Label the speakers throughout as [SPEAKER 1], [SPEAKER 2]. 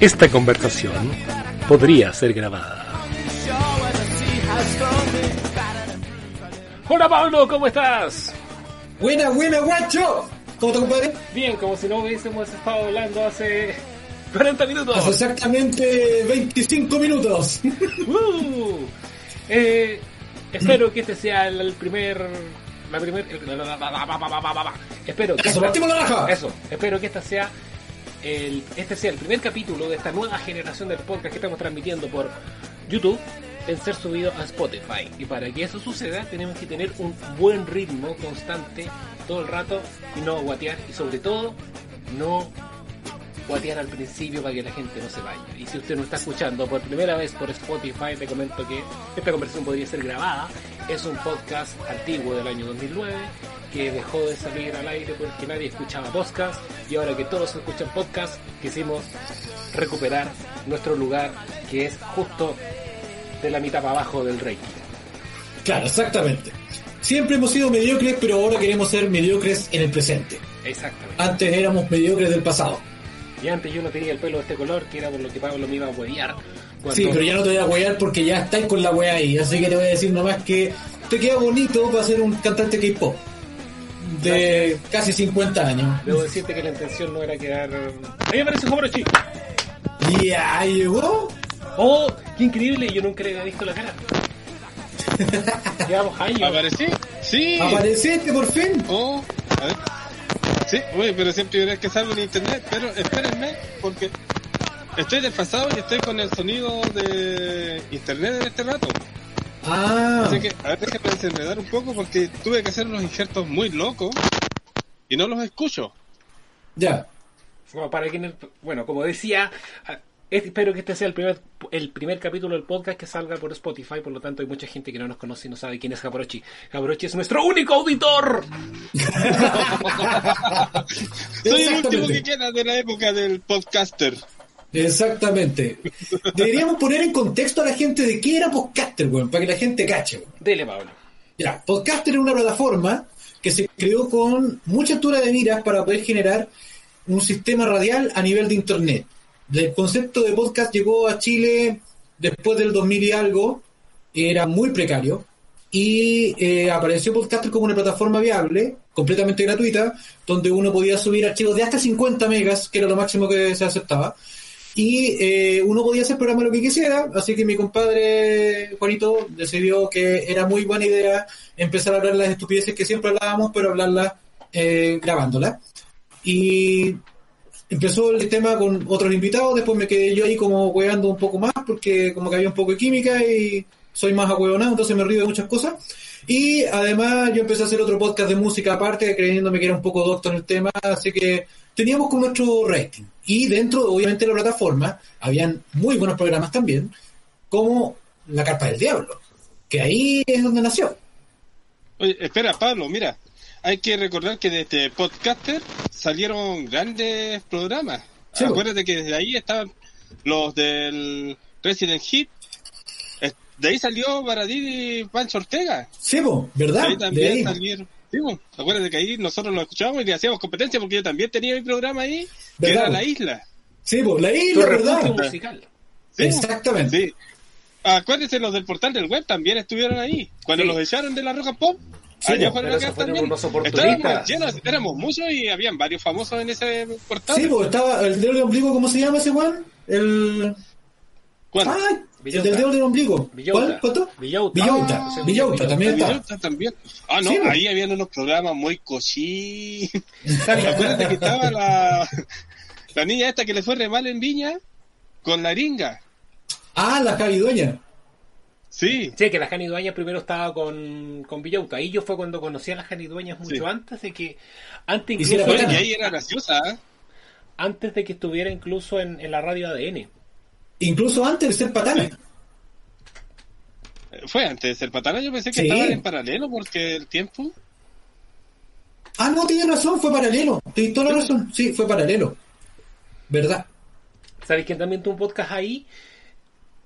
[SPEAKER 1] Esta conversación podría ser grabada. Hola Pablo, ¿cómo estás?
[SPEAKER 2] Buena, buena, guacho. ¿Cómo te compadre?
[SPEAKER 1] Bien, como si no hubiésemos estado hablando hace 40 minutos.
[SPEAKER 2] Hace exactamente 25 minutos.
[SPEAKER 1] Uh, eh, espero que este sea el primer. La primer. Espero que.
[SPEAKER 2] Eso, partimos la.
[SPEAKER 1] Eso, espero que esta sea el, este sea el primer capítulo de esta nueva generación del podcast que estamos transmitiendo por YouTube en ser subido a Spotify. Y para que eso suceda, tenemos que tener un buen ritmo constante todo el rato y no guatear. Y sobre todo, no guatear al principio para que la gente no se vaya. Y si usted no está escuchando por primera vez por Spotify, te comento que esta conversación podría ser grabada. Es un podcast antiguo del año 2009 que dejó de salir al aire porque nadie escuchaba podcast y ahora que todos escuchan podcast quisimos recuperar nuestro lugar que es justo de la mitad para abajo del ranking.
[SPEAKER 2] Claro, exactamente. Siempre hemos sido mediocres, pero ahora queremos ser mediocres en el presente.
[SPEAKER 1] Exactamente.
[SPEAKER 2] Antes éramos mediocres del pasado.
[SPEAKER 1] Y antes yo no tenía el pelo de este color, que era por lo que Pablo me iba a huevear. Cuando-
[SPEAKER 2] Sí, pero ya no te voy a huear porque ya estáis con la wea ahí. Así que te voy a decir nomás que te queda bonito para ser un cantante K-pop. De casi 50 años.
[SPEAKER 1] Debo decirte que la intención no era quedar... Ahí me aparece Jobrochi.
[SPEAKER 2] Ya llegó.
[SPEAKER 1] ¡Oh! ¡Qué increíble! Yo nunca le había visto la cara. Llevamos años.
[SPEAKER 3] ¿Aparecí? Sí.
[SPEAKER 2] Apareciste por fin.
[SPEAKER 3] Oh, a ver. Sí, uy, pero siempre verás que salgo en internet, pero espérenme, porque estoy desfasado y estoy con el sonido de internet en este rato.
[SPEAKER 2] Ah,
[SPEAKER 3] Así que, a ver, déjame desenredar un poco porque tuve que hacer unos injertos muy locos y no los escucho.
[SPEAKER 2] ya.
[SPEAKER 1] Bueno, para quienes, bueno, como decía, espero que este sea el primer, el primer capítulo del podcast que salga por Spotify, por lo tanto hay mucha gente que no nos conoce y no sabe quién es Jabrochi. Jabrochi es nuestro único auditor.
[SPEAKER 3] Soy el último
[SPEAKER 2] Exactamente.
[SPEAKER 3] que queda de la época del podcaster.
[SPEAKER 2] Exactamente. Deberíamos poner en contexto a la gente de qué era Podcaster, weón, para que la gente cache. weón.
[SPEAKER 1] Dele, Pablo.
[SPEAKER 2] Ya, Podcaster es una plataforma que se creó con mucha altura de miras para poder generar un sistema radial a nivel de Internet. El concepto de podcast llegó a Chile después del 2000 y algo, era muy precario, y eh, apareció Podcaster como una plataforma viable, completamente gratuita, donde uno podía subir archivos de hasta 50 megas, que era lo máximo que se aceptaba, y eh, uno podía hacer programa lo que quisiera, así que mi compadre Juanito decidió que era muy buena idea empezar a hablar las estupideces que siempre hablábamos, pero hablarlas eh, grabándolas. Y empezó el tema con otros invitados, después me quedé yo ahí como hueando un poco más, porque como que había un poco de química y soy más ahueonado, entonces me río de muchas cosas. Y además yo empecé a hacer otro podcast de música aparte, creyéndome que era un poco doctor en el tema, así que teníamos con nuestro rating. Y dentro, obviamente, de la plataforma, habían muy buenos programas también, como La Carpa del Diablo, que ahí es donde nació.
[SPEAKER 3] Oye, espera, Pablo, mira. Hay que recordar que desde Podcaster salieron grandes programas.
[SPEAKER 2] Sí,
[SPEAKER 3] Acuérdate que desde ahí estaban los del Resident Hit. De ahí salió Baradí y Pancho Ortega.
[SPEAKER 2] Sí, po, ¿verdad?
[SPEAKER 3] De ahí
[SPEAKER 2] De
[SPEAKER 3] también
[SPEAKER 2] ahí.
[SPEAKER 3] salieron. Sí, po. Acuérdate que ahí nosotros lo escuchábamos y le hacíamos competencia porque yo también tenía mi programa ahí, que
[SPEAKER 2] ¿Verdad,
[SPEAKER 3] era? La Isla.
[SPEAKER 2] Sí, po, la isla, ¿verdad?
[SPEAKER 1] musical.
[SPEAKER 3] Sí,
[SPEAKER 2] Exactamente.
[SPEAKER 3] Sí. Acuérdense, los del portal del web también estuvieron ahí. Cuando
[SPEAKER 1] Sí.
[SPEAKER 3] los echaron de la Roca Pop,
[SPEAKER 2] Sí,
[SPEAKER 3] allá fueron
[SPEAKER 1] pero esos fueron
[SPEAKER 3] también.
[SPEAKER 1] unos oportunistas.
[SPEAKER 3] Estábamos llenos, éramos muchos y habían varios famosos en ese portal.
[SPEAKER 2] Sí, pues estaba el dedo de ombligo, ¿cómo se llama ese weón? El.
[SPEAKER 3] ¿Cuál?
[SPEAKER 2] ¡Ay! El del dedo del ombligo.
[SPEAKER 1] Villota.
[SPEAKER 2] ¿Cuál? ¿Cuánto?
[SPEAKER 1] Villota.
[SPEAKER 2] Villota.
[SPEAKER 1] Ah,
[SPEAKER 2] también está.
[SPEAKER 3] También. Ah, no,
[SPEAKER 2] Sí, po.
[SPEAKER 3] ahí habían unos programas muy cochí. Acuérdate que estaba la, la niña esta que le fue re mal en Viña con la ringa.
[SPEAKER 2] Ah, la Javi Dueña.
[SPEAKER 3] Sí,
[SPEAKER 1] Sí, que la Jani Dueñas primero estaba con, con Villauta. Ahí yo fue cuando conocí a la Jani Dueñas mucho
[SPEAKER 3] Sí.
[SPEAKER 1] antes de que. Antes incluso.
[SPEAKER 3] Y ahí era graciosa. ¿eh?
[SPEAKER 1] Antes de que estuviera incluso en, en la radio ADN.
[SPEAKER 2] Incluso antes de ser patana.
[SPEAKER 3] Fue antes de ser patana, yo pensé que
[SPEAKER 2] Sí.
[SPEAKER 3] estaban en paralelo porque el tiempo.
[SPEAKER 2] Ah, no, tienes razón, fue paralelo. Tienes toda la razón. Sí, fue paralelo. ¿Verdad?
[SPEAKER 1] ¿Sabes quién también tuvo un podcast ahí?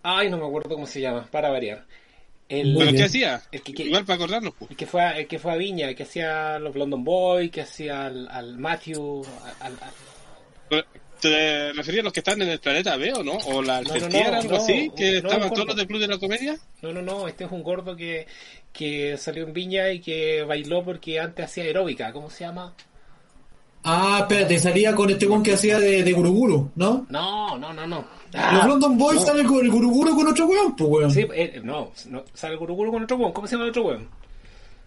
[SPEAKER 1] Ay, no me acuerdo cómo se llama, para variar. El,
[SPEAKER 3] ¿Pero qué hacía?
[SPEAKER 1] El que- que-
[SPEAKER 3] Igual para acordarnos. pues.
[SPEAKER 1] el que fue a, el que fue a Viña, el que hacía los London Boys, que hacía al, al Matthew, al, al-
[SPEAKER 3] ¿Te referías a los que están en el planeta B o no? ¿O la
[SPEAKER 1] No, no,
[SPEAKER 3] algo
[SPEAKER 1] no,
[SPEAKER 3] así? ¿Que
[SPEAKER 1] no,
[SPEAKER 3] estaban todos los del Club de la Comedia?
[SPEAKER 1] No, no, no, este es un gordo que, que salió en Viña y que bailó porque antes hacía aeróbica. ¿Cómo se llama?
[SPEAKER 2] Ah, espérate, salía con este one que hacía de, de Guruguru, ¿no?
[SPEAKER 1] No, no, no, no.
[SPEAKER 2] Los
[SPEAKER 1] Ah,
[SPEAKER 2] London Boys
[SPEAKER 1] no.
[SPEAKER 2] salen con el Guruguru con otro weón, pues weón.
[SPEAKER 1] Sí, eh, no, no, sale Guruguru con otro weón. ¿Cómo se llama el otro weón?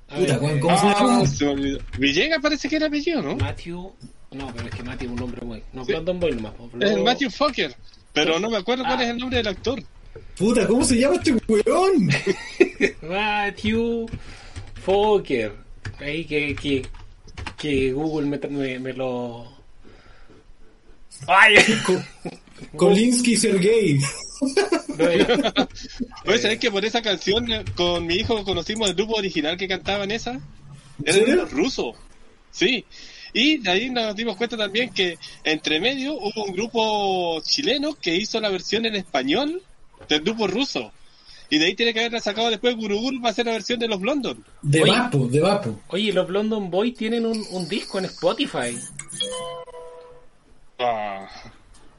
[SPEAKER 2] Puta,
[SPEAKER 1] ver,
[SPEAKER 2] weón,
[SPEAKER 1] eh,
[SPEAKER 2] ¿cómo se
[SPEAKER 3] Ah,
[SPEAKER 2] llama?
[SPEAKER 3] se. Villegas parece que era apellido, ¿no?
[SPEAKER 1] Matthew. No, pero es que Matthew es un nombre muy. No,
[SPEAKER 3] Sí.
[SPEAKER 1] London Boy nomás. po,
[SPEAKER 3] Es el Matthew Fokker. Pero no me acuerdo cuál
[SPEAKER 1] Ah.
[SPEAKER 3] es el nombre del actor.
[SPEAKER 2] Puta, ¿cómo se llama este weón?
[SPEAKER 1] Matthew Fokker. Ahí que, que, que Google me, me, me lo. ¡Ay!
[SPEAKER 2] Kolinsky Sergei.
[SPEAKER 1] Eh,
[SPEAKER 3] Oye, ¿sabés que por esa canción eh, con mi hijo conocimos el grupo original que cantaba en esa? Era de los rusos. Sí. Y de ahí nos dimos cuenta también que entre medio hubo un grupo chileno que hizo la versión en español del grupo ruso. Y de ahí tiene que haberla sacado después Guruguru para hacer la versión de los London.
[SPEAKER 2] De
[SPEAKER 1] Oye.
[SPEAKER 2] Vapo, de Vapo.
[SPEAKER 1] Oye, los London Boys tienen un, un disco en Spotify.
[SPEAKER 3] Ah,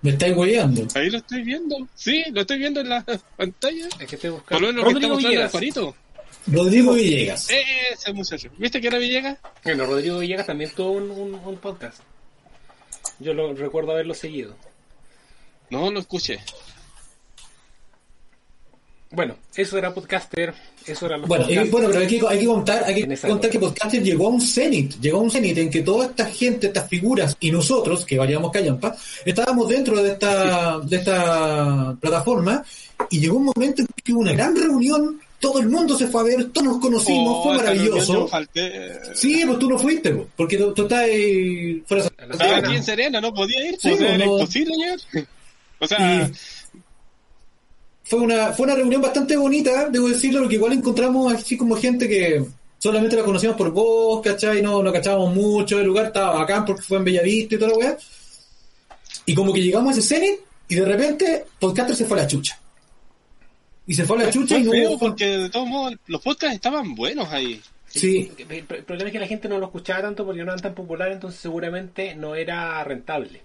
[SPEAKER 2] Me estáis weyando.
[SPEAKER 3] ahí lo estoy viendo. Sí, lo estoy viendo en la pantalla.
[SPEAKER 1] Es que estoy
[SPEAKER 3] Por
[SPEAKER 1] buscando.
[SPEAKER 3] lo menos lo que está
[SPEAKER 1] Rodrigo
[SPEAKER 3] mostrando el
[SPEAKER 1] Villegas.
[SPEAKER 3] Juanito.
[SPEAKER 2] Rodrigo Villegas.
[SPEAKER 3] Ese muchacho. ¿Viste que era Villegas?
[SPEAKER 1] Bueno, Rodrigo Villegas también tuvo un, un, un podcast. Yo lo recuerdo haberlo seguido.
[SPEAKER 3] No, lo escuché.
[SPEAKER 1] Bueno, eso era podcaster, eso era los
[SPEAKER 2] Bueno, bueno, pero hay que, hay que contar, hay que contar que. Podcaster llegó a un cenit, llegó a un cenit en que toda esta gente, estas figuras y nosotros, que variamos callampa, estábamos dentro de esta, de esta plataforma y llegó un momento en que hubo una gran reunión, todo el mundo se fue a ver, todos nos conocimos,
[SPEAKER 3] Oh,
[SPEAKER 2] fue
[SPEAKER 3] reunión
[SPEAKER 2] maravilloso.
[SPEAKER 3] yo falté.
[SPEAKER 2] Sí, pues tú no fuiste, pues, porque tú, tú estás ahí fuera de
[SPEAKER 3] Estaba aquí en Serena, no podía ir,
[SPEAKER 2] Sí,
[SPEAKER 3] pues, era
[SPEAKER 2] no.
[SPEAKER 3] imposible llegar. O sea,
[SPEAKER 2] Y fue una, fue una reunión bastante bonita, debo decirlo, porque igual encontramos así como gente que solamente la conocíamos por voz, ¿cachai? No, no cachábamos mucho, el lugar estaba bacán porque fue en Bellavista y toda la weá. Y como que llegamos a ese cenit y de repente Podcaster se fue a la chucha. Y se fue a la chucha
[SPEAKER 3] fue
[SPEAKER 2] y no hubo...
[SPEAKER 3] porque de todos modos los podcasts estaban buenos ahí.
[SPEAKER 2] Sí,
[SPEAKER 1] El el problema es que la gente no lo escuchaba tanto porque no eran tan populares, entonces seguramente no era rentable.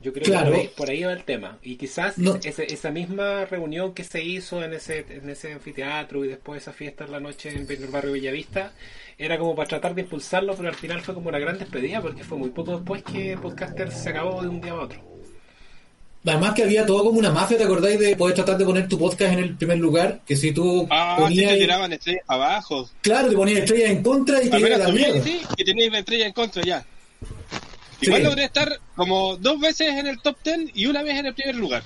[SPEAKER 1] Yo creo
[SPEAKER 2] Claro.
[SPEAKER 1] que por ahí, por ahí va el tema. Y quizás
[SPEAKER 2] No.
[SPEAKER 1] ese- esa misma reunión que se hizo en ese, en ese anfiteatro y después esa fiesta en la noche en el barrio Bellavista era como para tratar de impulsarlo, pero al final fue como una gran despedida porque fue muy poco después que Podcaster se acabó de un día a otro.
[SPEAKER 2] además que había todo como una mafia, ¿te acordáis de poder tratar de poner tu podcast en el primer lugar? Que si tú
[SPEAKER 3] Ah,
[SPEAKER 2] ponías...
[SPEAKER 3] te tiraban estrellas abajo.
[SPEAKER 2] Claro, te ponías estrellas en contra y te iba la mierda.
[SPEAKER 3] sí, y tenías la estrella en contra ya.
[SPEAKER 2] Sí.
[SPEAKER 3] Igual logré estar como dos veces en el top 10 y una vez en el primer lugar.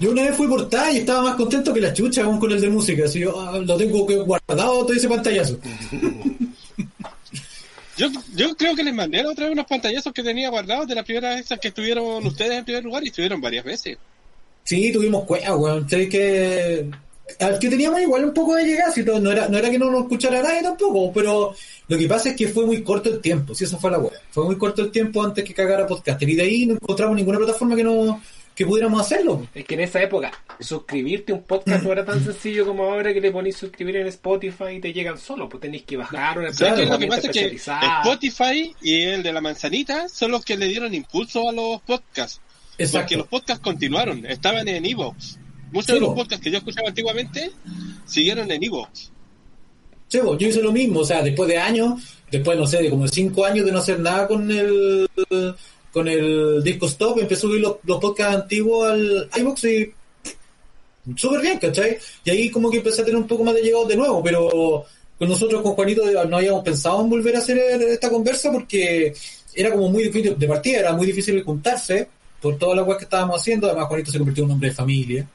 [SPEAKER 2] Yo una vez fui portada y estaba más contento que la chucha aún con el de música. Así yo ah, lo tengo guardado todo ese pantallazo.
[SPEAKER 3] Yo, yo creo que les mandé la otra vez unos pantallazos que tenía guardados de las primeras veces que estuvieron ustedes en primer lugar y estuvieron varias veces.
[SPEAKER 2] Sí, tuvimos cueva, weón. Sé que. Al que teníamos igual un poco de llegar, si no, no era, no era que no nos escuchara nadie tampoco, pero lo que pasa es que fue muy corto el tiempo, si esa fue la weá. Fue muy corto el tiempo antes que cagara podcaster y de ahí no encontramos ninguna plataforma que no que pudiéramos hacerlo.
[SPEAKER 1] Es que en esa época suscribirte a un podcast no era tan sencillo como ahora que le ponéis suscribir en Spotify y te llegan solo, pues tenéis que bajar una
[SPEAKER 3] ¿Sabes qué? Lo que pasa es que. Spotify y el de la manzanita son los que le dieron impulso a los podcasts. Porque
[SPEAKER 2] Exacto.
[SPEAKER 3] los podcasts continuaron, estaban en Evox. Muchos
[SPEAKER 2] Sí,
[SPEAKER 3] de los
[SPEAKER 2] po.
[SPEAKER 3] podcasts que yo escuchaba antiguamente siguieron en Evox.
[SPEAKER 2] Sí, yo hice lo mismo, o sea, después de años, después, no sé, de como cinco años de no hacer nada con el con el disco stop, empecé a subir los, los podcasts antiguos al iBox y súper bien, ¿cachai? Y ahí como que empecé a tener un poco más de llegados de nuevo, pero con nosotros, con Juanito, no habíamos pensado en volver a hacer esta conversa porque era como muy difícil, de partida era muy difícil juntarse por todas las cosas que estábamos haciendo, además Juanito se convirtió en un hombre de familia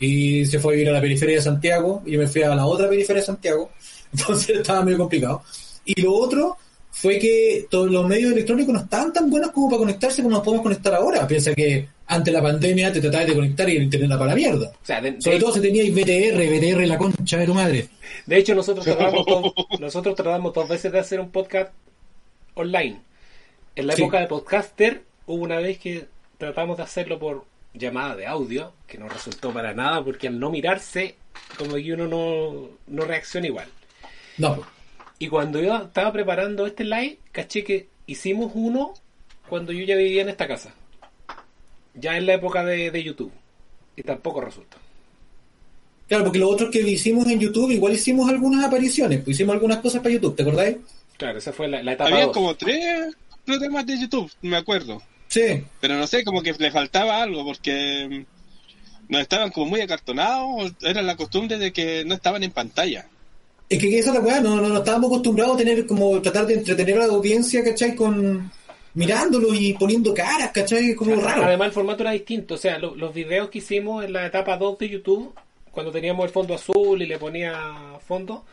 [SPEAKER 2] y se fue a vivir a la periferia de Santiago y yo me fui a la otra periferia de Santiago, entonces estaba medio complicado. Y lo otro fue que todos los medios electrónicos no estaban tan buenos como para conectarse como nos podemos conectar ahora. Piensa que antes de la pandemia te tratabas de conectar y el internet era para la mierda.
[SPEAKER 1] O sea, de,
[SPEAKER 2] Sobre
[SPEAKER 1] de-
[SPEAKER 2] todo si teníais BTR, BTR la concha de tu madre.
[SPEAKER 1] de hecho nosotros tratamos, dos, nosotros tratamos dos veces de hacer un podcast online. En la
[SPEAKER 2] Sí.
[SPEAKER 1] época de podcaster hubo una vez que tratamos de hacerlo por llamada de audio, que no resultó para nada porque al no mirarse, como que uno no, no reacciona igual.
[SPEAKER 2] No.
[SPEAKER 1] Y cuando yo estaba preparando este live, caché que hicimos uno cuando yo ya vivía en esta casa. ya en la época de, de YouTube. Y tampoco resulta.
[SPEAKER 2] Claro, porque los otros que hicimos en YouTube, igual hicimos algunas apariciones, pues hicimos algunas cosas para YouTube, ¿te acordáis?
[SPEAKER 1] Claro, esa fue la, la etapa
[SPEAKER 3] Había
[SPEAKER 1] dos.
[SPEAKER 3] como tres programas de YouTube, me acuerdo.
[SPEAKER 2] Sí.
[SPEAKER 3] Pero no sé, como que le faltaba algo porque mm, no estaban como muy acartonados. o Era la costumbre de que no estaban en pantalla.
[SPEAKER 2] Es que esa es la weá, no, no, no estábamos acostumbrados a tener como tratar de entretener a la audiencia, ¿cachai? Con mirándolos y poniendo caras, ¿cachai? Como raro.
[SPEAKER 1] Además el formato era distinto, o sea, lo- los videos que hicimos en la etapa 2 de YouTube, cuando teníamos el fondo azul y le ponía fondo,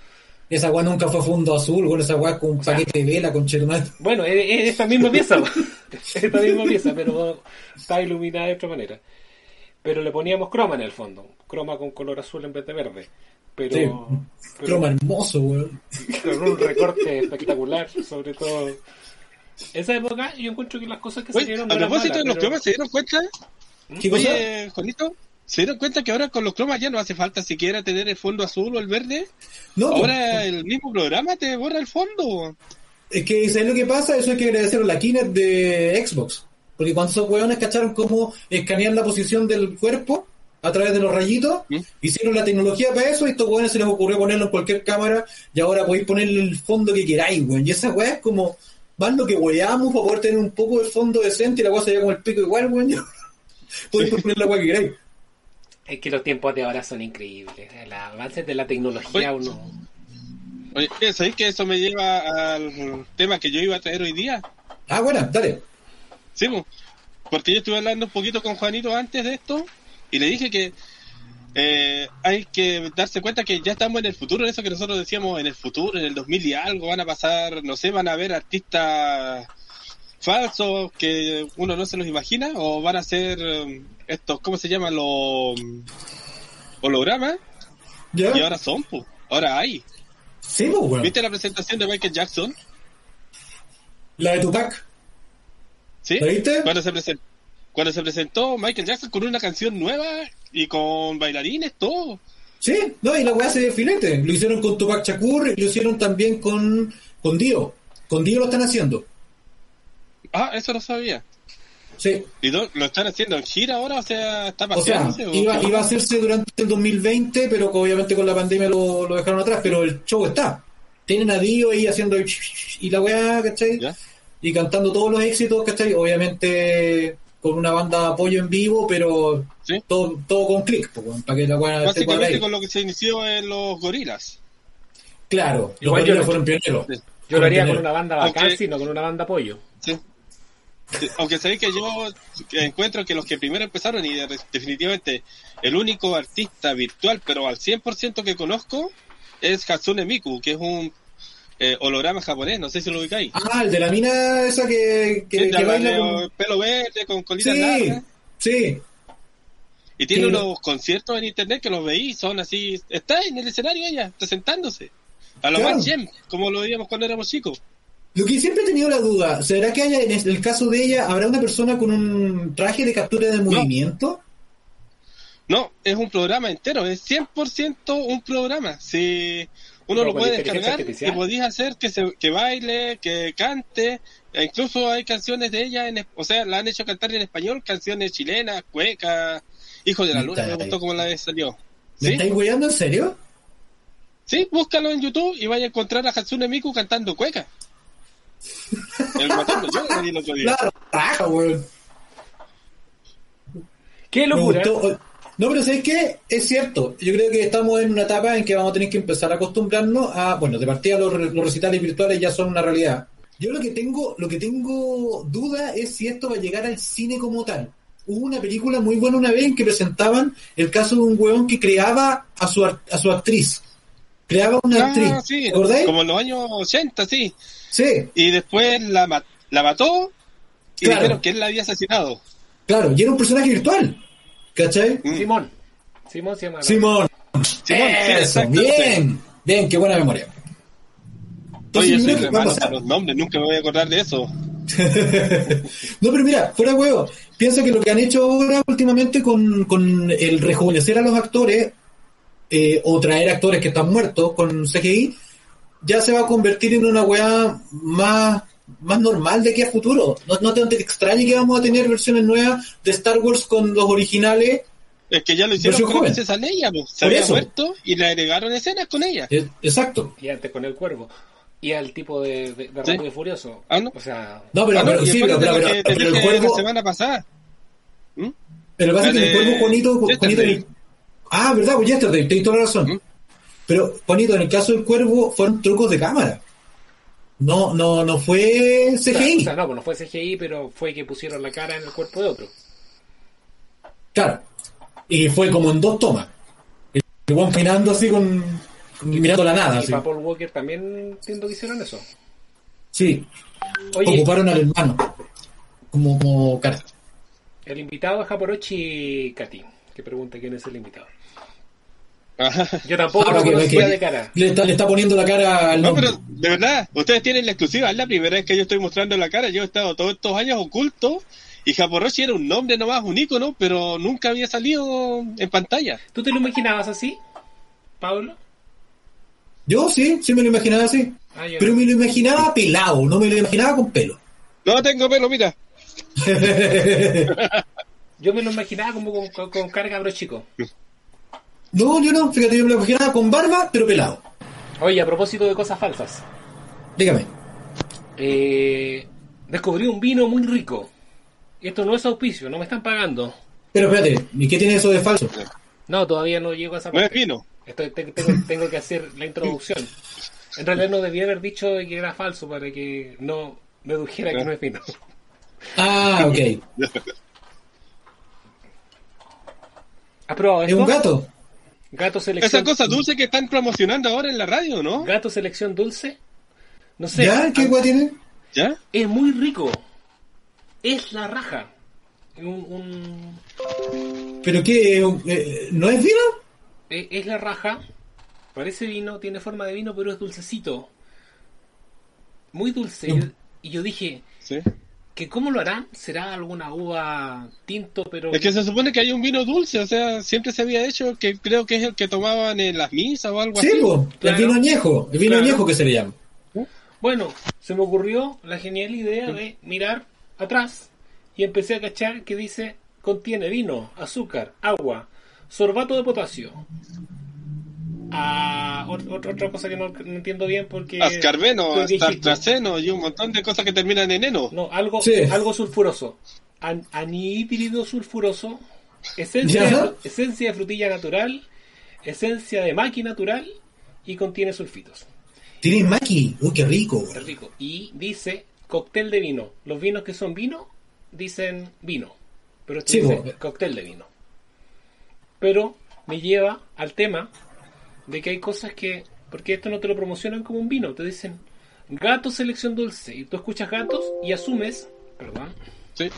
[SPEAKER 2] Esa weá nunca fue fondo azul, bueno, esa weá con un paquete de vela, con cherumat.
[SPEAKER 1] bueno, es, es esta misma pieza, esta misma pieza, pero está iluminada de otra manera. Pero le poníamos croma en el fondo, croma con color azul en vez de verde. Pero,
[SPEAKER 2] Sí.
[SPEAKER 1] pero
[SPEAKER 2] Croma hermoso, weón.
[SPEAKER 1] con un recorte espectacular, sobre todo. Esa época yo encuentro que las cosas que
[SPEAKER 3] Oye,
[SPEAKER 1] salieron
[SPEAKER 3] a
[SPEAKER 1] no eran
[SPEAKER 3] propósito de los
[SPEAKER 1] pero-
[SPEAKER 3] cromas, ¿se dieron cuenta?
[SPEAKER 2] ¿Qué cosa?
[SPEAKER 3] Oye, Juanito, ¿se dieron cuenta que ahora con los cromas ya no hace falta siquiera tener el fondo azul o el verde?
[SPEAKER 2] No, pues,
[SPEAKER 3] Ahora el mismo programa te borra el fondo.
[SPEAKER 2] es que ¿sabes lo que pasa? Eso hay que agradecer a la Kinect de Xbox. Porque cuando esos weones cacharon cómo escanear la posición del cuerpo a través de los rayitos,
[SPEAKER 3] ¿Mm?
[SPEAKER 2] hicieron la tecnología para eso y estos weones se les ocurrió ponerlo en cualquier cámara y ahora podéis ponerle el fondo que queráis, weón. Y esa weá es como, van lo que weamos para poder tener un poco de fondo decente y la weá se veía como el pico igual, weón. Podéis poner la weá que queráis.
[SPEAKER 1] Es que los tiempos de ahora son increíbles. Los avances de la tecnología,
[SPEAKER 3] Oye.
[SPEAKER 1] uno.
[SPEAKER 3] Oye, ¿sabéis que eso me lleva al tema que yo iba a traer hoy día?
[SPEAKER 2] Ah, bueno, dale.
[SPEAKER 3] Sí, po. porque yo estuve hablando un poquito con Juanito antes de esto y le dije que eh, hay que darse cuenta que ya estamos en el futuro, en eso que nosotros decíamos en el futuro, en el 2000 y algo, van a pasar, no sé, van a haber artistas falsos que uno no se los imagina o van a ser eh, estos, ¿cómo se llaman? Los hologramas y ahora son, pues, ahora hay.
[SPEAKER 2] Sí, pues, weón.
[SPEAKER 3] ¿Viste la presentación de Michael Jackson?
[SPEAKER 2] La de Tupac.
[SPEAKER 3] ¿Sí?
[SPEAKER 2] ¿La viste?
[SPEAKER 3] Cuando se, presentó, cuando se presentó Michael Jackson con una canción nueva y con bailarines, todo.
[SPEAKER 2] Sí, no, y la weá se ve filete. Lo hicieron con Tupac Shakur y lo hicieron también con, con Dio. Con Dio lo están haciendo.
[SPEAKER 3] Ah, eso no sabía.
[SPEAKER 2] Sí.
[SPEAKER 3] ¿Y do- lo están haciendo en gira ahora? O sea, ¿está
[SPEAKER 2] O sea, iba, iba a hacerse durante el 2020, pero que obviamente con la pandemia lo, lo dejaron atrás, pero el show está. Tienen a Dio ahí haciendo el y la weá, ¿cachai?
[SPEAKER 3] ¿Ya?
[SPEAKER 2] Y cantando todos los éxitos, ¿cachai? Obviamente con una banda de apoyo en vivo, pero
[SPEAKER 3] Sí.
[SPEAKER 2] todo, todo con clic, para que la weá
[SPEAKER 3] Básicamente con lo que se inició en los gorilas.
[SPEAKER 2] Claro, los
[SPEAKER 1] Igual
[SPEAKER 2] gorilas fueron pioneros.
[SPEAKER 3] Sí.
[SPEAKER 1] Yo lo haría con una banda
[SPEAKER 3] Aunque-
[SPEAKER 1] bacán, sino con una banda apoyo.
[SPEAKER 3] Sí. Aunque sabéis que yo encuentro que los que primero empezaron y de- definitivamente el único artista virtual, pero al 100% que conozco, es Hatsune Miku, que es un eh, holograma japonés, no sé si lo ubicáis.
[SPEAKER 2] Ah, el de la mina esa que, que, que
[SPEAKER 3] la-
[SPEAKER 2] baila
[SPEAKER 3] la-
[SPEAKER 2] con...
[SPEAKER 3] pelo verde, con colitas
[SPEAKER 2] Sí,
[SPEAKER 3] largas.
[SPEAKER 2] sí.
[SPEAKER 3] Y tiene
[SPEAKER 2] Sí.
[SPEAKER 3] unos conciertos en internet que los veí, son así, está en el escenario ella, presentándose. A lo
[SPEAKER 2] Claro.
[SPEAKER 3] más gem, como lo veíamos cuando éramos chicos.
[SPEAKER 2] Lo que siempre he tenido la duda, ¿será que haya, en el caso de ella, habrá una persona con un traje de captura de movimiento?
[SPEAKER 3] No, es un programa entero, es 100% un programa. Si uno lo puede descargar y
[SPEAKER 1] artificial.
[SPEAKER 3] podéis hacer que, se, que baile, que cante. E incluso hay canciones de ella, en, o sea, la han hecho cantar en español, canciones chilenas, cuecas. Hijo de la
[SPEAKER 2] Me
[SPEAKER 3] luna, me gustó cómo la vez salió.
[SPEAKER 2] ¿Me
[SPEAKER 3] ¿Sí?
[SPEAKER 2] estáis weyando en serio?
[SPEAKER 3] Sí, búscalo en YouTube y vaya a encontrar a Hatsune Miku cantando cueca. El matando yo lo vi el otro día.
[SPEAKER 2] Claro, raja, weón.
[SPEAKER 1] ¡Qué
[SPEAKER 2] Me
[SPEAKER 1] locura!
[SPEAKER 2] gustó. No, pero ¿sabes qué? Es cierto. Yo creo que estamos en una etapa en que vamos a tener que empezar a acostumbrarnos a, bueno, de partida los, los recitales virtuales ya son una realidad. Yo lo que tengo, lo que tengo duda es si esto va a llegar al cine como tal. Hubo una película muy buena una vez en que presentaban el caso de un weón que creaba a su, a su actriz. Creaba una
[SPEAKER 3] Ah,
[SPEAKER 2] actriz.
[SPEAKER 3] como en los años 80, sí.
[SPEAKER 2] Sí,
[SPEAKER 3] Y después la, ma- la mató y
[SPEAKER 2] Claro.
[SPEAKER 3] dijeron que él la había asesinado.
[SPEAKER 2] claro. Y era un personaje virtual. ¿Cachai?
[SPEAKER 3] Mm.
[SPEAKER 1] Simón. Simón se llama.
[SPEAKER 2] Simón.
[SPEAKER 3] Simón, sí,
[SPEAKER 2] Eso, bien. Bien, qué buena memoria. Entonces,
[SPEAKER 3] Oye, soy
[SPEAKER 2] a
[SPEAKER 3] los nombres, nunca me voy a acordar de eso.
[SPEAKER 2] no, pero mira, fuera de huevo. Piensa que lo que han hecho ahora últimamente con, con el rejuvenecer a los actores eh, o traer actores que están muertos con CGI, ya se va a convertir en una weá más más normal de aquí a futuro. No, no te, te extrañe que vamos a tener versiones nuevas de Star Wars con los originales.
[SPEAKER 3] Es que ya lo hicieron con la
[SPEAKER 2] joven.
[SPEAKER 3] princesa Leia, pues. Se
[SPEAKER 2] Por
[SPEAKER 3] había
[SPEAKER 2] eso.
[SPEAKER 3] muerto y le agregaron escenas con ella.
[SPEAKER 2] Eh, Exacto.
[SPEAKER 1] Y antes con el cuervo. Y al tipo de, de, de
[SPEAKER 3] Sí.
[SPEAKER 1] Rápido y Furioso.
[SPEAKER 3] Ah, ¿no?
[SPEAKER 1] O sea,
[SPEAKER 2] No, pero,
[SPEAKER 3] Ah, no,
[SPEAKER 2] pero sí, pero, el
[SPEAKER 3] dije la
[SPEAKER 2] cuervo.
[SPEAKER 3] semana pasada. ¿Mm?
[SPEAKER 2] Pero lo que pasa es que el
[SPEAKER 3] de
[SPEAKER 2] cuervo, Juanito, Juanito. Ah, verdad, pues Yesterday, tienes toda la razón.
[SPEAKER 3] ¿Mm?
[SPEAKER 2] Pero, Juanito, en el caso del cuervo fueron trucos de cámara. No, no, no fue CGI.
[SPEAKER 1] o sea, no, pues no fue CGI, pero fue que pusieron la cara en el cuerpo de otro.
[SPEAKER 2] Claro. Y fue como en dos tomas. El weón caminando así con, con- mirando la nada.
[SPEAKER 1] y
[SPEAKER 2] Así.
[SPEAKER 1] para Paul Walker también entiendo que hicieron eso.
[SPEAKER 2] Sí.
[SPEAKER 1] Oye,
[SPEAKER 2] Ocuparon al hermano. Como, como cara.
[SPEAKER 1] el invitado es Japorochi Katy, que pregunta quién es el invitado.
[SPEAKER 3] Ajá.
[SPEAKER 1] Yo tampoco
[SPEAKER 2] Ah,
[SPEAKER 1] lo conocía
[SPEAKER 2] que-
[SPEAKER 1] de cara.
[SPEAKER 2] Le está, le está poniendo la cara al
[SPEAKER 3] No, pero de verdad, ustedes tienen la exclusiva. Es la primera vez que yo estoy mostrando la cara. Yo he estado todos estos años oculto. Y Japoroshi era un nombre nomás, un ícono, pero nunca había salido en pantalla.
[SPEAKER 1] ¿Tú te lo imaginabas así, Pablo?
[SPEAKER 2] Yo sí, sí me lo imaginaba así.
[SPEAKER 1] Ah,
[SPEAKER 2] Pero
[SPEAKER 1] no.
[SPEAKER 2] me lo imaginaba pelado, no me lo imaginaba con pelo.
[SPEAKER 3] No tengo pelo, mira.
[SPEAKER 1] Yo me lo imaginaba como con, con, con cara de cabro chico.
[SPEAKER 2] No, yo no, fíjate, yo me lo imaginaba con barba, pero pelado.
[SPEAKER 1] Oye, a propósito de cosas falsas.
[SPEAKER 2] Dígame.
[SPEAKER 1] Eh, descubrí un vino muy rico. Esto no es auspicio, no me están pagando.
[SPEAKER 2] Pero espérate, ¿y qué tiene eso de falso?
[SPEAKER 1] No, todavía no llego a esa
[SPEAKER 3] No es
[SPEAKER 1] parte.
[SPEAKER 3] vino.
[SPEAKER 1] Estoy- te- tengo, tengo que hacer la introducción. En realidad no debía haber dicho que era falso para que no dedujera que no es vino.
[SPEAKER 2] Ah, ok.
[SPEAKER 1] ¿Has probado
[SPEAKER 2] ¿Es
[SPEAKER 1] esto?
[SPEAKER 2] un gato?
[SPEAKER 1] Gato selección.
[SPEAKER 3] Esa cosa dulce que están promocionando ahora en la radio, ¿no?
[SPEAKER 1] Gato selección dulce. No sé.
[SPEAKER 2] ¿Ya? ¿Qué
[SPEAKER 1] ah,
[SPEAKER 2] guay tiene?
[SPEAKER 3] ¿Ya?
[SPEAKER 1] Es muy rico. Es la raja. Un, un-
[SPEAKER 2] ¿Pero qué? eh, ¿No es vino?
[SPEAKER 1] es la raja. Parece vino, tiene forma de vino, pero es dulcecito. Muy dulce.
[SPEAKER 2] No.
[SPEAKER 1] Y yo dije,
[SPEAKER 3] Sí.
[SPEAKER 1] ¿Que ¿cómo lo harán? ¿Será alguna uva tinto, pero...
[SPEAKER 3] Es que se supone que hay un vino dulce, o sea, siempre se había hecho que creo que es el que tomaban en las misas o algo
[SPEAKER 2] Sí,
[SPEAKER 3] así.
[SPEAKER 1] Claro.
[SPEAKER 2] el vino añejo. El vino
[SPEAKER 1] Claro.
[SPEAKER 2] añejo que se le llama.
[SPEAKER 1] Bueno, se me ocurrió la genial idea de mirar atrás y empecé a cachar que dice contiene vino, azúcar, agua, sorbato de potasio. Ah, ot- ot- otra cosa que no, no entiendo bien porque... Dijiste-
[SPEAKER 3] astartraceno y un montón de cosas que terminan en eno.
[SPEAKER 1] No, algo,
[SPEAKER 2] Sí.
[SPEAKER 1] algo sulfuroso. An- anhídrido sulfuroso, esencia, esencia de frutilla natural, esencia de maqui natural y contiene sulfitos.
[SPEAKER 2] Tiene maqui. Uy, qué rico.
[SPEAKER 1] Es rico. Y dice cóctel de vino. Los vinos que son vino dicen vino. Pero esto
[SPEAKER 2] Sí,
[SPEAKER 1] dice
[SPEAKER 2] po.
[SPEAKER 1] cóctel de vino. Pero me lleva al tema de que hay cosas que. Porque esto no te lo promocionan como un vino. Te dicen gato selección dulce. Y tú escuchas gatos y asumes. Perdón.
[SPEAKER 3] Sí.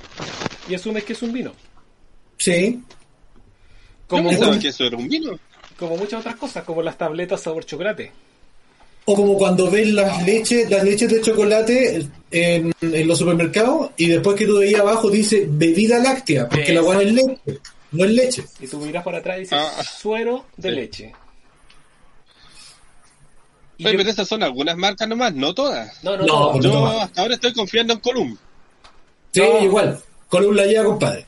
[SPEAKER 1] Y asumes que es un vino.
[SPEAKER 2] Sí.
[SPEAKER 1] Como,
[SPEAKER 3] Yo pensaba
[SPEAKER 1] mu-
[SPEAKER 3] que eso era un vino.
[SPEAKER 1] como muchas otras cosas, como las tabletas sabor chocolate.
[SPEAKER 2] O como cuando ves las leches, las leches de chocolate en, en los supermercados y después que tú veías abajo dice bebida láctea, porque la agua es leche, no es leche.
[SPEAKER 1] Y tú miras para atrás y dices
[SPEAKER 3] Ah.
[SPEAKER 1] suero de
[SPEAKER 3] Sí.
[SPEAKER 1] leche. Y
[SPEAKER 3] Oye,
[SPEAKER 1] yo-
[SPEAKER 3] pero esas son algunas marcas nomás, no todas.
[SPEAKER 1] no, no,
[SPEAKER 2] No,
[SPEAKER 1] no.
[SPEAKER 3] Yo
[SPEAKER 2] toma.
[SPEAKER 3] hasta ahora estoy confiando en Column.
[SPEAKER 2] Sí,
[SPEAKER 1] No.
[SPEAKER 2] igual. Con un la lleva, compadre.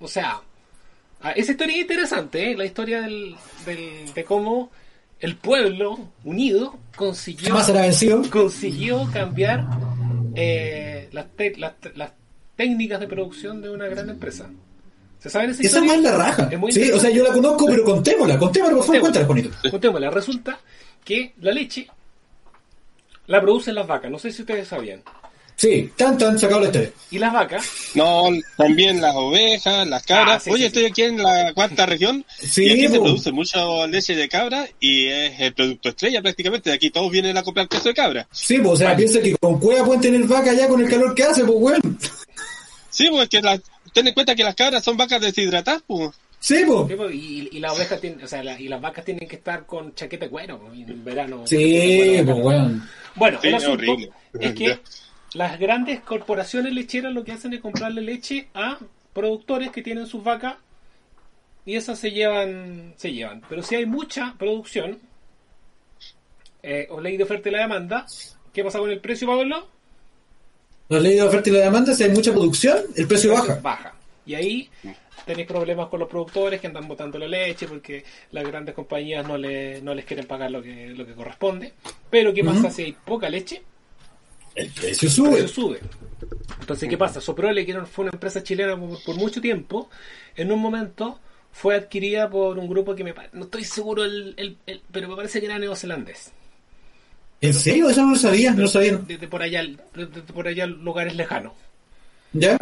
[SPEAKER 1] O sea, ah, esa historia es interesante, ¿eh? la historia del, del- de cómo el pueblo unido consiguió,
[SPEAKER 2] será vencido.
[SPEAKER 1] consiguió cambiar eh, las, te- las, las técnicas de producción de una gran empresa. ¿Se saben esa
[SPEAKER 2] Esa
[SPEAKER 1] historia?
[SPEAKER 2] más es la raja.
[SPEAKER 1] Es muy
[SPEAKER 2] Sí, o sea, yo la conozco, pero contémosla, contémosla, por favor, cuéntala, bonito.
[SPEAKER 1] Contémosla. Resulta que la leche la producen las vacas, no sé si ustedes sabían.
[SPEAKER 2] Sí, tan tan sacado la historia.
[SPEAKER 1] Y las vacas,
[SPEAKER 3] No, también las ovejas, las cabras.
[SPEAKER 1] Ah, sí,
[SPEAKER 3] Oye,
[SPEAKER 1] sí,
[SPEAKER 3] estoy
[SPEAKER 1] sí.
[SPEAKER 3] aquí en la cuarta región
[SPEAKER 2] Sí,
[SPEAKER 3] y aquí se produce mucha leche de cabra y es el producto estrella prácticamente. De aquí todos vienen a comprar queso de cabra.
[SPEAKER 2] Sí, pues, o sea, piensa que con cueva pueden tener vaca ya con el calor que hace, pues, weón.
[SPEAKER 3] Sí, pues que las, ten en cuenta que las cabras son vacas deshidratadas, pues.
[SPEAKER 2] Sí, pues.
[SPEAKER 1] sí, y, y las ovejas tienen, o sea, la- y las vacas tienen que estar con chaqueta de cuero en verano.
[SPEAKER 2] Sí, pues.
[SPEAKER 1] Bueno,
[SPEAKER 3] Sí,
[SPEAKER 1] el
[SPEAKER 3] es
[SPEAKER 1] asunto
[SPEAKER 3] horrible.
[SPEAKER 1] es que las grandes corporaciones lecheras lo que hacen es comprarle leche a productores que tienen sus vacas y esas se llevan, se llevan. Pero si hay mucha producción, eh, o ley de oferta y la demanda, ¿qué pasa con el precio, Pablo?
[SPEAKER 2] La ley de la oferta y la demanda, si hay mucha producción, el precio baja.
[SPEAKER 1] Baja. Y ahí tenéis problemas con los productores que andan botando la leche porque las grandes compañías no, le, no les quieren pagar lo que, lo que corresponde. Pero ¿qué pasa si hay poca leche?
[SPEAKER 2] El precio
[SPEAKER 1] El
[SPEAKER 2] sube.
[SPEAKER 1] precio sube. Entonces, ¿qué pasa? Soprole, que fue una empresa chilena por, por mucho tiempo, en un momento fue adquirida por un grupo que me no estoy seguro, el, el- el- pero me parece que era neozelandés.
[SPEAKER 2] ¿En serio? Eso no lo sabía, no lo sabía.
[SPEAKER 1] Desde por allá, desde por allá lugares lejanos.
[SPEAKER 2] ¿Ya?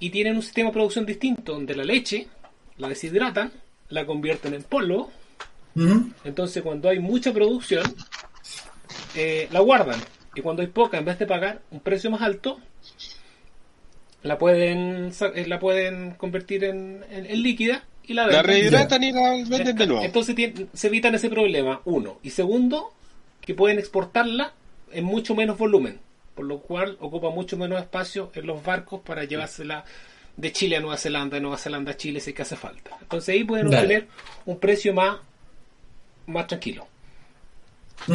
[SPEAKER 1] Y tienen un sistema de producción distinto, donde la leche la deshidratan, la convierten en polvo, entonces cuando hay mucha producción, eh, la guardan. Y cuando hay poca, en vez de pagar un precio más alto, la pueden eh, la pueden convertir en, en- en líquida y la
[SPEAKER 3] La
[SPEAKER 1] venden.
[SPEAKER 3] rehidratan y la venden de nuevo.
[SPEAKER 1] Entonces se evitan ese problema, uno. Y segundo, que pueden exportarla en mucho menos volumen, por lo cual ocupa mucho menos espacio en los barcos para llevársela de Chile a Nueva Zelanda, de Nueva Zelanda a Chile si es que hace falta. Entonces ahí pueden
[SPEAKER 2] Dale.
[SPEAKER 1] obtener un precio más, más tranquilo.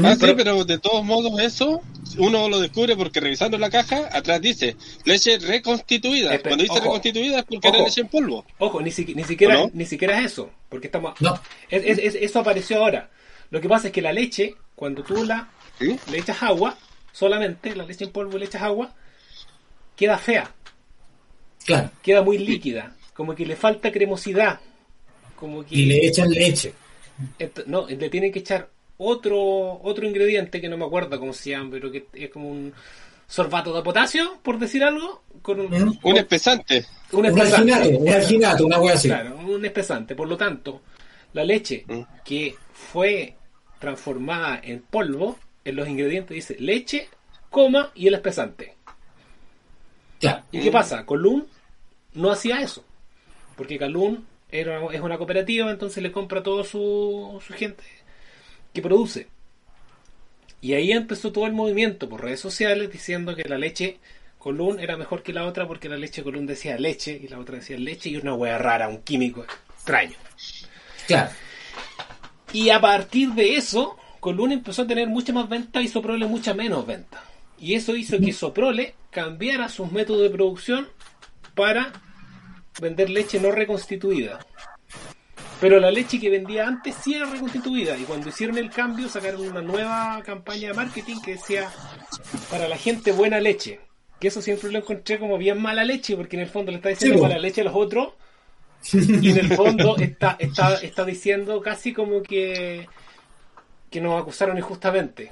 [SPEAKER 3] Ah, sí,
[SPEAKER 1] pero-
[SPEAKER 3] pero de todos modos eso uno lo descubre porque revisando la caja atrás dice leche reconstituida.
[SPEAKER 1] Espe-
[SPEAKER 3] Cuando dice
[SPEAKER 1] ojo.
[SPEAKER 3] reconstituida es porque era leche en polvo.
[SPEAKER 1] Ojo, ni, siqui- ni siquiera, ni siquiera es eso, porque estamos...
[SPEAKER 2] No.
[SPEAKER 1] es- es- es- eso apareció ahora. Lo que pasa es que la leche, cuando tú la
[SPEAKER 3] ¿Sí?
[SPEAKER 1] le echas agua, solamente la leche en polvo y le echas agua, queda fea.
[SPEAKER 2] Claro.
[SPEAKER 1] queda muy líquida, como que le falta cremosidad, como que
[SPEAKER 2] Y le echan leche.
[SPEAKER 1] No, le tienen que echar otro otro ingrediente que no me acuerdo cómo se llama, pero que es como un sorbato de potasio, por decir algo, con un,
[SPEAKER 2] ¿Mm?
[SPEAKER 3] Un espesante.
[SPEAKER 1] un
[SPEAKER 2] Un
[SPEAKER 1] espesante.
[SPEAKER 2] alginato, un alginato, una wea así.
[SPEAKER 1] Claro, un espesante. Por lo tanto, la leche
[SPEAKER 3] Mm.
[SPEAKER 1] que fue transformada en polvo, en los ingredientes dice leche, coma y el espesante.
[SPEAKER 2] Claro.
[SPEAKER 1] ¿Y qué pasa? Colún no hacía eso. Porque Colún era, es una cooperativa, entonces le compra a toda su, su gente que produce. Y ahí empezó todo el movimiento por redes sociales diciendo que la leche Colún era mejor que la otra porque la leche Colún decía leche y la otra decía leche y una hueá rara, un químico extraño.
[SPEAKER 2] Claro.
[SPEAKER 1] Y a partir de eso, Colún empezó a tener mucha más venta y Soprole mucha menos venta. Y eso hizo que Soprole cambiara sus métodos de producción para vender leche no reconstituida. Pero la leche que vendía antes sí era reconstituida. Y cuando hicieron el cambio, sacaron una nueva campaña de marketing que decía para la gente buena leche. Que eso siempre lo encontré como bien mala leche, porque en el fondo le está diciendo
[SPEAKER 2] Sí,
[SPEAKER 1] mala leche a los otros. Y en el fondo está, está, está diciendo casi como que, que nos acusaron injustamente.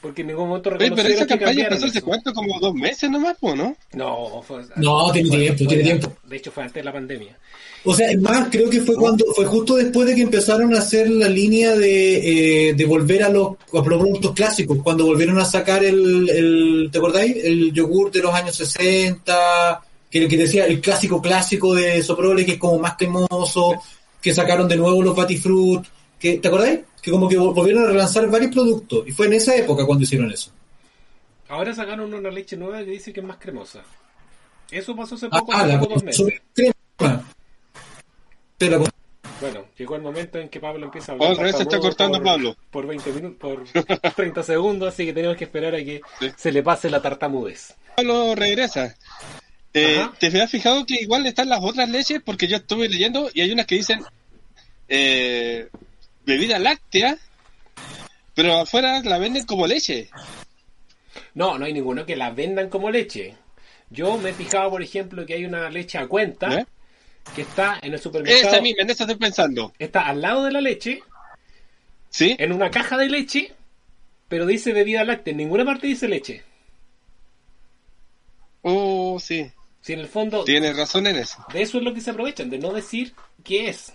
[SPEAKER 1] Porque en ningún momento
[SPEAKER 3] Oye, pero
[SPEAKER 1] reconocieron
[SPEAKER 3] esa
[SPEAKER 1] que
[SPEAKER 3] campaña pasó hace cuánto, como dos meses nomás, ¿no?
[SPEAKER 1] No, fue,
[SPEAKER 2] No, tiene
[SPEAKER 1] fue-
[SPEAKER 2] tiempo,
[SPEAKER 1] fue-
[SPEAKER 2] tiene tiempo.
[SPEAKER 1] De hecho, fue antes de la pandemia.
[SPEAKER 2] O sea, es más, creo que fue cuando fue justo después de que empezaron a hacer la línea de, eh, de volver a los, a los productos clásicos, cuando volvieron a sacar el, el ¿te acordáis? El yogur de los años 60, que, que decía el clásico clásico de Soprole, que es como más cremoso, que sacaron de nuevo los Batifruit, que, ¿te acordáis? Que como que vol- volvieron a relanzar varios productos, y fue en esa época cuando hicieron eso.
[SPEAKER 1] Ahora sacaron una leche nueva que dice que es más cremosa. Eso pasó hace
[SPEAKER 2] Ah,
[SPEAKER 1] poco,
[SPEAKER 2] ah,
[SPEAKER 1] hace
[SPEAKER 2] la
[SPEAKER 1] como dos meses.
[SPEAKER 2] super crema. Te la
[SPEAKER 1] Bueno, llegó el momento en que Pablo empieza a
[SPEAKER 3] Oh,
[SPEAKER 1] hablar.
[SPEAKER 3] otra vez se está cortando
[SPEAKER 1] por,
[SPEAKER 3] Pablo.
[SPEAKER 1] Por 20 minutos, por 30 segundos, así que tenemos que esperar a que
[SPEAKER 3] Sí.
[SPEAKER 1] se le pase la tartamudez.
[SPEAKER 3] Pablo regresa. Eh. ¿Te has fijado que igual están las otras leches? Porque yo estuve leyendo y hay unas que dicen eh, bebida láctea, pero afuera la venden como leche.
[SPEAKER 1] No, no hay ninguno que la vendan como leche. Yo me he fijado, por ejemplo, que hay una leche a cuenta
[SPEAKER 3] ¿Eh?
[SPEAKER 1] que está en el supermercado.
[SPEAKER 3] Esa misma, en esa estoy pensando.
[SPEAKER 1] Está al lado de la leche,
[SPEAKER 3] ¿Sí?
[SPEAKER 1] en una caja de leche, pero dice bebida láctea. En ninguna parte dice leche.
[SPEAKER 3] Oh, sí.
[SPEAKER 1] Si en el fondo,
[SPEAKER 3] Tienes razón en eso.
[SPEAKER 1] de eso es lo que se aprovechan, de no decir qué es.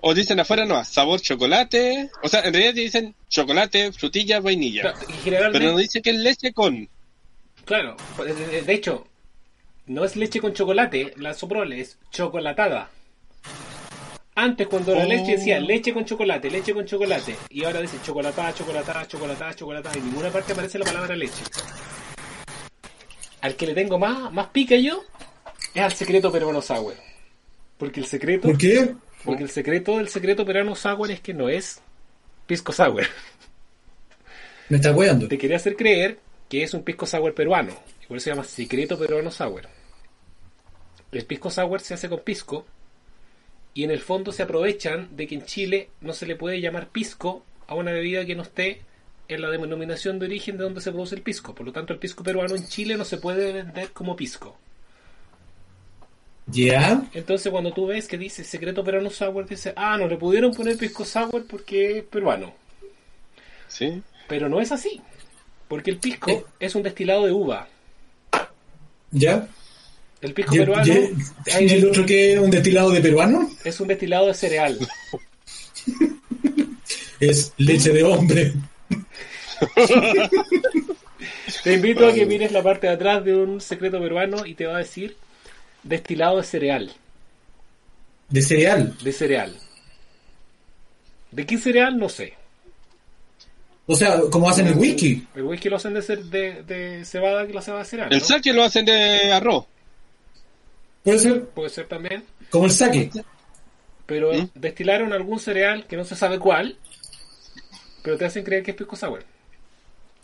[SPEAKER 3] O dicen afuera no, sabor chocolate. O sea, en realidad dicen chocolate, frutilla, vainilla.
[SPEAKER 1] Claro,
[SPEAKER 3] Pero no dice que es leche con.
[SPEAKER 1] claro, de- de hecho, no es leche con chocolate, la soprole es chocolatada. Antes cuando la
[SPEAKER 3] Oh.
[SPEAKER 1] leche decía leche con chocolate, leche con chocolate, y ahora dice chocolatada, chocolatada, chocolatada, chocolatada, y en ninguna parte aparece la palabra leche. Al que le tengo más, más pica yo es al secreto peruano sour. Porque el secreto,
[SPEAKER 2] ¿Por qué?
[SPEAKER 1] Porque el secreto del secreto peruano sour es que no es pisco sour.
[SPEAKER 2] Me está weando.
[SPEAKER 1] Te quería hacer creer que es un pisco sour peruano. Y por eso se llama secreto peruano sour. El pisco sour se hace con pisco y en el fondo se aprovechan de que en Chile no se le puede llamar pisco a una bebida que no esté en la denominación de origen de donde se produce el pisco. Por lo tanto, el pisco peruano en Chile no se puede vender como pisco.
[SPEAKER 2] ¿Ya?
[SPEAKER 1] Entonces, cuando tú ves que dice secreto peruano sour, dice, ah, no le pudieron poner pisco sour porque es peruano.
[SPEAKER 3] Sí.
[SPEAKER 1] Pero no es así. Porque el pisco
[SPEAKER 2] Eh.
[SPEAKER 1] es un destilado de uva.
[SPEAKER 2] ¿Ya?
[SPEAKER 1] El pisco
[SPEAKER 2] ¿Y,
[SPEAKER 1] peruano
[SPEAKER 2] y-
[SPEAKER 1] hay-
[SPEAKER 2] y el otro que es un destilado de peruano?
[SPEAKER 1] es un destilado de cereal.
[SPEAKER 2] Es leche de hombre.
[SPEAKER 1] Te invito a que mires la parte de atrás de un secreto peruano y te va a decir destilado de cereal.
[SPEAKER 2] De cereal.
[SPEAKER 1] De cereal. ¿De qué cereal? No sé.
[SPEAKER 2] O sea, como hacen el whisky.
[SPEAKER 1] El whisky lo hacen de, cer- de, de cebada que la cebada de cereal.
[SPEAKER 3] El
[SPEAKER 1] ¿no?
[SPEAKER 3] saque lo hacen de arroz.
[SPEAKER 2] Puede ser
[SPEAKER 1] Puede ser también.
[SPEAKER 2] como el saque.
[SPEAKER 1] Pero
[SPEAKER 3] ¿Mm?
[SPEAKER 1] destilaron algún cereal que no se sabe cuál. Pero te hacen creer que es pisco sour.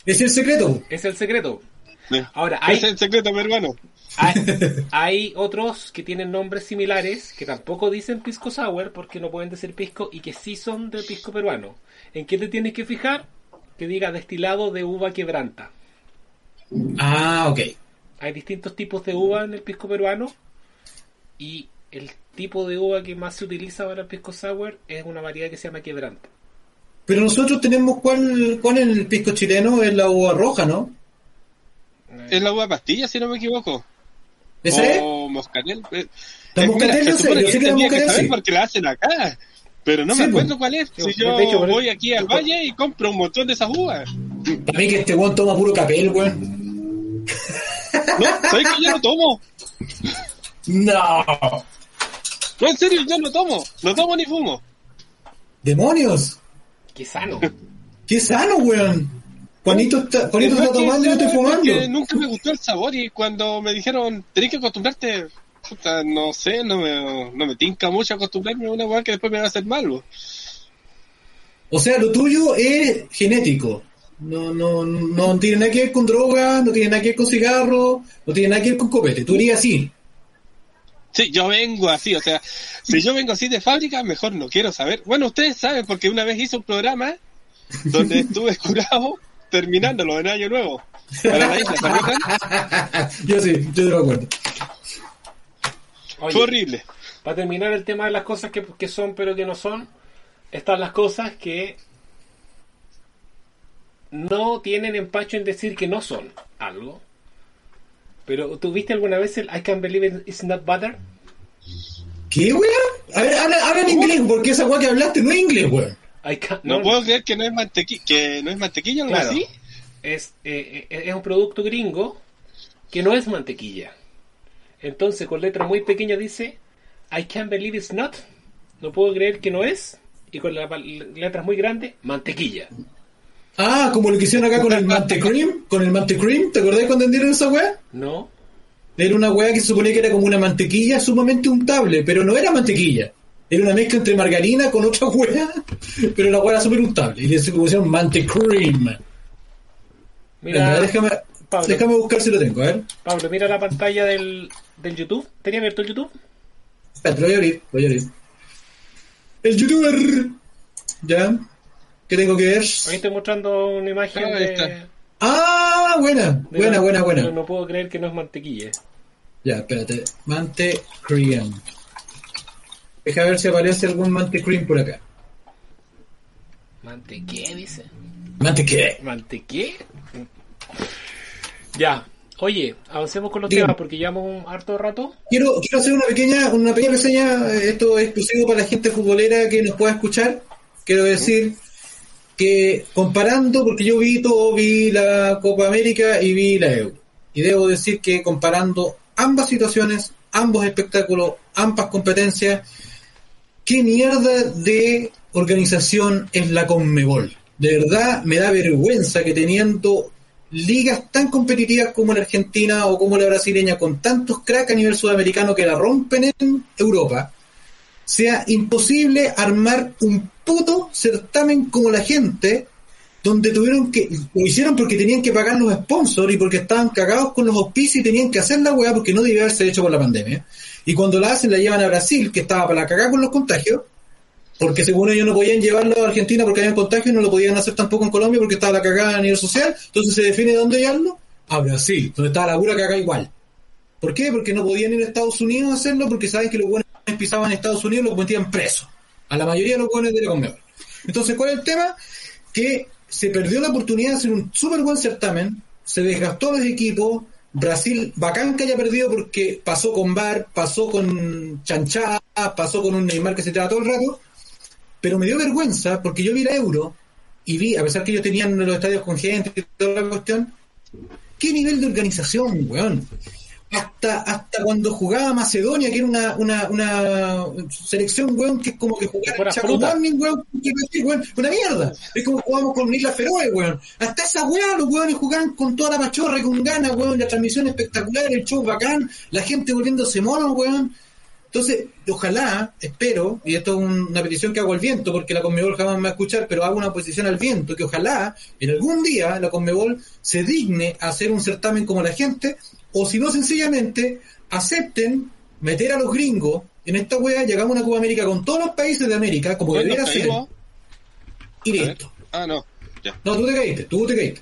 [SPEAKER 2] Es el secreto.
[SPEAKER 1] Es el secreto.
[SPEAKER 3] Sí.
[SPEAKER 1] Ahora, hay,
[SPEAKER 3] Es el secreto peruano.
[SPEAKER 1] Hay, hay otros que tienen nombres similares que tampoco dicen pisco sour porque no pueden decir pisco y que sí son de pisco peruano. ¿En qué te tienes que fijar? Que diga destilado de uva quebranta.
[SPEAKER 2] Ah, ok.
[SPEAKER 1] Hay distintos tipos de uva en el pisco peruano y el tipo de uva que más se utiliza para el pisco sour es una variedad que se llama quebranta.
[SPEAKER 2] Pero nosotros tenemos cuál, cuál es el pisco chileno, es la uva roja, ¿no?
[SPEAKER 3] Es la uva pastilla, si no me equivoco.
[SPEAKER 2] ¿Esa es?
[SPEAKER 3] o moscatel. Eh,
[SPEAKER 2] La
[SPEAKER 3] eh,
[SPEAKER 2] moscatel
[SPEAKER 3] se
[SPEAKER 2] sé, yo sé que la moscatel sí.
[SPEAKER 3] porque la hacen acá. Pero no
[SPEAKER 2] Sí,
[SPEAKER 3] me
[SPEAKER 2] pues.
[SPEAKER 3] acuerdo cuál es. Si yo
[SPEAKER 1] hecho,
[SPEAKER 3] voy aquí al valle y compro un montón de esas uvas.
[SPEAKER 2] Para mí que este weón toma puro capel, weón.
[SPEAKER 3] No, ¿sabes que yo no tomo?
[SPEAKER 2] No.
[SPEAKER 3] No, en serio, yo no tomo. No tomo ni fumo.
[SPEAKER 2] ¡Demonios!
[SPEAKER 1] ¡Qué sano!
[SPEAKER 2] ¡Qué sano, weón! Juanito está, Juanito
[SPEAKER 3] Es
[SPEAKER 2] está tomando y yo estoy fumando.
[SPEAKER 3] nunca me gustó el sabor y cuando me dijeron, tenés que acostumbrarte, puta, no sé, no me, no me tinca mucho acostumbrarme a una weá que después me va a hacer malo.
[SPEAKER 2] O sea, lo tuyo es genético. No, no, no tiene nada que ver con droga, no tiene nada que ver con cigarro, no tiene nada que ver con copete. Tú eres así.
[SPEAKER 3] Sí, yo vengo así, o sea, si yo vengo así de fábrica, mejor no quiero saber. Bueno, ustedes saben, porque una vez hice un programa donde estuve curado terminándolo en Año Nuevo. Para la isla, ¿se acuerdan?
[SPEAKER 2] yo sí, yo te lo acuerdo.
[SPEAKER 1] Oye,
[SPEAKER 3] Fue horrible.
[SPEAKER 1] para terminar el tema de las cosas que, que son pero que no son, están las cosas que no tienen empacho en decir que no son algo. Pero, ¿tú viste alguna vez el I can't believe it's not butter?
[SPEAKER 2] ¿Qué, weón? A ver, habla, habla en inglés, porque esa weá que hablaste no es inglés, weón.
[SPEAKER 3] No puedo creer que no es mantequilla, que no es mantequilla
[SPEAKER 1] Claro.
[SPEAKER 3] así.
[SPEAKER 1] es, eh, eh, es un producto gringo que no es mantequilla. Entonces, con letra muy pequeña dice, I can't believe it's not. No puedo creer que no es. Y con la, letras muy grandes, mantequilla.
[SPEAKER 2] Ah, como lo que hicieron acá con el Mantecream, con el Mantecream, ¿te acordás cuando vendieron esa weá?
[SPEAKER 1] ¿No?
[SPEAKER 2] Era una weá que se suponía que era como una mantequilla sumamente untable, pero no era mantequilla. Era una mezcla entre margarina con otra weá, pero la weá era súper untable. Y le pusieron Mantecream.
[SPEAKER 1] Mira,
[SPEAKER 2] Venga, déjame,
[SPEAKER 1] Pablo.
[SPEAKER 2] déjame buscar si lo tengo, a ver.
[SPEAKER 1] Pablo, mira la pantalla del, del YouTube. ¿Tenía abierto el YouTube?
[SPEAKER 2] Espérate, lo voy a abrir, lo voy a abrir. El youtuber. ¿Ya? ¿Qué tengo que ver?
[SPEAKER 1] Ahí estoy mostrando una imagen
[SPEAKER 3] Ah, ahí
[SPEAKER 1] de,
[SPEAKER 3] está.
[SPEAKER 2] Ah, buena,
[SPEAKER 1] de
[SPEAKER 2] buena,
[SPEAKER 1] la-
[SPEAKER 2] buena,
[SPEAKER 1] No,
[SPEAKER 2] buena.
[SPEAKER 1] no puedo creer que no es mantequilla.
[SPEAKER 2] Ya, espérate. Mantecream. Deja ver si aparece algún Mantecream por acá.
[SPEAKER 1] ¿Mantequé, dice?
[SPEAKER 2] ¿Mantequé?
[SPEAKER 1] ¿Mantequé? Ya. Oye, avancemos con los temas porque llevamos un harto rato.
[SPEAKER 2] Quiero, quiero hacer una pequeña, una pequeña reseña, eh, esto es exclusivo para la gente futbolera que nos pueda escuchar. Quiero decir que comparando, porque yo vi todo, vi la Copa América y vi la Euro. Y debo decir que comparando ambas situaciones, ambos espectáculos, ambas competencias, ¿qué mierda de organización es la Conmebol? De verdad me da vergüenza que teniendo ligas tan competitivas como la Argentina o como la brasileña, con tantos cracks a nivel sudamericano que la rompen en Europa, sea imposible armar un puto certamen como la gente donde tuvieron que, lo hicieron porque tenían que pagar los sponsors y porque estaban cagados con los auspicios y tenían que hacer la weá porque no debía haberse hecho por la pandemia. Y cuando la hacen la llevan a Brasil, que estaba para la cagada con los contagios, porque según ellos no podían llevarlo a Argentina porque habían contagios, no lo podían hacer tampoco en Colombia porque estaba la cagada a nivel social, entonces se define dónde llevarlo, a Brasil, donde estaba la pura cagada igual. ¿Por qué? Porque no podían ir a Estados Unidos a hacerlo porque saben que los buenos pisaban en Estados Unidos los metían presos. A la mayoría de los buenos de la Conmebol. Entonces, ¿cuál es el tema? Que se perdió la oportunidad de hacer un súper buen certamen, se desgastó los equipos, Brasil, bacán que haya perdido porque pasó con Bar, pasó con Chanchá, pasó con un Neymar que se traba todo el rato, pero me dio vergüenza porque yo vi la Euro y vi, a pesar que ellos tenían los estadios con gente y toda la cuestión, qué nivel de organización, weón hasta hasta cuando jugaba Macedonia, que era una, una, una selección, weón, que es como que jugar Chaco Morning, weón, weón, una mierda. Es como jugamos con Isla Feroe, weón. Hasta esa weá los weones jugaban con toda la pachorra, con ganas, weón, la transmisión espectacular, el show bacán, la gente volviéndose mono, weón. Entonces, ojalá, espero, y esto es una petición que hago al viento, porque la Conmebol jamás me va a escuchar, pero hago una posición al viento, que ojalá en algún día la Conmebol se digne a hacer un certamen como la gente, o si no, sencillamente acepten meter a los gringos en esta wea, llegamos a una Copa América con todos los países de América, como debería ser, y listo.
[SPEAKER 3] Ah, no.
[SPEAKER 2] Ya. No, tú te caíste, tú te caíste.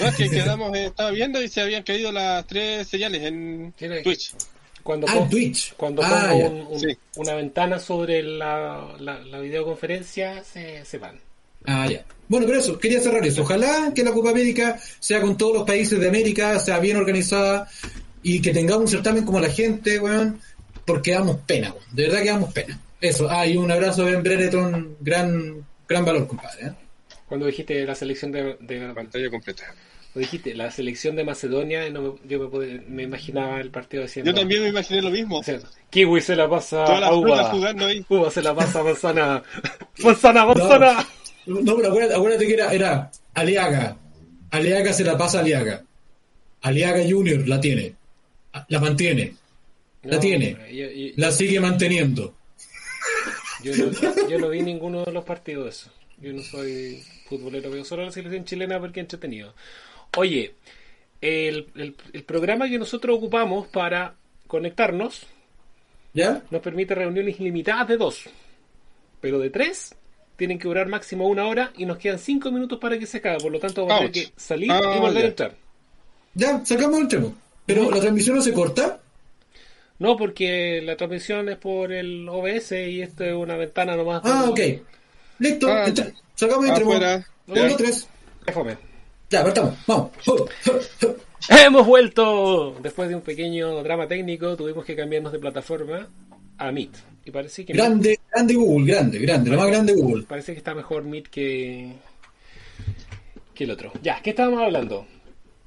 [SPEAKER 3] No, es que quedamos, eh, estaba viendo y se habían caído las tres señales en Twitch.
[SPEAKER 1] Cuando
[SPEAKER 2] ah, Twitch.
[SPEAKER 1] Cuando
[SPEAKER 2] ah,
[SPEAKER 1] pongo un, un, una ventana sobre la, la, la videoconferencia, se, se, van.
[SPEAKER 2] Ah, ya. Bueno, pero eso, quería cerrar eso. Ojalá que la Copa América sea con todos los países de América, sea bien organizada y que tengamos un certamen como la gente, weón, porque damos pena, weón. De verdad que damos pena. Eso, ah, y un abrazo Ben Brereton, gran, gran valor, compadre. ¿eh?
[SPEAKER 1] Cuando dijiste la selección de, de
[SPEAKER 3] pantalla completa
[SPEAKER 1] lo dijiste, la selección de Macedonia, no me, yo me, podía, me, imaginaba el partido diciendo.
[SPEAKER 3] Yo también me imaginé lo mismo.
[SPEAKER 1] O sea, Kiwi se la pasa
[SPEAKER 3] Todas
[SPEAKER 1] a Uva.
[SPEAKER 3] jugando ahí.
[SPEAKER 1] Uva se la pasa a Manzana. Manzana, Manzana.
[SPEAKER 2] No, no, pero acuérdate, acuérdate, que era, era Aliaga. Aliaga se la pasa a Aliaga. Aliaga Junior la tiene. La mantiene. La no, tiene. Yo, yo, la sigue manteniendo.
[SPEAKER 1] Yo no, yo no vi ninguno de los partidos eso. Yo no soy futbolero, veo solo la selección chilena porque es entretenido. Oye, el, el, el, programa que nosotros ocupamos para conectarnos
[SPEAKER 2] ¿Ya?
[SPEAKER 1] nos permite reuniones ilimitadas de dos, pero de tres tienen que durar máximo una hora y nos quedan cinco minutos para que se acabe, por lo tanto vamos a tener que salir
[SPEAKER 2] ah,
[SPEAKER 1] y volver
[SPEAKER 2] ya.
[SPEAKER 1] a entrar.
[SPEAKER 2] Ya, sacamos el tema. ¿Pero la transmisión no se corta?
[SPEAKER 1] No, porque la transmisión es por el OBS y esto es una ventana nomás.
[SPEAKER 2] Ah, ok. Listo,
[SPEAKER 3] Ah,
[SPEAKER 2] entra- sacamos el tema. Uno, tres.
[SPEAKER 1] Déjame.
[SPEAKER 2] Ya, partamos. Vamos.
[SPEAKER 1] Hemos vuelto. Después de un pequeño drama técnico, tuvimos que cambiarnos de plataforma a Meet. Y parece que
[SPEAKER 2] Grande, grande Google, grande, grande, lo más grande Google.
[SPEAKER 1] parece que está mejor Meet que que el otro. Ya, ¿qué estábamos hablando?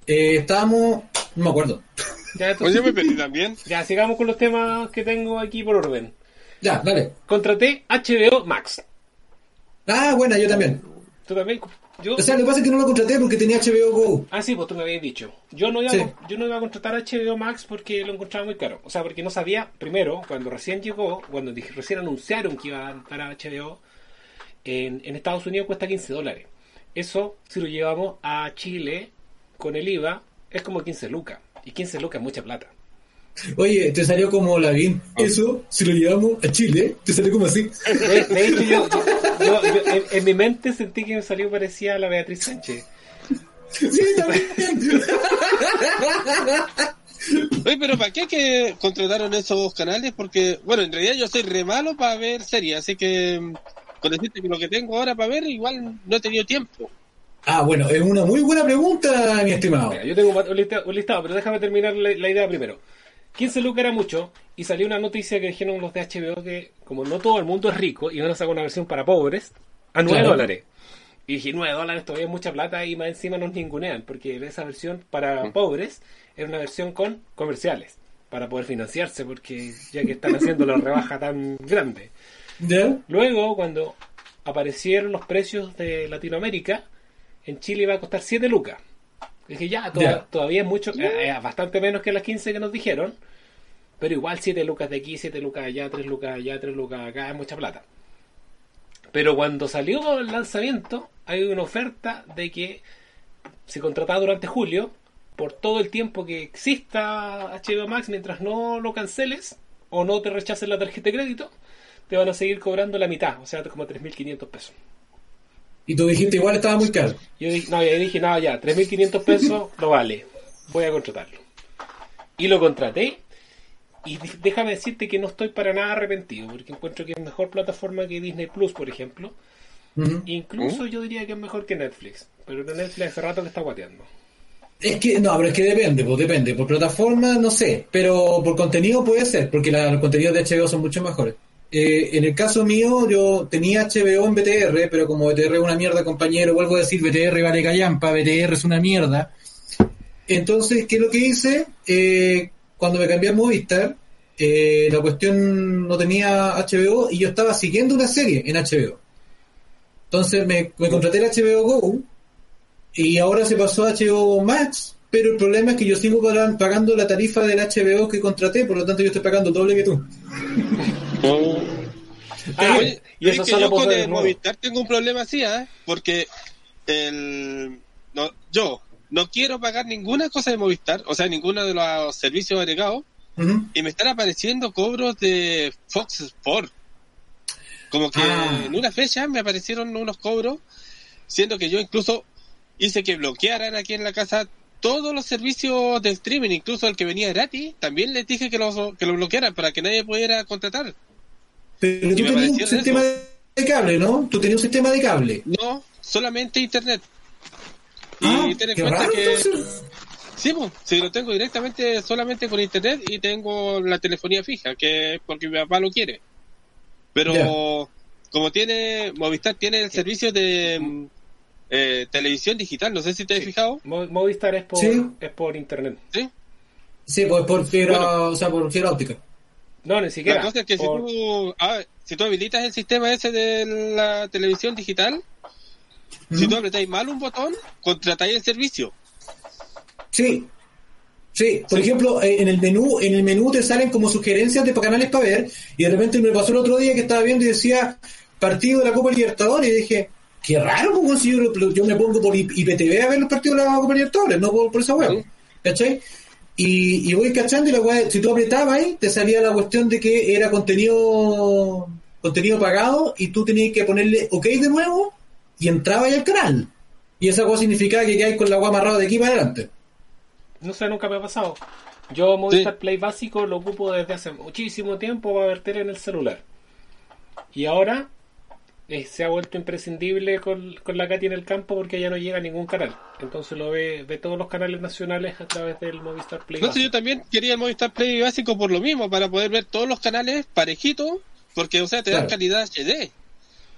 [SPEAKER 2] Eh, estábamos, no me acuerdo.
[SPEAKER 1] Ya,
[SPEAKER 3] Pues
[SPEAKER 1] entonces-
[SPEAKER 3] yo me perdí también.
[SPEAKER 1] ya sigamos con los temas que tengo aquí por orden.
[SPEAKER 2] Ya, dale.
[SPEAKER 1] Contraté HBO Max.
[SPEAKER 2] Ah, buena, yo también.
[SPEAKER 1] ¿Tú también? Yo...
[SPEAKER 2] O sea, lo que pasa es que no lo contraté porque tenía HBO Go.
[SPEAKER 1] Ah, sí, pues tú me habías dicho. Yo no iba,
[SPEAKER 2] Sí.
[SPEAKER 1] a, yo no iba a contratar HBO Max porque lo encontraba muy caro. O sea, porque no sabía, primero, cuando recién llegó, cuando recién anunciaron que iba para HBO, en, en Estados Unidos cuesta 15 dólares. Eso, si lo llevamos a Chile con el IVA, es como 15 lucas. Y 15 lucas es mucha plata.
[SPEAKER 2] Oye, te salió como la BIM. Eso, si lo llevamos a Chile, te salió como así.
[SPEAKER 1] De, de hecho, yo, yo- yo- yo en, en mi mente sentí que me salió parecida a la Beatriz Sánchez.
[SPEAKER 2] Sí, también.
[SPEAKER 3] Oye, pero ¿para qué que contrataron esos canales? Porque, bueno, en realidad yo soy re malo para ver series, así que mm, con decirte que lo que tengo ahora para ver, igual no he tenido tiempo.
[SPEAKER 2] Ah, bueno, es una muy buena pregunta, mi estimado.
[SPEAKER 1] Mira, yo tengo un lista- un listado, pero déjame terminar la, la idea primero. 15 lucas era mucho, y salió una noticia que dijeron los de HBO que, como no todo el mundo es rico, iban a sacar una versión para pobres a 9
[SPEAKER 2] Claro.
[SPEAKER 1] dólares. Y dije, 9 dólares todavía es mucha plata y más encima nos ningunean, porque esa versión para pobres era una versión con comerciales, para poder financiarse, porque ya que están haciendo la rebaja tan grande. Luego, cuando aparecieron los precios de Latinoamérica, en Chile iba a costar 7 lucas. Dije, ya, to-
[SPEAKER 2] Ya.
[SPEAKER 1] todavía es mucho, eh, bastante menos que las 15 que nos dijeron, pero igual 7 lucas de aquí, 7 lucas allá, 3 lucas allá, 3 lucas acá, es mucha plata. Pero cuando salió el lanzamiento, hay una oferta de que si contratás durante julio, por todo el tiempo que exista HBO Max, mientras no lo canceles o no te rechacen la tarjeta de crédito, te van a seguir cobrando la mitad, o sea, como 3.500 pesos.
[SPEAKER 2] Y tú dijiste igual estaba muy caro.
[SPEAKER 1] Yo dije, no, yo dije, no, ya, 3.500 pesos lo vale, voy a contratarlo. Y lo contraté, y déjame decirte que no estoy para nada arrepentido, porque encuentro que es mejor plataforma que Disney Plus, por ejemplo. Incluso yo diría que es mejor que Netflix, pero Netflix hace rato que está guateando.
[SPEAKER 2] Es que, no, pero es que depende, pues depende. Por plataforma, no sé, pero por contenido puede ser, porque la- los contenidos de HBO son mucho mejores. Eh, en el caso mío, yo tenía HBO en BTR, pero como BTR es una mierda, compañero, vuelvo a decir, BTR vale callampa, BTR es una mierda. Entonces, ¿qué es lo que hice? Eh, cuando me cambié a Movistar, eh, la cuestión no tenía HBO y yo estaba siguiendo una serie en HBO. Entonces me, me contraté el HBO Go y ahora se pasó a HBO Max, pero el problema es que yo sigo pagan- pagando la tarifa del HBO que contraté, por lo tanto yo estoy pagando doble que tú.
[SPEAKER 1] Ah,
[SPEAKER 3] Oye,
[SPEAKER 1] y
[SPEAKER 3] es
[SPEAKER 1] eso solo
[SPEAKER 3] yo con el. Movistar tengo un problema así, ¿eh? Porque el, no, yo no quiero pagar ninguna cosa de Movistar, o sea, ninguno de los servicios agregados, y me están apareciendo cobros de Fox Sport. Como que
[SPEAKER 2] Ah.
[SPEAKER 3] en una fecha me aparecieron unos cobros, siendo que yo incluso hice que bloquearan aquí en la casa todos los servicios de streaming, incluso el que venía gratis, también les dije que lo, que lo bloquearan para que nadie pudiera contratar.
[SPEAKER 2] Pero tú tenías un sistema de cable, ¿no? Tú tenías un sistema de cable.
[SPEAKER 3] No, solamente internet.
[SPEAKER 2] Ah,
[SPEAKER 3] y ten en
[SPEAKER 2] qué
[SPEAKER 3] cuenta
[SPEAKER 2] raro,
[SPEAKER 3] que
[SPEAKER 2] entonces.
[SPEAKER 3] sí, pues, si lo tengo directamente solamente con internet y tengo la telefonía fija, que es porque mi papá lo quiere. Pero como tiene Movistar tiene el servicio de eh, televisión digital, no sé si te has fijado,
[SPEAKER 1] Mo- Movistar es por,
[SPEAKER 2] Sí.
[SPEAKER 1] es por internet.
[SPEAKER 3] ¿sí?
[SPEAKER 2] Sí, pues por fibra,
[SPEAKER 3] Bueno.
[SPEAKER 2] o sea, por fibra óptica.
[SPEAKER 1] No, ni siquiera.
[SPEAKER 3] La cosa es que si
[SPEAKER 1] por-
[SPEAKER 3] tú, ah, si tú habilitas el sistema ese de la televisión digital, si tú apretáis mal un botón, contratáis el servicio.
[SPEAKER 2] Sí. Sí, por ejemplo, eh, en el menú, en el menú te salen como sugerencias de canales para ver, y de repente me pasó el otro día que estaba viendo y decía partido de la Copa Libertadores, y dije, qué raro, pues, si yo, me pongo por IPTV a ver los partidos de la Copa Libertadores, no por, por esa hueá,
[SPEAKER 3] Sí.
[SPEAKER 2] ¿cachai? Y, y voy cachando y la weá, si tú apretabas ahí, te salía la cuestión de que era contenido contenido pagado y tú tenías que ponerle OK de nuevo y entraba ahí al canal. Y esa cosa significaba que quedáis con la agua amarrada de aquí para adelante.
[SPEAKER 1] No sé, nunca me ha pasado. Yo Movistar Play básico lo ocupo desde hace muchísimo tiempo para ver tele en el celular. Y ahora eh, se ha vuelto imprescindible con, con la Katy en el campo porque ya no llega a ningún canal. Entonces lo ve, ve todos los canales nacionales a través del Movistar Play
[SPEAKER 3] Entonces yo también quería el Movistar Play básico por lo mismo, para poder ver todos los canales parejitos, porque o sea, te dan calidad HD.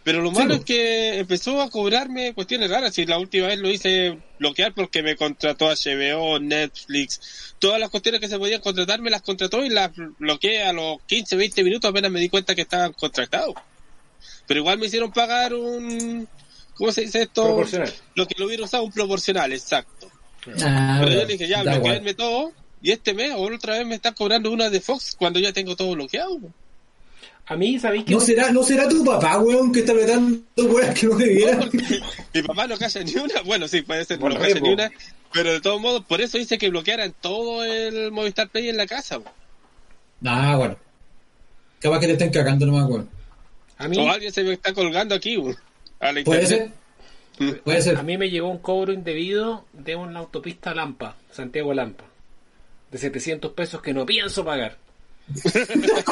[SPEAKER 3] Pero lo malo es que empezó a cobrarme cuestiones raras. Y la última vez lo hice bloquear porque me contrató HBO, Netflix, todas las cuestiones que se podían contratar me las contrató y las bloqueé a los 15, 20 minutos apenas me di cuenta que estaban contratados. Pero igual me hicieron pagar un... ¿Cómo se dice esto?
[SPEAKER 1] Proporcional.
[SPEAKER 3] Lo que lo hubiera usado un proporcional, exacto.
[SPEAKER 2] Ah,
[SPEAKER 3] Pero yo
[SPEAKER 2] bueno,
[SPEAKER 3] le dije, ya, bloqueenme todo. Y este mes, o otra vez me están cobrando una de Fox cuando ya tengo todo bloqueado.
[SPEAKER 1] A mí, ¿sabéis que
[SPEAKER 2] ¿No será, ¿No será tu papá, weón, que está vetando weas que no debiera?
[SPEAKER 3] Mi papá no calla ni una. Bueno, sí, puede ser,
[SPEAKER 1] Por
[SPEAKER 3] no calla ni una. Pero de todos modos, por eso hice que bloquearan todo el Movistar Play en la casa. po.
[SPEAKER 2] Ah, bueno. Capaz que te estén cagando nomás, weón.
[SPEAKER 1] A mí,
[SPEAKER 3] O alguien se me está colgando aquí. po, A la
[SPEAKER 2] Puede ser. Puede ser.
[SPEAKER 1] a mí me llegó un cobro indebido de una autopista Lampa, Santiago Lampa, de 700 pesos que no pienso pagar.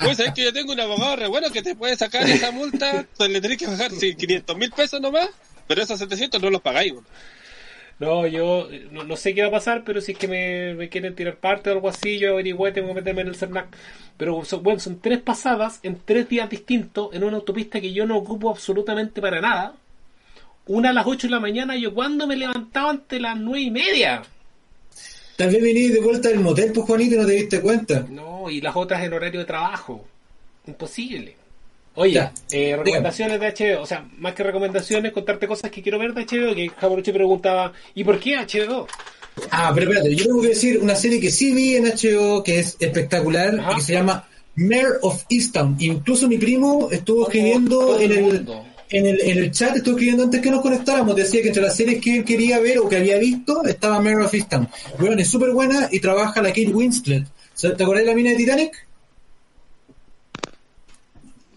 [SPEAKER 3] Pues es que yo tengo un abogado re bueno que te puede sacar esa multa. Pues le tenés que pagar sí, 500 mil pesos nomás. Pero esos 700 no los pagáis. po.
[SPEAKER 1] No, yo eh, no, no sé qué va a pasar, pero si es que me, me quieren tirar parte o algo así, yo averigüé, tengo que meterme en el CERNAC. Pero son, bueno, son tres pasadas en tres días distintos en una autopista que yo no ocupo absolutamente para nada. Una a las 8 de la mañana, yo cuando me levantaba ante las nueve y media.
[SPEAKER 2] Tal vez venís de vuelta del motel, pues Juanito, y no te diste cuenta.
[SPEAKER 1] No, y las otras en horario de trabajo. Imposible. Oye,
[SPEAKER 2] Ya,
[SPEAKER 1] eh, recomendaciones de HBO. O sea, más que recomendaciones, contarte cosas que quiero ver de HBO. Que Jaboruchi preguntaba, ¿y por qué HBO?
[SPEAKER 2] Ah, pero espérate, yo tengo que decir una serie que sí vi en HBO, que es espectacular,
[SPEAKER 1] Ajá.
[SPEAKER 2] y que se llama Mayor of Easttown. Incluso mi primo estuvo escribiendo en el... en el, en el chat estuve escribiendo antes que nos conectáramos, decía que entre las series que él quería ver o que había visto estaba Mare of Easttown. Bueno, es súper buena y trabaja la Kate Winslet. ¿Te acordás de la mina de Titanic?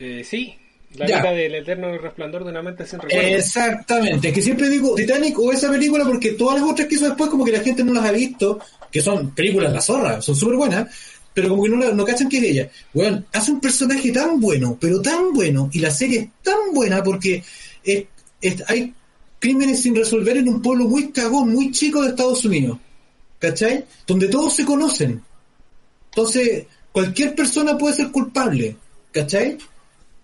[SPEAKER 1] Eh, sí, la
[SPEAKER 2] Ya.
[SPEAKER 1] vida del eterno resplandor de una mente sin recuerdo.
[SPEAKER 2] Exactamente, es que siempre digo Titanic o esa película porque todas las otras que hizo después como que la gente no las ha visto, que son películas la zorra, son súper buenas, pero como que no, la- no cachan que es ella. Bueno, hace un personaje tan bueno, pero tan bueno, y la serie es tan buena porque es- es- hay crímenes sin resolver en un pueblo muy cagón, muy chico de Estados Unidos, ¿cachai? Donde todos se conocen. Entonces, cualquier persona puede ser culpable, ¿cachai?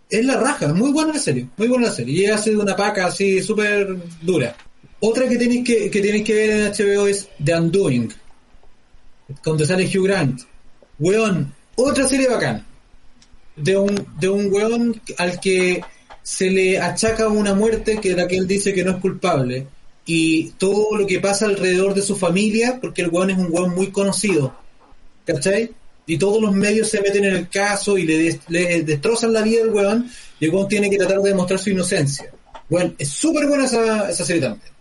[SPEAKER 2] Es la raja, muy buena la serie, muy buena la serie. Y hace de una paca así súper dura. Otra que tenéis que, que tenéis que ver en HBO es The Undoing, donde sale Hugh Grant. Weón, otra serie bacán. De un, de un weón al que se le achaca una muerte que la que él dice que no es culpable. Y todo lo que pasa alrededor de su familia, porque el weón es un weón muy conocido. ¿cachai? Y todos los medios se meten en el caso y le, des- le destrozan la vida al weón y el weón tiene que tratar de demostrar su inocencia. Bueno, es súper buena esa, esa serie también.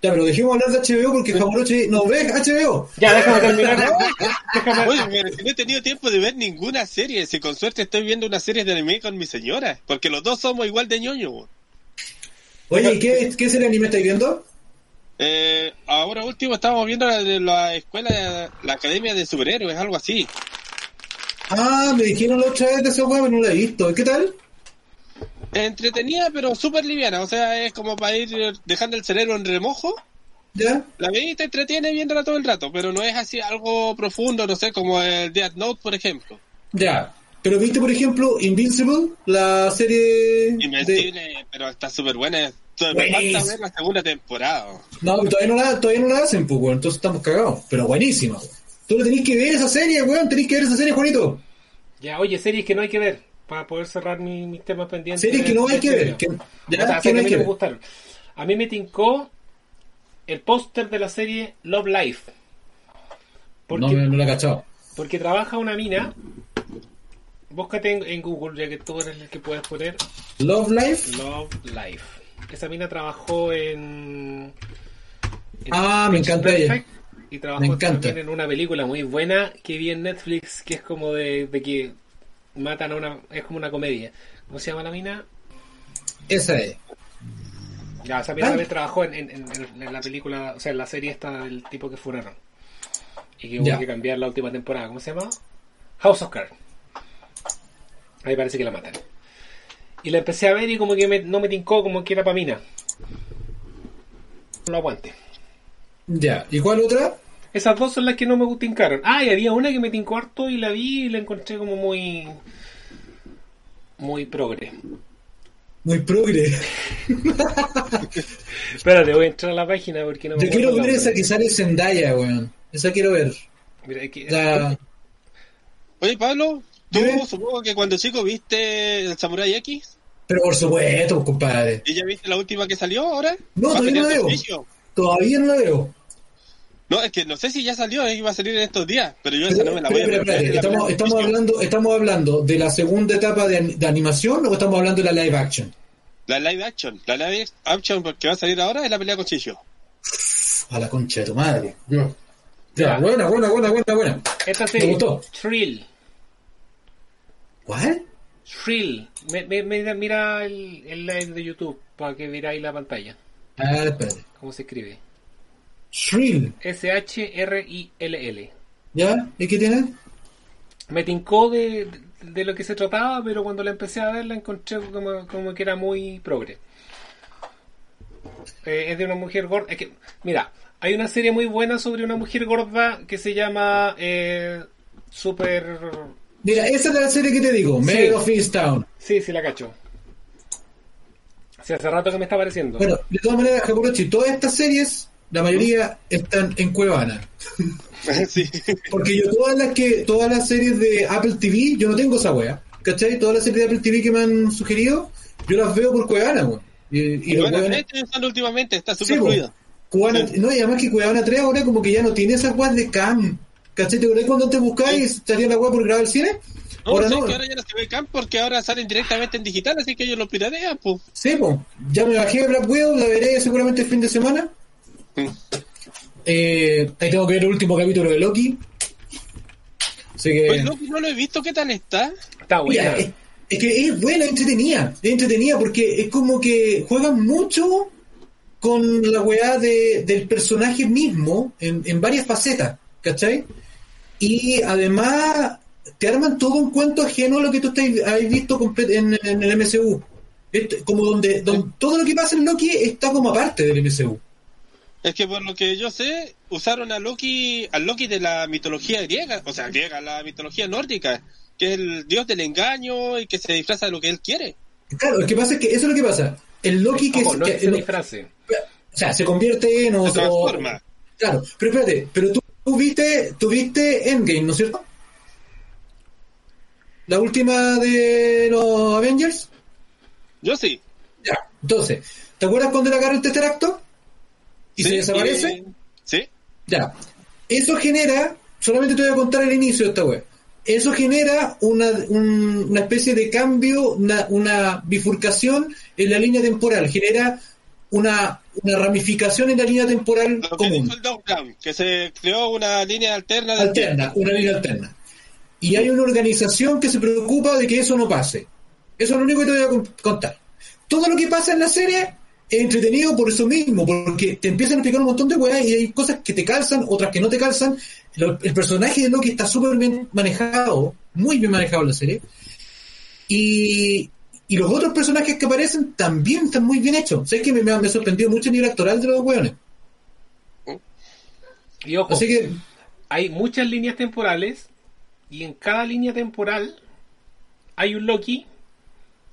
[SPEAKER 2] Ya, pero dejemos hablar de HBO porque Jamuroche no ve HBO.
[SPEAKER 1] Ya, déjame terminar. déjame,
[SPEAKER 3] Oye, pero si no he tenido tiempo de ver ninguna serie. Si con suerte estoy viendo una serie de anime con mi señora. Porque los dos somos igual de ñoño.
[SPEAKER 2] Oye, ¿y ¿qué, qué serie anime estáis viendo?
[SPEAKER 3] Eh, ahora último estamos viendo la la escuela, la academia de superhéroes, algo así.
[SPEAKER 2] Ah, me dijeron la otra vez de esa weá, pero no la he visto. ¿Qué tal?
[SPEAKER 3] Entretenida, pero súper liviana. O sea, es como para ir dejando el cerebro en remojo.
[SPEAKER 2] ¿Ya?
[SPEAKER 3] La veis y te entretiene viéndola todo el rato, pero no es así algo profundo, no sé, como el Death Note, por ejemplo.
[SPEAKER 2] Ya. Pero viste, por ejemplo, Invincible, la serie de...
[SPEAKER 3] Invencible, pero está súper buena. Falta ver la segunda temporada.
[SPEAKER 2] No, todavía no la, todavía no la hacen, pues, weón. Entonces estamos cagados. Pero buenísima, weón. Tú lo tenés que ver esa serie, weón. Tenés que ver esa serie, Juanito.
[SPEAKER 1] Ya, oye, series que no hay que ver para poder cerrar mi- mis temas pendientes.
[SPEAKER 2] Series que no hay que ver. Que, ya,
[SPEAKER 1] O sea,
[SPEAKER 2] que no hay que
[SPEAKER 1] me
[SPEAKER 2] ver.
[SPEAKER 1] gustaron. A mí me tincó el póster de la serie Love Life. Porque,
[SPEAKER 2] No, no la he cachado.
[SPEAKER 1] porque trabaja una mina. Búscate en, en Google, ya que tú eres el que puedes poner
[SPEAKER 2] Love Life.
[SPEAKER 1] Love Life. Esa mina trabajó en. en
[SPEAKER 2] Ah, me encanta ella.
[SPEAKER 1] Y trabajó
[SPEAKER 2] Me encanta.
[SPEAKER 1] también en una película muy buena que vi en Netflix, que es como de, de que matan a una. Es como una comedia. ¿Cómo se llama la mina?
[SPEAKER 2] Esa es.
[SPEAKER 1] Ya, esa mina
[SPEAKER 2] Ah.
[SPEAKER 1] también trabajó en, en- la película, o sea, en la serie esta del tipo que funaron. Y que hubo
[SPEAKER 2] Ya.
[SPEAKER 1] que cambiar la última temporada. ¿Cómo se llama? House of Cards. Ahí parece que la matan. Y la empecé a ver y como que me- no me tincó como que era para mina. No lo aguante.
[SPEAKER 2] Ya. ¿Y cuál otra?
[SPEAKER 1] Esas dos son las que no me tincaron. Ah, y había una que me tincó harto y la vi y la encontré como muy... Muy progre.
[SPEAKER 2] Muy progre.
[SPEAKER 1] Espérate, voy a entrar a la página porque no me
[SPEAKER 2] Yo quiero ver esa que sale Zendaya, weón. Esa quiero ver.
[SPEAKER 1] Mira, que-
[SPEAKER 2] La...
[SPEAKER 3] Oye, Pablo, tú supongo que cuando chico viste el Samurai X
[SPEAKER 2] Pero por supuesto, compadre.
[SPEAKER 3] y ya viste la última que salió ahora.
[SPEAKER 2] No,
[SPEAKER 3] Va
[SPEAKER 2] todavía no la veo.
[SPEAKER 3] servicio.
[SPEAKER 2] Todavía no la veo.
[SPEAKER 3] No, es que no sé si ya salió, iba a salir en estos días, pero yo esa no me la
[SPEAKER 2] pero,
[SPEAKER 3] voy a
[SPEAKER 2] pero, estamos, estamos hablando, estamos hablando de la segunda etapa de, an- de animación o estamos hablando de la live action?
[SPEAKER 3] La live action, la live action que va a salir ahora es la pelea con Chicho.
[SPEAKER 2] A la concha de tu madre. Ya, buena, buena, buena, buena, buena.
[SPEAKER 1] Esta
[SPEAKER 2] Me
[SPEAKER 1] serie,
[SPEAKER 2] gustó.
[SPEAKER 1] Thrill.
[SPEAKER 2] ¿Cuál?
[SPEAKER 1] Thrill. Me- me- me- mira el, el live de YouTube para que veráis la pantalla.
[SPEAKER 2] Ah, espérate.
[SPEAKER 1] ¿Cómo se escribe?
[SPEAKER 2] Shrill.
[SPEAKER 1] S-H-R-I-L-L.
[SPEAKER 2] ¿Ya? ¿Y qué tiene?
[SPEAKER 1] Me tincó de, de lo que se trataba, pero cuando la empecé a ver la encontré como, como que era muy progre. Eh, es de una mujer gorda. Es que, mira, hay una serie muy buena sobre una mujer gorda que se llama eh, Super...
[SPEAKER 2] Mira, esa es la serie que te digo, Mare
[SPEAKER 1] Sí.
[SPEAKER 2] of Easttown.
[SPEAKER 1] Sí, sí la cacho. Sí, hace rato que me está apareciendo.
[SPEAKER 2] Bueno, de todas maneras, Jacurochi, todas estas series, la mayoría están en Cuevana.
[SPEAKER 3] sí.
[SPEAKER 2] Porque yo todas las que, todas las series de Apple TV, yo no tengo esa wea. ¿Cachai? Todas las series de Apple TV que me han sugerido, yo las veo por Cuevana, weón. Y, y
[SPEAKER 3] estoy usando últimamente, está
[SPEAKER 2] Sí,
[SPEAKER 3] súper.
[SPEAKER 2] Cubana, no, y además que Cuevana 3 ahora como que ya no tiene esas weas de cam, ¿Cachai? ¿Te acordás cuando antes buscáis y salía la web por grabar el cine?
[SPEAKER 3] No,
[SPEAKER 2] ahora no.
[SPEAKER 3] que ahora ya no se ve cam porque ahora salen directamente en digital, así que ellos lo piratean, pues.
[SPEAKER 2] Sí, pues. Ya me bajé Black Widow, la veré seguramente el fin de semana.
[SPEAKER 3] Mm.
[SPEAKER 2] Eh, ahí tengo que ver el último capítulo de Loki. Así que.
[SPEAKER 3] Pues Loki no lo he visto, ¿qué tal está?
[SPEAKER 1] Está
[SPEAKER 2] Mira,
[SPEAKER 1] buena.
[SPEAKER 2] es, es que es buena, es entretenida. Es entretenida porque es como que juegan mucho con la weá de, del personaje mismo en, en varias facetas, ¿cachai? Y además te arman todo un cuento ajeno a lo que tú estás, has visto en, en el MCU. Como donde, donde todo lo que pasa en Loki está como aparte del MCU.
[SPEAKER 3] Es que por lo que yo sé, usaron a Loki, al Loki de la mitología griega, o sea, griega, la mitología nórdica, que es el dios del engaño y que se disfraza de lo que él quiere.
[SPEAKER 2] Claro, lo que pasa es que eso es lo que pasa. El Loki que,
[SPEAKER 1] no se disfrace.
[SPEAKER 2] o sea, se convierte en o-
[SPEAKER 3] Se transforma.
[SPEAKER 2] Claro, pero espérate, pero tú, tú viste, tú viste Endgame, ¿no es cierto? La última de los Avengers.
[SPEAKER 3] Yo sí.
[SPEAKER 2] Ya. Entonces, ¿te acuerdas cuando le agarra el Tesseracto? Y
[SPEAKER 3] Sí,
[SPEAKER 2] se desaparece.
[SPEAKER 3] Sí.
[SPEAKER 2] Ya. Eso genera, solamente te voy a contar el inicio de esta web. Eso genera una, un- una especie de cambio, una, una bifurcación en la línea temporal. Genera una, una ramificación en la línea temporal
[SPEAKER 3] Lo que
[SPEAKER 2] común.
[SPEAKER 3] dijo el que se creó una línea alterna de
[SPEAKER 2] alterna, una línea alterna. Y hay una organización que se preocupa de que eso no pase. Eso es lo único que te voy a con- contar. Todo lo que pasa en la serie es entretenido por eso mismo, porque te empiezan a explicar un montón de weas y hay cosas que te calzan, otras que no te calzan. Lo- el personaje de Loki está súper bien manejado, muy bien manejado en la serie. Y, y los otros personajes que aparecen también están muy bien hechos. ¿Sabes que me, me sorprendido mucho el nivel actoral de los weones?
[SPEAKER 1] Y ojo,
[SPEAKER 2] Así que,
[SPEAKER 1] hay muchas líneas temporales y en cada línea temporal hay un Loki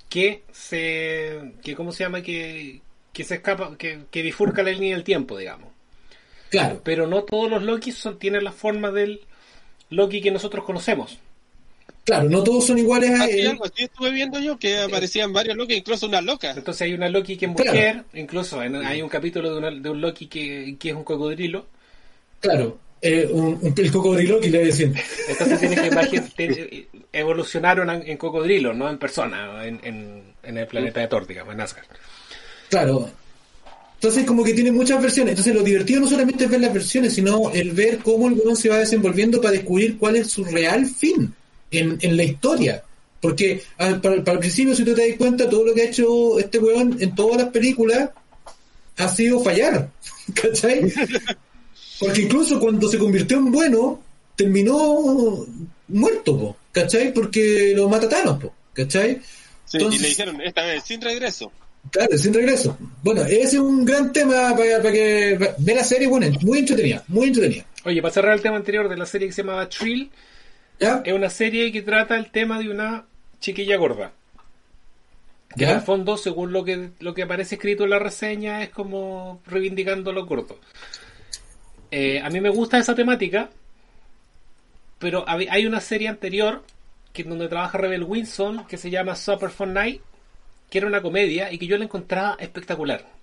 [SPEAKER 1] que se que cómo se llama que, que se escapa que, que bifurca la línea del tiempo digamos
[SPEAKER 2] claro,
[SPEAKER 1] pero no todos los Loki son, tienen la forma del Loki que nosotros conocemos
[SPEAKER 2] claro, no todos son iguales a él.
[SPEAKER 3] algo así estuve viendo yo que aparecían varios Loki, incluso una loca.
[SPEAKER 1] entonces hay una Loki que es
[SPEAKER 2] Claro.
[SPEAKER 1] mujer incluso en- hay un capítulo de, una- de un Loki que, que es un cocodrilo
[SPEAKER 2] Claro, eh, un, un- el cocodrilo que le decían.
[SPEAKER 1] entonces tienes que imaginar te- evolucionaron en, en cocodrilo no en persona en, en, en el planeta de Thor digamos en Asgard
[SPEAKER 2] Claro. Entonces como que tiene muchas versiones. Entonces lo divertido no solamente es ver las versiones, sino el ver cómo el se va desenvolviendo para descubrir cuál es su real fin en, en la historia. Porque al- para, para el principio, si tú te das cuenta, todo lo que ha hecho este weón en todas las películas ha sido fallar. ¿Cachai? Porque incluso cuando se convirtió en bueno, terminó muerto, po, ¿cachai? Porque lo mata Thanos, po, ¿cachai?
[SPEAKER 3] Sí,
[SPEAKER 2] Entonces-
[SPEAKER 3] y le dijeron, esta vez, sin regreso.
[SPEAKER 2] Claro, sin regreso. Bueno, ese es un gran tema para, para que ve la serie, bueno, muy entretenida, muy entretenida.
[SPEAKER 1] Oye, para cerrar el tema anterior de la serie que se llamaba Trill,
[SPEAKER 2] ¿Ya?
[SPEAKER 1] es una serie que trata el tema de una chiquilla gorda. Que en
[SPEAKER 2] ¿Ya?
[SPEAKER 1] el fondo, según lo que, lo que aparece escrito en la reseña, es como reivindicando lo gordo. Eh, a mí me gusta esa temática, pero hay una serie anterior que en donde trabaja Rebel Wilson que se llama Super Fun Night, que era una comedia y que yo la encontraba espectacular.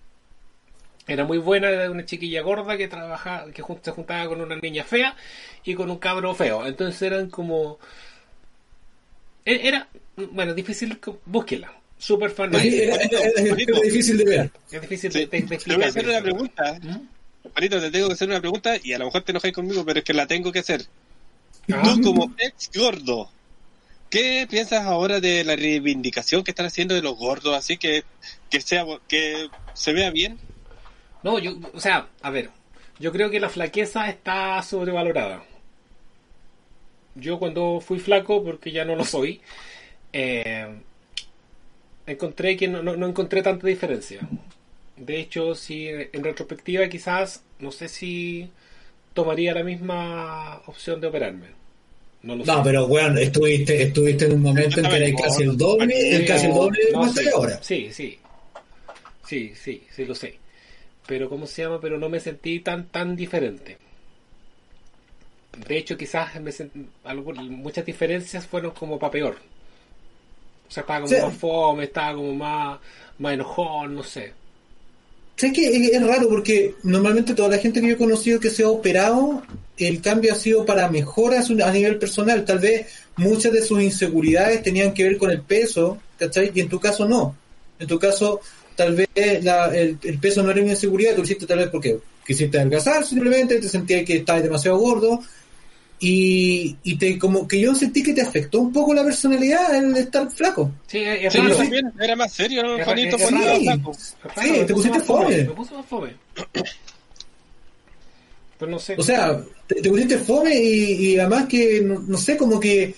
[SPEAKER 1] Era muy buena, era una chiquilla gorda que trabajaba, que se juntaba con una niña fea y con un cabro feo. Entonces eran como e- era bueno, difícil, búsquela.
[SPEAKER 2] Era- era- era difícil de ver.
[SPEAKER 1] Es difícil
[SPEAKER 3] Sí.
[SPEAKER 1] de, de- de
[SPEAKER 3] Te voy a
[SPEAKER 1] explicar.
[SPEAKER 3] hacer una pregunta.
[SPEAKER 1] ¿Mm?
[SPEAKER 3] Juanito, te tengo que hacer una pregunta y a lo mejor te enojáis conmigo, pero es que la tengo que hacer.
[SPEAKER 1] Ah.
[SPEAKER 3] Tú como ex gordo, ¿qué piensas ahora de la reivindicación que están haciendo de los gordos? Así que que sea que se vea bien.
[SPEAKER 1] No, yo, o sea, a ver, yo creo que la flaqueza está sobrevalorada. Yo cuando fui flaco, porque ya no lo soy, eh, encontré que no, no- no encontré tanta diferencia. De hecho, si en retrospectiva quizás, no sé si tomaría la misma opción de operarme. No lo sé.
[SPEAKER 2] No, pero weón, estuviste, estuviste en un momento en que era casi el doble, el casi el doble de
[SPEAKER 1] No,
[SPEAKER 2] más
[SPEAKER 1] sí,
[SPEAKER 2] que ahora.
[SPEAKER 1] Sí, sí. Sí, sí, sí lo sé. Pero ¿cómo se llama? Pero no me sentí tan tan diferente. De hecho, quizás me sent- algo- muchas diferencias fueron como para peor. O sea, estaba como
[SPEAKER 2] Sí.
[SPEAKER 1] más fome, estaba como más, más enojón, no sé.
[SPEAKER 2] ¿Sabes que es, es raro porque normalmente toda la gente que yo he conocido que se ha operado el cambio ha sido para mejoras a nivel personal. Tal vez muchas de sus inseguridades tenían que ver con el peso, ¿cachai? Y en tu caso no. En tu caso, tal vez la, el, el, peso no era una inseguridad, tú lo hiciste tal vez porque quisiste adelgazar simplemente, te sentías que estabas demasiado gordo. Y, y te como que yo sentí que te afectó un poco la personalidad el estar flaco.
[SPEAKER 1] Sí, es
[SPEAKER 3] Sí,
[SPEAKER 1] raro.
[SPEAKER 3] también era más serio, Juanito, flaco.
[SPEAKER 2] Sí, te pusiste
[SPEAKER 1] fome.
[SPEAKER 2] fome.
[SPEAKER 1] Me puso más fome. Pero no sé.
[SPEAKER 2] O sea, te, te pusiste fome y, y además que, no, no sé, como que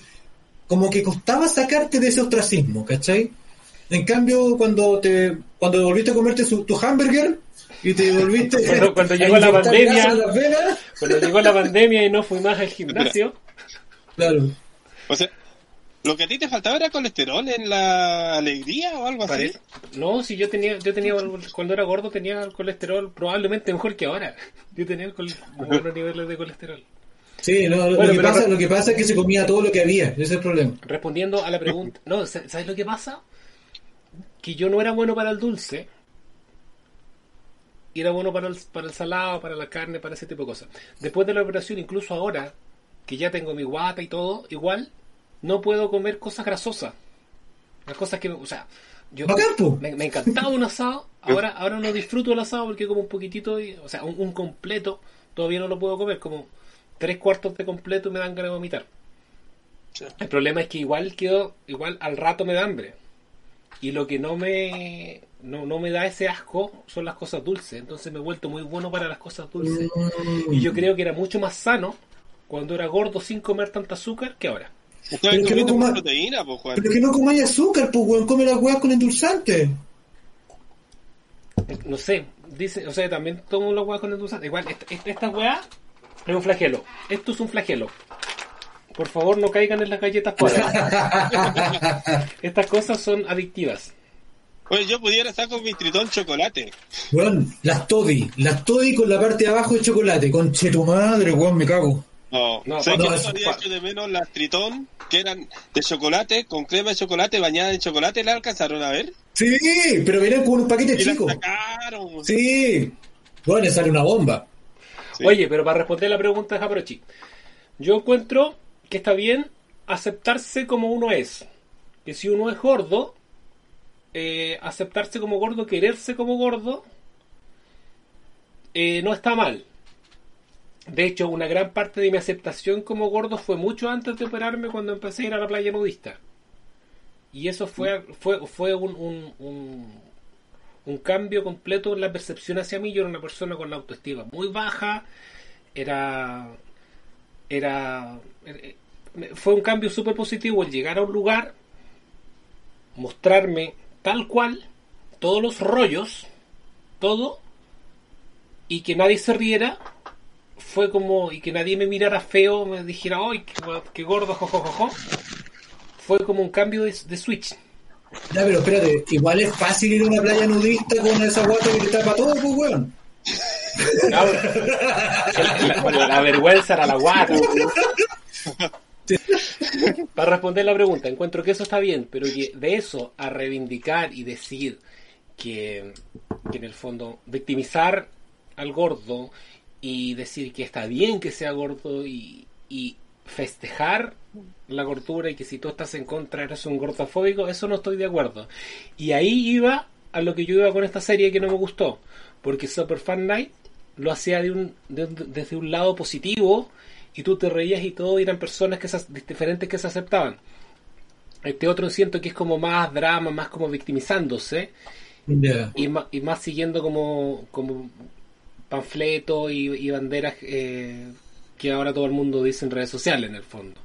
[SPEAKER 2] como que costaba sacarte de ese ostracismo, ¿cachai? En cambio, cuando te cuando volviste a comerte su- tu hamburger y te volviste
[SPEAKER 1] Cuando- llegó la pandemia.
[SPEAKER 2] venas,
[SPEAKER 1] Cuando llegó la pandemia y no fui más al gimnasio,
[SPEAKER 2] claro.
[SPEAKER 3] O sea, lo que a ti te faltaba era colesterol en la alegría o algo así.
[SPEAKER 1] No, si yo tenía, yo tenía, cuando era gordo tenía el colesterol probablemente mejor que ahora. Yo tenía buenos niveles de colesterol.
[SPEAKER 2] Sí, no, lo, que pasa, lo que pasa es que se comía todo lo que había, ese es el problema.
[SPEAKER 1] Respondiendo a la pregunta, no, sa- ¿sabes lo que pasa? Que yo no era bueno para el dulce. Y era bueno para el, para el salado, para la carne, para ese tipo de cosas. Después de la operación, incluso ahora, que ya tengo mi guata y todo, igual no puedo comer cosas grasosas. Las cosas que, o sea, yo me, me encantaba un asado, ahora ahora no disfruto el asado porque como un poquitito, y- o sea, un, un completo, todavía no lo puedo comer, como tres cuartos de completo y me dan ganas de vomitar.
[SPEAKER 3] Sí.
[SPEAKER 1] El problema es que igual quedo, igual al rato me da hambre. Y lo que no me no, no me da ese asco son las cosas dulces. Entonces me he vuelto muy bueno para las cosas dulces. Y yo creo que era mucho más sano cuando era gordo sin comer tanta azúcar que ahora.
[SPEAKER 2] Pero que no coma-
[SPEAKER 3] proteína, pues, Juan.
[SPEAKER 2] Pero que no comáis azúcar, pues, weón, come las weas con endulzante.
[SPEAKER 1] No sé, dice, o sea, también tomo los huevos con endulzante. Igual, esta, esta, esta hueá es un flagelo. Esto es un flagelo. Por favor, no caigan en las galletas cuadradas. Estas cosas son adictivas.
[SPEAKER 3] Oye, yo pudiera sacar mi tritón chocolate.
[SPEAKER 2] Weón, las toddy, las toddy con la parte de abajo de chocolate, conche tu madre, weón, me cago.
[SPEAKER 3] No,
[SPEAKER 1] No,
[SPEAKER 3] sé
[SPEAKER 1] no,
[SPEAKER 3] que
[SPEAKER 2] es-
[SPEAKER 3] yo había hecho de menos las tritón, que eran de chocolate, con crema de chocolate bañada en chocolate, ¿la alcanzaron a ver?
[SPEAKER 2] Sí, pero venían con un paquete
[SPEAKER 3] Y la
[SPEAKER 2] chico.
[SPEAKER 3] sacaron.
[SPEAKER 2] Sí. Bueno, sale una bomba.
[SPEAKER 3] Sí.
[SPEAKER 1] Oye, pero para responder la pregunta de Japrochi, yo encuentro que está bien aceptarse como uno es. Que si uno es gordo, eh, aceptarse como gordo, quererse como gordo, eh, no está mal. De hecho, una gran parte de mi aceptación como gordo fue mucho antes de operarme cuando empecé a ir a la playa nudista. Y eso fue, fue, fue un, un, cambio completo en la percepción hacia mí. Yo era una persona con la autoestima muy baja. Era. Era. Fue un cambio súper positivo el llegar a un lugar, mostrarme tal cual, todos los rollos, todo, y que nadie se riera. Fue como. y que nadie me mirara feo, me dijera, ¡ay, qué, qué gordo, jojojojo! Fue como un cambio de, de switch.
[SPEAKER 2] Ya, pero espérate, igual es fácil ir a una playa nudista con esa guata que te tapa todo, pues, weón.
[SPEAKER 1] La, la- la vergüenza era la guata. Para responder la pregunta, encuentro que eso está bien, pero que de eso a reivindicar y decir que, que en el fondo victimizar al gordo y decir que está bien que sea gordo y, festejar la gordura y que si tú estás en contra eres un gordofóbico, eso no estoy de acuerdo. Y ahí iba a lo que yo iba con esta serie que no me gustó, porque Super Fan Night lo hacía de un, de desde un lado positivo y tú te reías y todo y eran personas que se, diferentes que se aceptaban. Este otro siento que es como más drama, más como victimizándose
[SPEAKER 2] Ya.
[SPEAKER 1] y más, y más siguiendo como, como panfletos y, y banderas eh, que ahora todo el mundo dice en redes sociales en el fondo.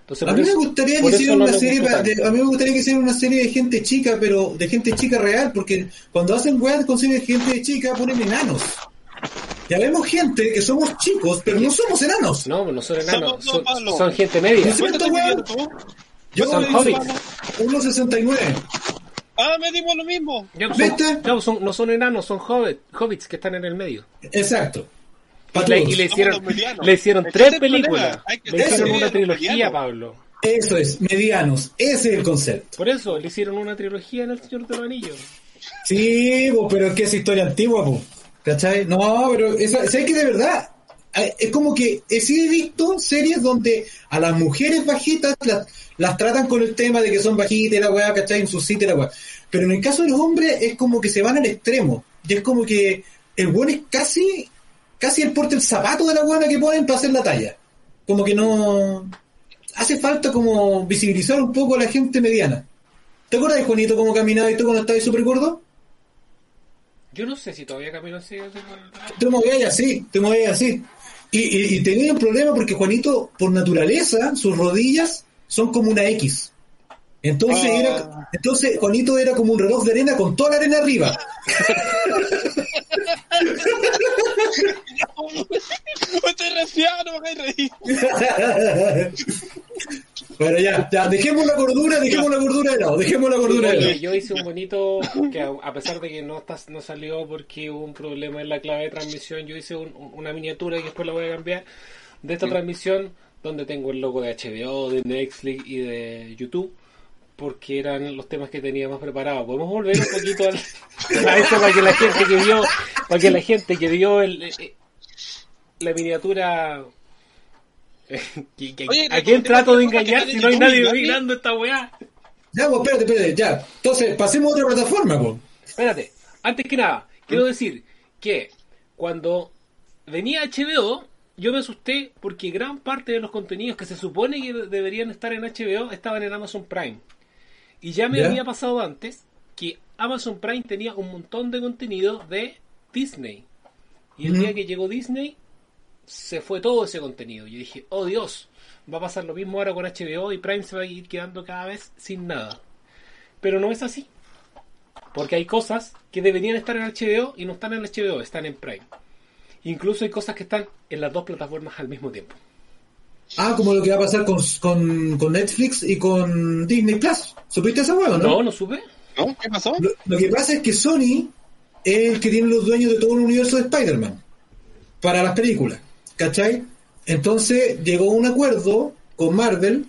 [SPEAKER 1] Entonces,
[SPEAKER 2] A mí me gustaría que hicieran
[SPEAKER 1] no
[SPEAKER 2] una serie, de- a mí me gustaría que hicieran una serie de gente chica, pero de gente chica real, porque cuando hacen weas con de gente chica ponen enanos. Ya vemos gente que somos chicos, pero no somos enanos.
[SPEAKER 1] No, no son enanos, son, gente media.
[SPEAKER 2] Yo
[SPEAKER 1] Son
[SPEAKER 3] ¿Cuánto
[SPEAKER 1] hobbits.
[SPEAKER 3] mides, mano?
[SPEAKER 2] 1.69.
[SPEAKER 3] Ah, medimos lo mismo.
[SPEAKER 1] Pues, son-
[SPEAKER 2] ¿Viste?
[SPEAKER 1] ya, pues, son- no son enanos, son hobbit- hobbits que están en el medio.
[SPEAKER 2] Exacto.
[SPEAKER 1] Y le, y le hicieron, le hicieron tres películas. Le hicieron una trilogía. Pablo.
[SPEAKER 2] Eso es, medianos. Ese es el concepto.
[SPEAKER 1] Por eso, le hicieron una trilogía en El Señor de los Anillos.
[SPEAKER 2] Sí, pero es que es historia antigua, po. ¿Cachai? No, pero esa, ¿sabes que de verdad? eh, es como que sí he visto series donde a las mujeres bajitas las, tratan con el tema de que son bajitas y la weá, ¿cachai? En su sitio y la weá. Pero en el caso de los hombres es como que se van al extremo. Y es como que el weón es casi, casi el porte el zapato de la weá que ponen para hacer la talla. Como que no... Hace falta como visibilizar un poco a la gente mediana. ¿Te acuerdas, Juanito, cómo caminaba y tú cuando estabas súper gordo?
[SPEAKER 1] Yo no sé si todavía camino así.
[SPEAKER 2] Te movías así, te movías así. Y, y, y tenía un problema porque Juanito, por naturaleza, sus rodillas son como una X. Entonces,
[SPEAKER 3] Ah.
[SPEAKER 2] era, entonces Juanito era como un reloj de arena con toda la arena arriba.
[SPEAKER 3] Estoy resfriado, no me reír.
[SPEAKER 2] Pero ya, ya, dejemos la gordura, dejemos la gordura de lado, dejemos la gordura de lado.
[SPEAKER 1] yo hice un bonito, que a, pesar de que no está, no salió porque hubo un problema en la clave de transmisión, yo hice un- una miniatura y después la voy a cambiar de esta transmisión donde tengo el logo de HBO, de Netflix y de YouTube porque eran los temas que teníamos preparados. Podemos volver un poquito al, a eso para que la gente que vio, para que la gente que vio el, eh, la miniatura
[SPEAKER 3] Oye,
[SPEAKER 1] ¿A quién trato de engañar si no hay nadie
[SPEAKER 3] ¿no?
[SPEAKER 1] mirando esta weá?
[SPEAKER 2] Ya, pues espérate, espérate, ya. Entonces, pasemos a otra plataforma, pues.
[SPEAKER 1] Espérate, antes que nada, quiero decir que cuando venía HBO, yo me asusté porque gran parte de los contenidos que se supone que deberían estar en HBO estaban en Amazon Prime. Y ya me
[SPEAKER 2] ¿Ya?
[SPEAKER 1] había pasado antes que Amazon Prime tenía un montón de contenido de Disney. Y el día que llegó Disney, se fue todo ese contenido. Yo dije, oh Dios, va a pasar lo mismo ahora con HBO y Prime se va a ir quedando cada vez sin nada. Pero no es así. Porque hay cosas que deberían estar en HBO y no están en HBO, están en Prime. Incluso hay cosas que están en las dos plataformas al mismo tiempo.
[SPEAKER 2] Ah, como lo que va a pasar con, con, con Netflix y con Disney Plus. ¿Supiste esa hueá, no?
[SPEAKER 1] No, no supe.
[SPEAKER 3] ¿No? ¿Qué pasó?
[SPEAKER 2] Lo, lo que pasa es que Sony es el que tiene los dueños de todo el universo de Spider-Man para las películas, ¿cachai? Entonces llegó a un acuerdo con Marvel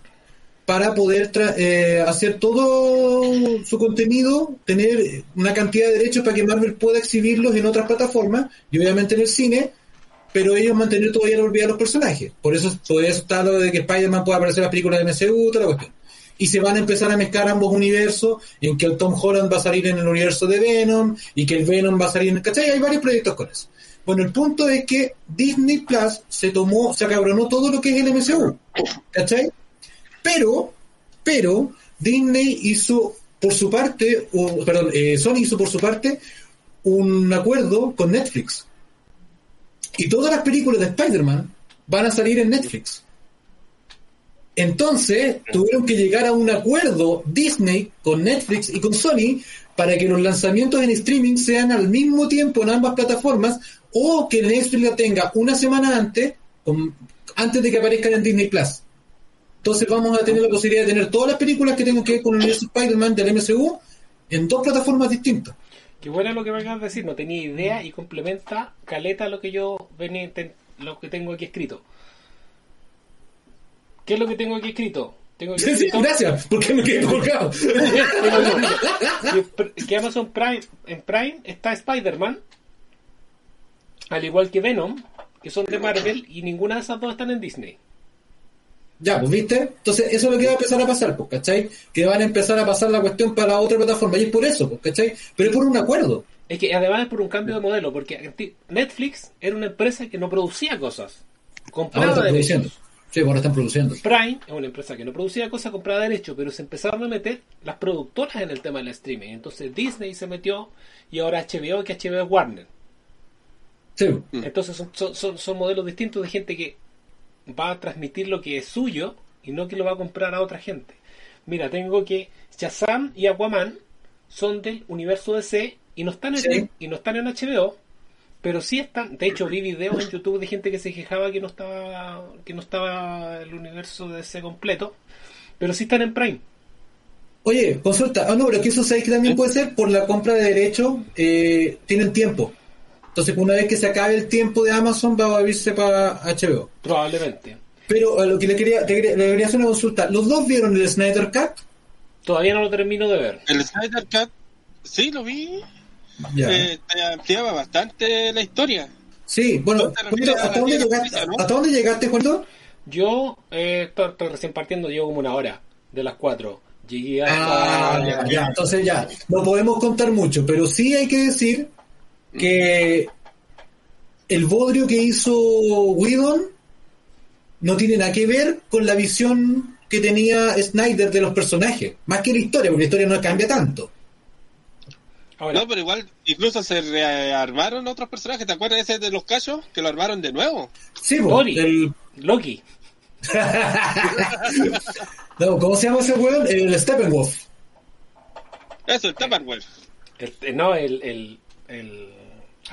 [SPEAKER 2] para poder eh, hacer todo su contenido, tener una cantidad de derechos para que Marvel pueda exhibirlos en otras plataformas y obviamente en el cine, pero ellos mantener todavía la olvidar de los personajes. Por eso, eso está lo de que Spider-Man pueda aparecer en las películas de MCU, toda la cuestión. Y se van a empezar a mezclar ambos universos, en que el Tom Holland va a salir en el universo de Venom, y que el Venom va a salir en el... ¿Cachai? Hay varios proyectos con eso. Bueno, el punto es que Disney Plus se tomó, se acabronó todo lo que es el MCU. ¿Cachai? Pero, pero, Disney hizo por su parte, o, perdón, eh, Sony hizo por su parte un acuerdo con Netflix. Y todas las películas de Spider-Man van a salir en Netflix. Entonces, tuvieron que llegar a un acuerdo Disney con Netflix y con Sony para que los lanzamientos en streaming sean al mismo tiempo en ambas plataformas o que Netflix la tenga una semana antes, con- antes de que aparezcan en Disney Plus. Entonces vamos a tener la posibilidad de tener todas las películas que tengan que ver con el universo Spider-Man del MCU en dos plataformas distintas.
[SPEAKER 1] Qué bueno lo que me acabas de decir, no tenía idea y complementa caleta lo que yo venía, lo que tengo aquí escrito. ¿Qué es lo que tengo aquí escrito? Tengo aquí
[SPEAKER 2] Sí, sí, gracias, porque me quedé colgado.
[SPEAKER 1] que Amazon Prime en Prime está Spider-Man, al igual que Venom, que son de Marvel y ninguna de esas dos están en Disney.
[SPEAKER 2] Ya, pues viste. Entonces, eso es lo que va a empezar a pasar, pues, ¿cachai? Que van a empezar a pasar la cuestión para la otra plataforma. Y es por eso, pues, ¿cachai? Pero es por un acuerdo.
[SPEAKER 1] Es que además es por un cambio de modelo, porque Netflix era una empresa que no producía cosas,
[SPEAKER 2] Ahora están produciendo. Sí, ahora están produciendo.
[SPEAKER 1] Prime es una empresa que no producía cosas, compraba derechos, pero se empezaron a meter las productoras en el tema del streaming. Entonces Disney se metió y ahora HBO, que HBO es Warner.
[SPEAKER 2] Sí.
[SPEAKER 1] Entonces son, son, son- son modelos distintos de gente que va a transmitir lo que es suyo y no que lo va a comprar a otra gente. Mira, tengo que Shazam y Aquaman son del universo DC y no están en,
[SPEAKER 2] Sí.
[SPEAKER 1] y no están en HBO, pero sí están. De hecho, vi videos en YouTube de gente que se quejaba que no estaba que no estaba el universo de DC completo, pero sí están en Prime.
[SPEAKER 2] Oye, consulta. Ah, no, pero que eso sabéis que también puede ser por la compra de derechos. eh, tienen tiempo. Entonces, una vez que se acabe el tiempo de Amazon, va a irse para HBO.
[SPEAKER 1] Probablemente.
[SPEAKER 2] Pero a lo que le quería, te quería, le quería hacer una consulta. ¿Los dos vieron el Snyder Cut?
[SPEAKER 1] Todavía no lo termino de ver.
[SPEAKER 3] El Snyder Cut, sí, lo vi.
[SPEAKER 2] Ya.
[SPEAKER 3] Eh, te ampliaba bastante la historia.
[SPEAKER 2] Sí, bueno,
[SPEAKER 3] ¿No te refieres
[SPEAKER 2] Juanito,
[SPEAKER 3] a la
[SPEAKER 2] ¿hasta, dónde llegaste,
[SPEAKER 3] no?
[SPEAKER 2] ¿hasta dónde llegaste, Juanito?
[SPEAKER 1] Yo eh, estoy, estoy recién partiendo, llevo como una hora de las cuatro. Llegué hasta...
[SPEAKER 2] Ah, ya, ya, entonces ya, no podemos contar mucho, pero sí hay que decir que el bodrio que hizo Whedon no tiene nada que ver con la visión que tenía Snyder de los personajes, más que la historia, porque la historia no cambia tanto.
[SPEAKER 1] Ahora,
[SPEAKER 3] No, pero igual, incluso se rearmaron otros personajes. ¿Te acuerdas ese de los cachos? Que lo armaron de nuevo.
[SPEAKER 2] Sí,
[SPEAKER 1] Dory.
[SPEAKER 2] el-
[SPEAKER 1] Loki.
[SPEAKER 2] no, ¿cómo se llama ese weón? El Steppenwolf.
[SPEAKER 3] Eso, el
[SPEAKER 1] eh, no, el, el, el...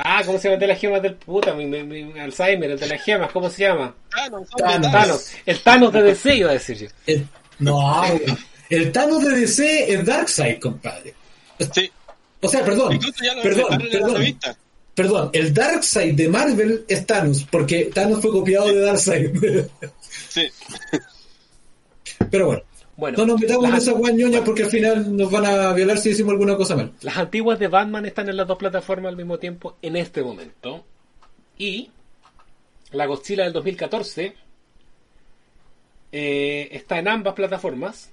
[SPEAKER 1] Ah, ¿cómo se llama el de las gemas del puta? Mi, mi- mi Alzheimer, el de las gemas, ¿cómo se llama?
[SPEAKER 3] Thanos,
[SPEAKER 2] Thanos.
[SPEAKER 1] Thanos. El Thanos de DC iba a decir yo.
[SPEAKER 2] El- no, el Thanos de DC es Darkseid, compadre.
[SPEAKER 3] Sí,
[SPEAKER 2] O sea, perdón,
[SPEAKER 3] ya
[SPEAKER 2] perdón, perdón, perdón, el Darkseid de Marvel es Thanos, porque Thanos fue copiado de Darkseid.
[SPEAKER 3] Sí.
[SPEAKER 2] Pero bueno,
[SPEAKER 1] Bueno,
[SPEAKER 2] no nos metamos en
[SPEAKER 1] las,
[SPEAKER 2] esa guañoña porque al final nos van a violar si decimos alguna cosa mal.
[SPEAKER 1] las antiguas de Batman están en las dos plataformas al mismo tiempo en este momento. Y la Godzilla del 2014 eh, está en ambas plataformas.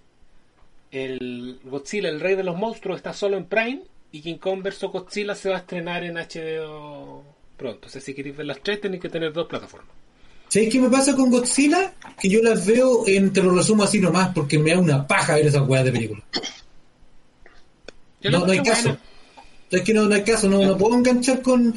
[SPEAKER 1] El Godzilla, el rey de los monstruos, está solo en Prime. Y King Kong vs. Godzilla se va a estrenar en HBO pronto. O sea, si queréis ver las tres, tenéis que tener dos plataformas.
[SPEAKER 2] ¿Sabéis qué me pasa con Godzilla? Que yo las veo, en, te lo resumo así nomás, porque me da una paja ver esas weas de películas.
[SPEAKER 1] Yo la
[SPEAKER 2] No, no hay caso. Es que no, no hay caso, no, no puedo enganchar con...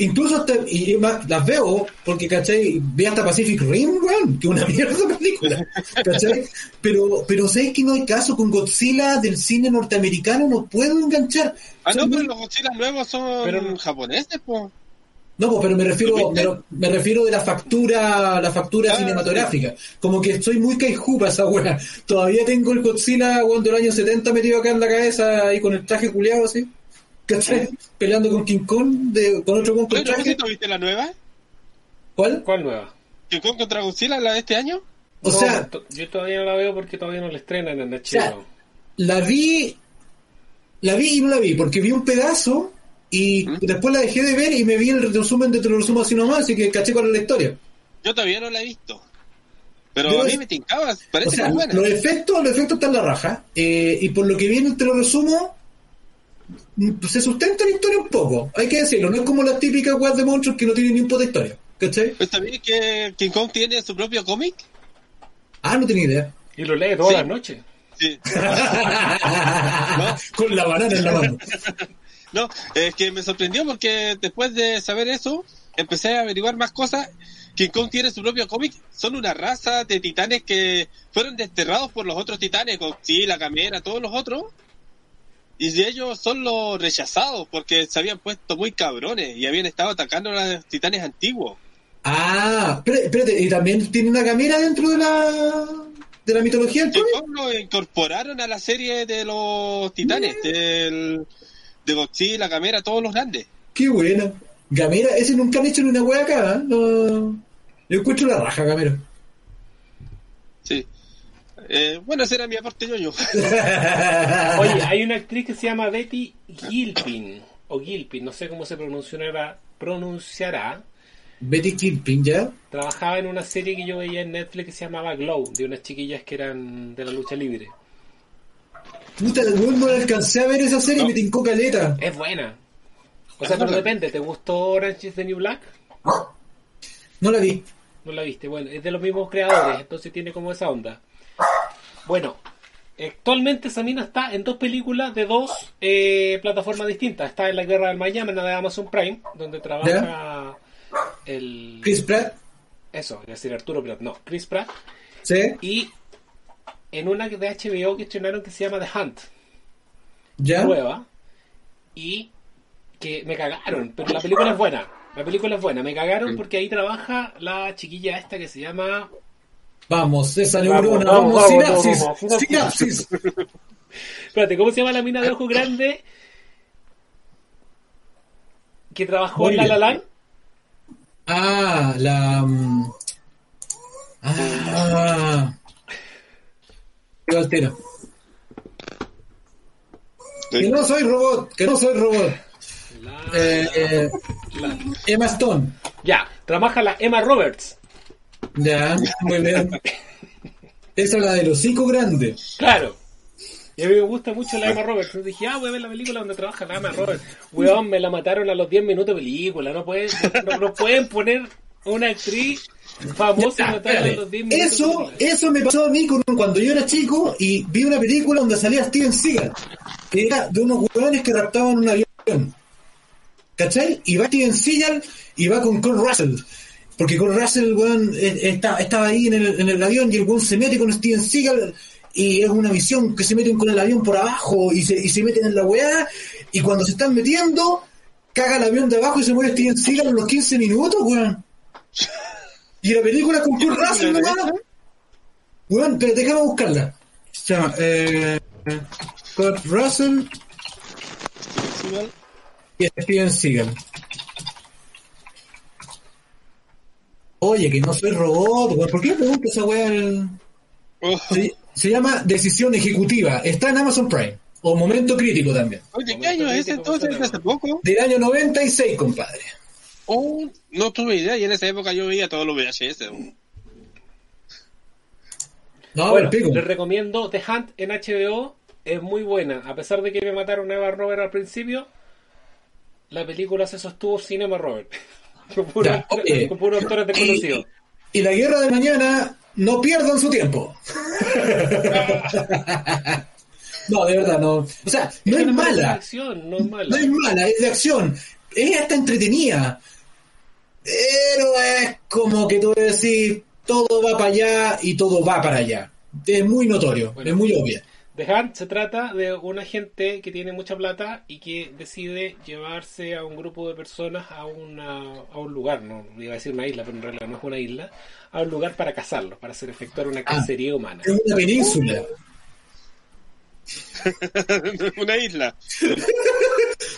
[SPEAKER 2] Incluso hasta, y más, las veo porque, ¿cachai? Ve hasta Pacific Rim, weón, que una mierda de película, ¿cachai? Pero, pero ¿sabes que no hay caso con Godzilla del cine norteamericano? No puedo enganchar.
[SPEAKER 3] Ah, no, pero los Godzilla nuevos son
[SPEAKER 1] Pero-
[SPEAKER 3] japoneses, po.
[SPEAKER 2] No, pues, pero me refiero, me, me refiero de la factura, la factura
[SPEAKER 3] Ah,
[SPEAKER 2] cinematográfica. Como que estoy muy kaiju para esa weá. Todavía tengo el Godzilla weón, del año 70 metido acá en la cabeza y con el traje culiado así. ¿Cachai? Peleando con King Kong, de, con otro Kong con
[SPEAKER 3] Oye, ¿no
[SPEAKER 2] traje.
[SPEAKER 3] ¿no viste la nueva?
[SPEAKER 2] ¿Cuál?
[SPEAKER 1] ¿Cuál nueva?
[SPEAKER 3] ¿King Kong contra Godzilla, la de este año?
[SPEAKER 2] O
[SPEAKER 1] No,
[SPEAKER 2] sea,
[SPEAKER 1] yo todavía no la veo porque todavía no la estrenan en HBO.
[SPEAKER 2] sea, la vi, la vi y no la vi, porque vi un pedazo y
[SPEAKER 3] ¿Mm?
[SPEAKER 2] después la dejé de ver y me vi el resumen de te lo resumo así nomás, así que caché cuál es la historia.
[SPEAKER 3] Yo todavía no la he visto. Pero
[SPEAKER 2] Yo
[SPEAKER 3] a mí
[SPEAKER 2] es-
[SPEAKER 3] me tincaba, parece
[SPEAKER 2] O sea,
[SPEAKER 3] muy buena.
[SPEAKER 2] los efectos, los efectos están en la raja. eh, y por lo que viene, te lo resumo, mm, se sustenta la historia un poco. Hay que decirlo, no es como las típicas weas de monstruos que no tienen ni un poco de historia. ¿Cachai?
[SPEAKER 3] ¿Pues sabías que King Kong tiene su propio cómic?
[SPEAKER 2] Ah, no tenía idea.
[SPEAKER 1] Y lo lee todas
[SPEAKER 3] Sí.
[SPEAKER 1] las noches.
[SPEAKER 3] Sí.
[SPEAKER 2] Con la banana en la mano.
[SPEAKER 3] No, es que me sorprendió porque después de saber eso, empecé a averiguar más cosas. King Kong tiene su propio cómic. Son una raza de titanes que fueron desterrados por los otros titanes, Godzilla, Gamera, todos los otros. Y de ellos son los rechazados porque se habían puesto muy cabrones y habían estado atacando a los titanes antiguos.
[SPEAKER 2] Ah, espérate, y también tiene una camera dentro de la de la mitología del
[SPEAKER 3] lo incorporaron a la serie de los titanes, del, de Godzilla, Gamera, todos los grandes.
[SPEAKER 2] Qué buena. Gamera, ese nunca han hecho ni una wea acá, ¿eh? No. Yo encuentro la raja, Gamera.
[SPEAKER 3] Sí. Eh, bueno, ese era mi aporte ñoño.
[SPEAKER 1] Oye, hay una actriz que se llama Betty Gilpin, o Gilpin, no sé cómo se pronunciará, pronunciará.
[SPEAKER 2] Betty Kilpin, ¿ya?
[SPEAKER 1] Trabajaba en una serie que yo veía en Netflix que se llamaba Glow, de unas chiquillas que eran de la lucha libre.
[SPEAKER 2] Puta, el weón no la alcancé a ver esa serie y
[SPEAKER 3] No.
[SPEAKER 2] me tincó caleta.
[SPEAKER 1] Es buena. O sea, pero depende, ¿te gustó Orange is the New Black?
[SPEAKER 2] No la vi.
[SPEAKER 1] No la viste, bueno, es de los mismos creadores, entonces tiene como esa onda. Bueno, actualmente esa mina está en dos películas de dos eh, plataformas distintas. Está en La Guerra del Miami, en la de Amazon Prime, donde trabaja el...
[SPEAKER 2] Chris Pratt,
[SPEAKER 1] Eso, es decir, Arturo Pratt, no, Chris Pratt.
[SPEAKER 2] ¿sí?
[SPEAKER 1] Y en una de HBO que estrenaron que se llama The Hunt,
[SPEAKER 2] ¿Ya?
[SPEAKER 1] nueva, y que me cagaron, pero la película es buena. La película es buena, me cagaron porque ahí trabaja la chiquilla esta que se llama
[SPEAKER 2] Vamos, esa neurona,
[SPEAKER 1] vamos,
[SPEAKER 2] vamos,
[SPEAKER 1] vamos,
[SPEAKER 2] sinapsis,
[SPEAKER 1] vamos,
[SPEAKER 2] sinapsis.
[SPEAKER 1] Espérate, ¿cómo se llama la mina de ojo grande? Que trabajó
[SPEAKER 2] Muy
[SPEAKER 1] en La
[SPEAKER 2] bien.
[SPEAKER 1] La Land.
[SPEAKER 2] Ah, la... Qué altera. Que no soy robot, que no soy robot.
[SPEAKER 1] La-
[SPEAKER 2] Eh, eh,
[SPEAKER 1] la-
[SPEAKER 2] Emma Stone.
[SPEAKER 1] Ya, trabaja la Emma Roberts.
[SPEAKER 2] Ya, muy bien. Esa es la de los cinco grandes.
[SPEAKER 1] Claro. Y a mí me gusta mucho la Emma Roberts. Entonces dije, ah, voy a ver la película donde trabaja la Emma Roberts. Weón, me la mataron a los 10 minutos de película. No pueden, no, no pueden poner una actriz famosa
[SPEAKER 2] Ya, espérate.
[SPEAKER 1] los 10 minutos. de
[SPEAKER 2] Eso, eso me pasó a mí con- cuando yo era chico y vi una película donde salía Steven Seagal, que era de unos hueones que raptaban un avión. ¿Cachai? Y va Steven Seagal y va con Kurt Russell. Porque Kurt Russell, weón, eh, está- estaba ahí en el, en el avión y el weón se mete con Steven Seagal y es una visión que se meten con el avión por abajo y se, y se meten en la weá y cuando se están metiendo, caga el avión de abajo y se muere Steven Seagal en los 15 minutos, weón. Y la película con Kurt Russell, nomás. Weón, pero déjame buscarla. Se llama, eh, Kurt Russell
[SPEAKER 3] Seagal.
[SPEAKER 2] y Steven Seagal. Oye, que no soy robot, weón. ¿Por qué le pregunto esa weá? al-
[SPEAKER 3] Oh,
[SPEAKER 2] Se, se llama Decisión Ejecutiva. Está en Amazon Prime. O Momento Crítico también.
[SPEAKER 3] Oye, ¿qué año es ese entonces? ¿De hace poco?
[SPEAKER 2] Del año 96, compadre.
[SPEAKER 3] Oh, no tuve idea y en esa época yo veía todos los VHS.
[SPEAKER 2] No,
[SPEAKER 1] Bueno,
[SPEAKER 2] el pico.
[SPEAKER 1] les recomiendo The Hunt en HBO. Es muy buena. A pesar de que me mataron a Emma Robert al principio, la película se sostuvo sin Emma Robert. con puros actores desconocidos.
[SPEAKER 2] Y la guerra de mañana, no pierdan su tiempo. no, de verdad, no. O sea, no es mala.
[SPEAKER 1] acción, no es mala.
[SPEAKER 2] No es mala, es de acción. Es hasta entretenida. Pero es como que tú decís, todo va para allá y todo va para allá. Es muy notorio,
[SPEAKER 1] Bueno.
[SPEAKER 2] es muy obvio.
[SPEAKER 1] The Hunt se trata de un agente que tiene mucha plata y que decide llevarse a un grupo de personas a, una, a un lugar, no iba a decir una isla, pero en realidad no es una isla, a un lugar para cazarlos, para hacer efectuar una cacería humana.
[SPEAKER 2] Es una península.
[SPEAKER 3] Una isla.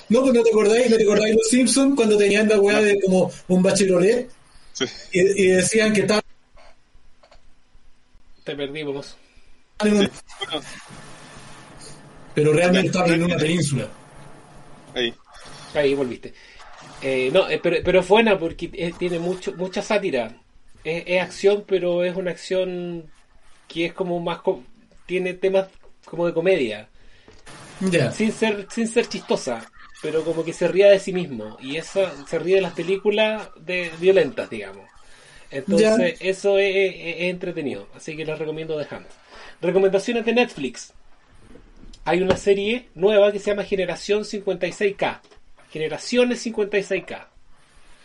[SPEAKER 2] No, pues no te acordáis, no te acordáis los Simpsons cuando tenían la weá de como un bachilleret
[SPEAKER 3] Sí.
[SPEAKER 2] y, y decían que estaban
[SPEAKER 1] Te perdimos.
[SPEAKER 2] Pero realmente estaban en una península.
[SPEAKER 3] Ahí.
[SPEAKER 1] Ahí volviste. Eh, no, eh, pero, pero es buena porque eh, tiene mucho mucha sátira. Es, es acción, pero es una acción que es como más... co- tiene temas como de comedia. Sin ser sin ser chistosa pero como que se ría de sí mismo. Y eso se ríe de las películas de violentas digamos. Entonces eso es, es- es entretenido. Así que les recomiendo Hunt. Recomendaciones de Netflix. Hay una serie nueva que se llama Generación 56K Generaciones 56K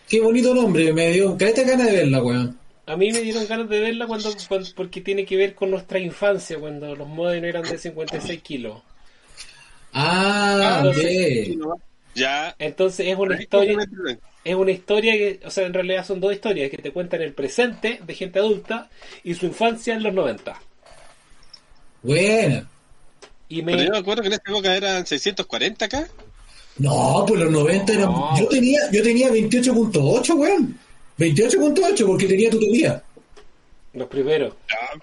[SPEAKER 2] Qué bonito nombre, me dio caleta ganas de verla, weón.
[SPEAKER 1] A mí me dieron ganas de verla cuando, cuando- porque tiene que ver con nuestra infancia cuando los modelos eran de 56 kilos
[SPEAKER 2] Ah,
[SPEAKER 1] Ah,
[SPEAKER 2] ok.
[SPEAKER 3] Ya.
[SPEAKER 1] entonces es una historia es una historia que, o sea, en realidad son dos historias que te cuentan el presente de gente adulta y su infancia en los 90.
[SPEAKER 2] Buena.
[SPEAKER 1] Y
[SPEAKER 3] Pero
[SPEAKER 1] me
[SPEAKER 3] yo me acuerdo que en esa época eran 640 acá.
[SPEAKER 2] No, pues los 90 eran.
[SPEAKER 1] No.
[SPEAKER 2] Yo tenía, yo tenía 28.8, weón. 28.8 porque tenía tutoría.
[SPEAKER 1] los primeros
[SPEAKER 3] Ya.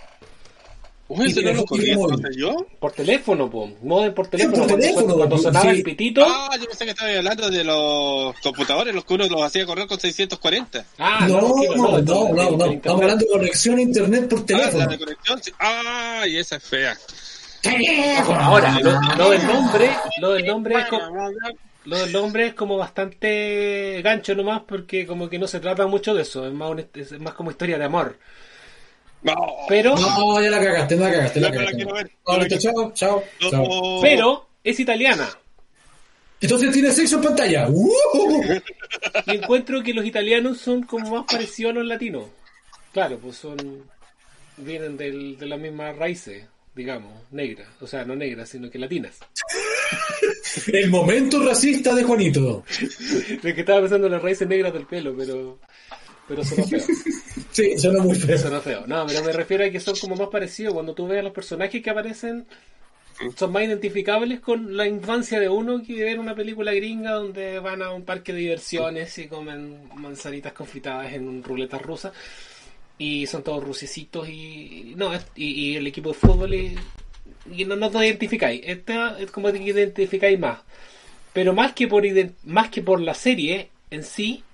[SPEAKER 3] Uy,
[SPEAKER 2] Y
[SPEAKER 3] ese no lo
[SPEAKER 2] teléfono
[SPEAKER 3] corría yo.
[SPEAKER 1] por teléfono, po, modem por teléfono,
[SPEAKER 2] por
[SPEAKER 1] cuando,
[SPEAKER 2] teléfono,
[SPEAKER 1] cuando sonaba
[SPEAKER 2] sí.
[SPEAKER 1] el pitito.
[SPEAKER 3] Ah, yo pensé que estaba hablando de los computadores, los que uno los hacía correr con 640.
[SPEAKER 1] Ah,
[SPEAKER 2] no, no, no, no,
[SPEAKER 1] esto-
[SPEAKER 2] no,
[SPEAKER 1] internet.
[SPEAKER 2] Estamos hablando de conexión a internet por
[SPEAKER 3] Ah,
[SPEAKER 2] teléfono.
[SPEAKER 3] la de conexión. sí. Ah, y esa es fea.
[SPEAKER 1] Ahora, lo, lo del nombre, lo del nombre es co- lo del nombre es como bastante gancho nomás porque como que no se trata mucho de eso, es más, un- es más como historia de amor.
[SPEAKER 3] No.
[SPEAKER 1] Pero,
[SPEAKER 2] No, ya la cagaste, la cagaste, la
[SPEAKER 3] No, no la
[SPEAKER 2] cagaste. chao, chao, chao.
[SPEAKER 1] pero es italiana.
[SPEAKER 2] Entonces tiene sexo en pantalla. ¡Uh!
[SPEAKER 1] Y encuentro que los italianos son como más parecidos a los latinos. Claro, pues son. vienen del- de las mismas raíces, digamos, negras. O sea, no negras, sino que latinas.
[SPEAKER 2] El momento racista de Juanito.
[SPEAKER 1] Es que estaba pensando en las raíces negras del pelo, pero. Pero sonó feo.
[SPEAKER 2] Sí, suena muy feo.
[SPEAKER 1] Sonó feo. No, pero me refiero a que son como más parecidos. Cuando tú ves a los personajes que aparecen, son más identificables con la infancia de uno que ver una película gringa donde van a un parque de diversiones y comen manzanitas confitadas en ruletas rusas. Y son todos rusecitos y no y, y el equipo de fútbol y, y no, no te identificáis esta es como que identificáis más pero más que por más que por la serie en sí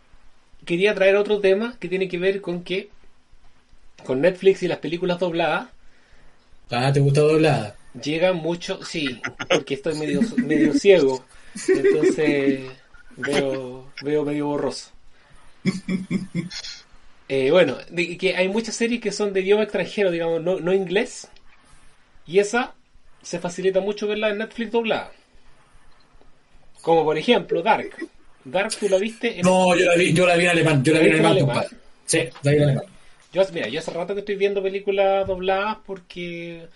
[SPEAKER 1] quería traer otro tema que tiene que ver con que con Netflix y las películas dobladas
[SPEAKER 2] Ah, ¿te gusta doblada?
[SPEAKER 1] llegan mucho, sí, porque estoy medio, medio ciego, entonces veo, veo medio borroso. Eh, bueno, de- que hay muchas series que son de idioma extranjero, digamos, no, no inglés, y esa se facilita mucho verla en Netflix doblada. Como por ejemplo Dark. Dark, ¿tú la viste? En
[SPEAKER 2] No, yo la vi, yo la vi en alemán, yo la vi en
[SPEAKER 1] ¿La viste en
[SPEAKER 2] alemán,
[SPEAKER 1] alemán?
[SPEAKER 2] compadre. Sí, la vi en alemán.
[SPEAKER 1] Yo, mira, yo hace rato que estoy viendo películas dobladas porque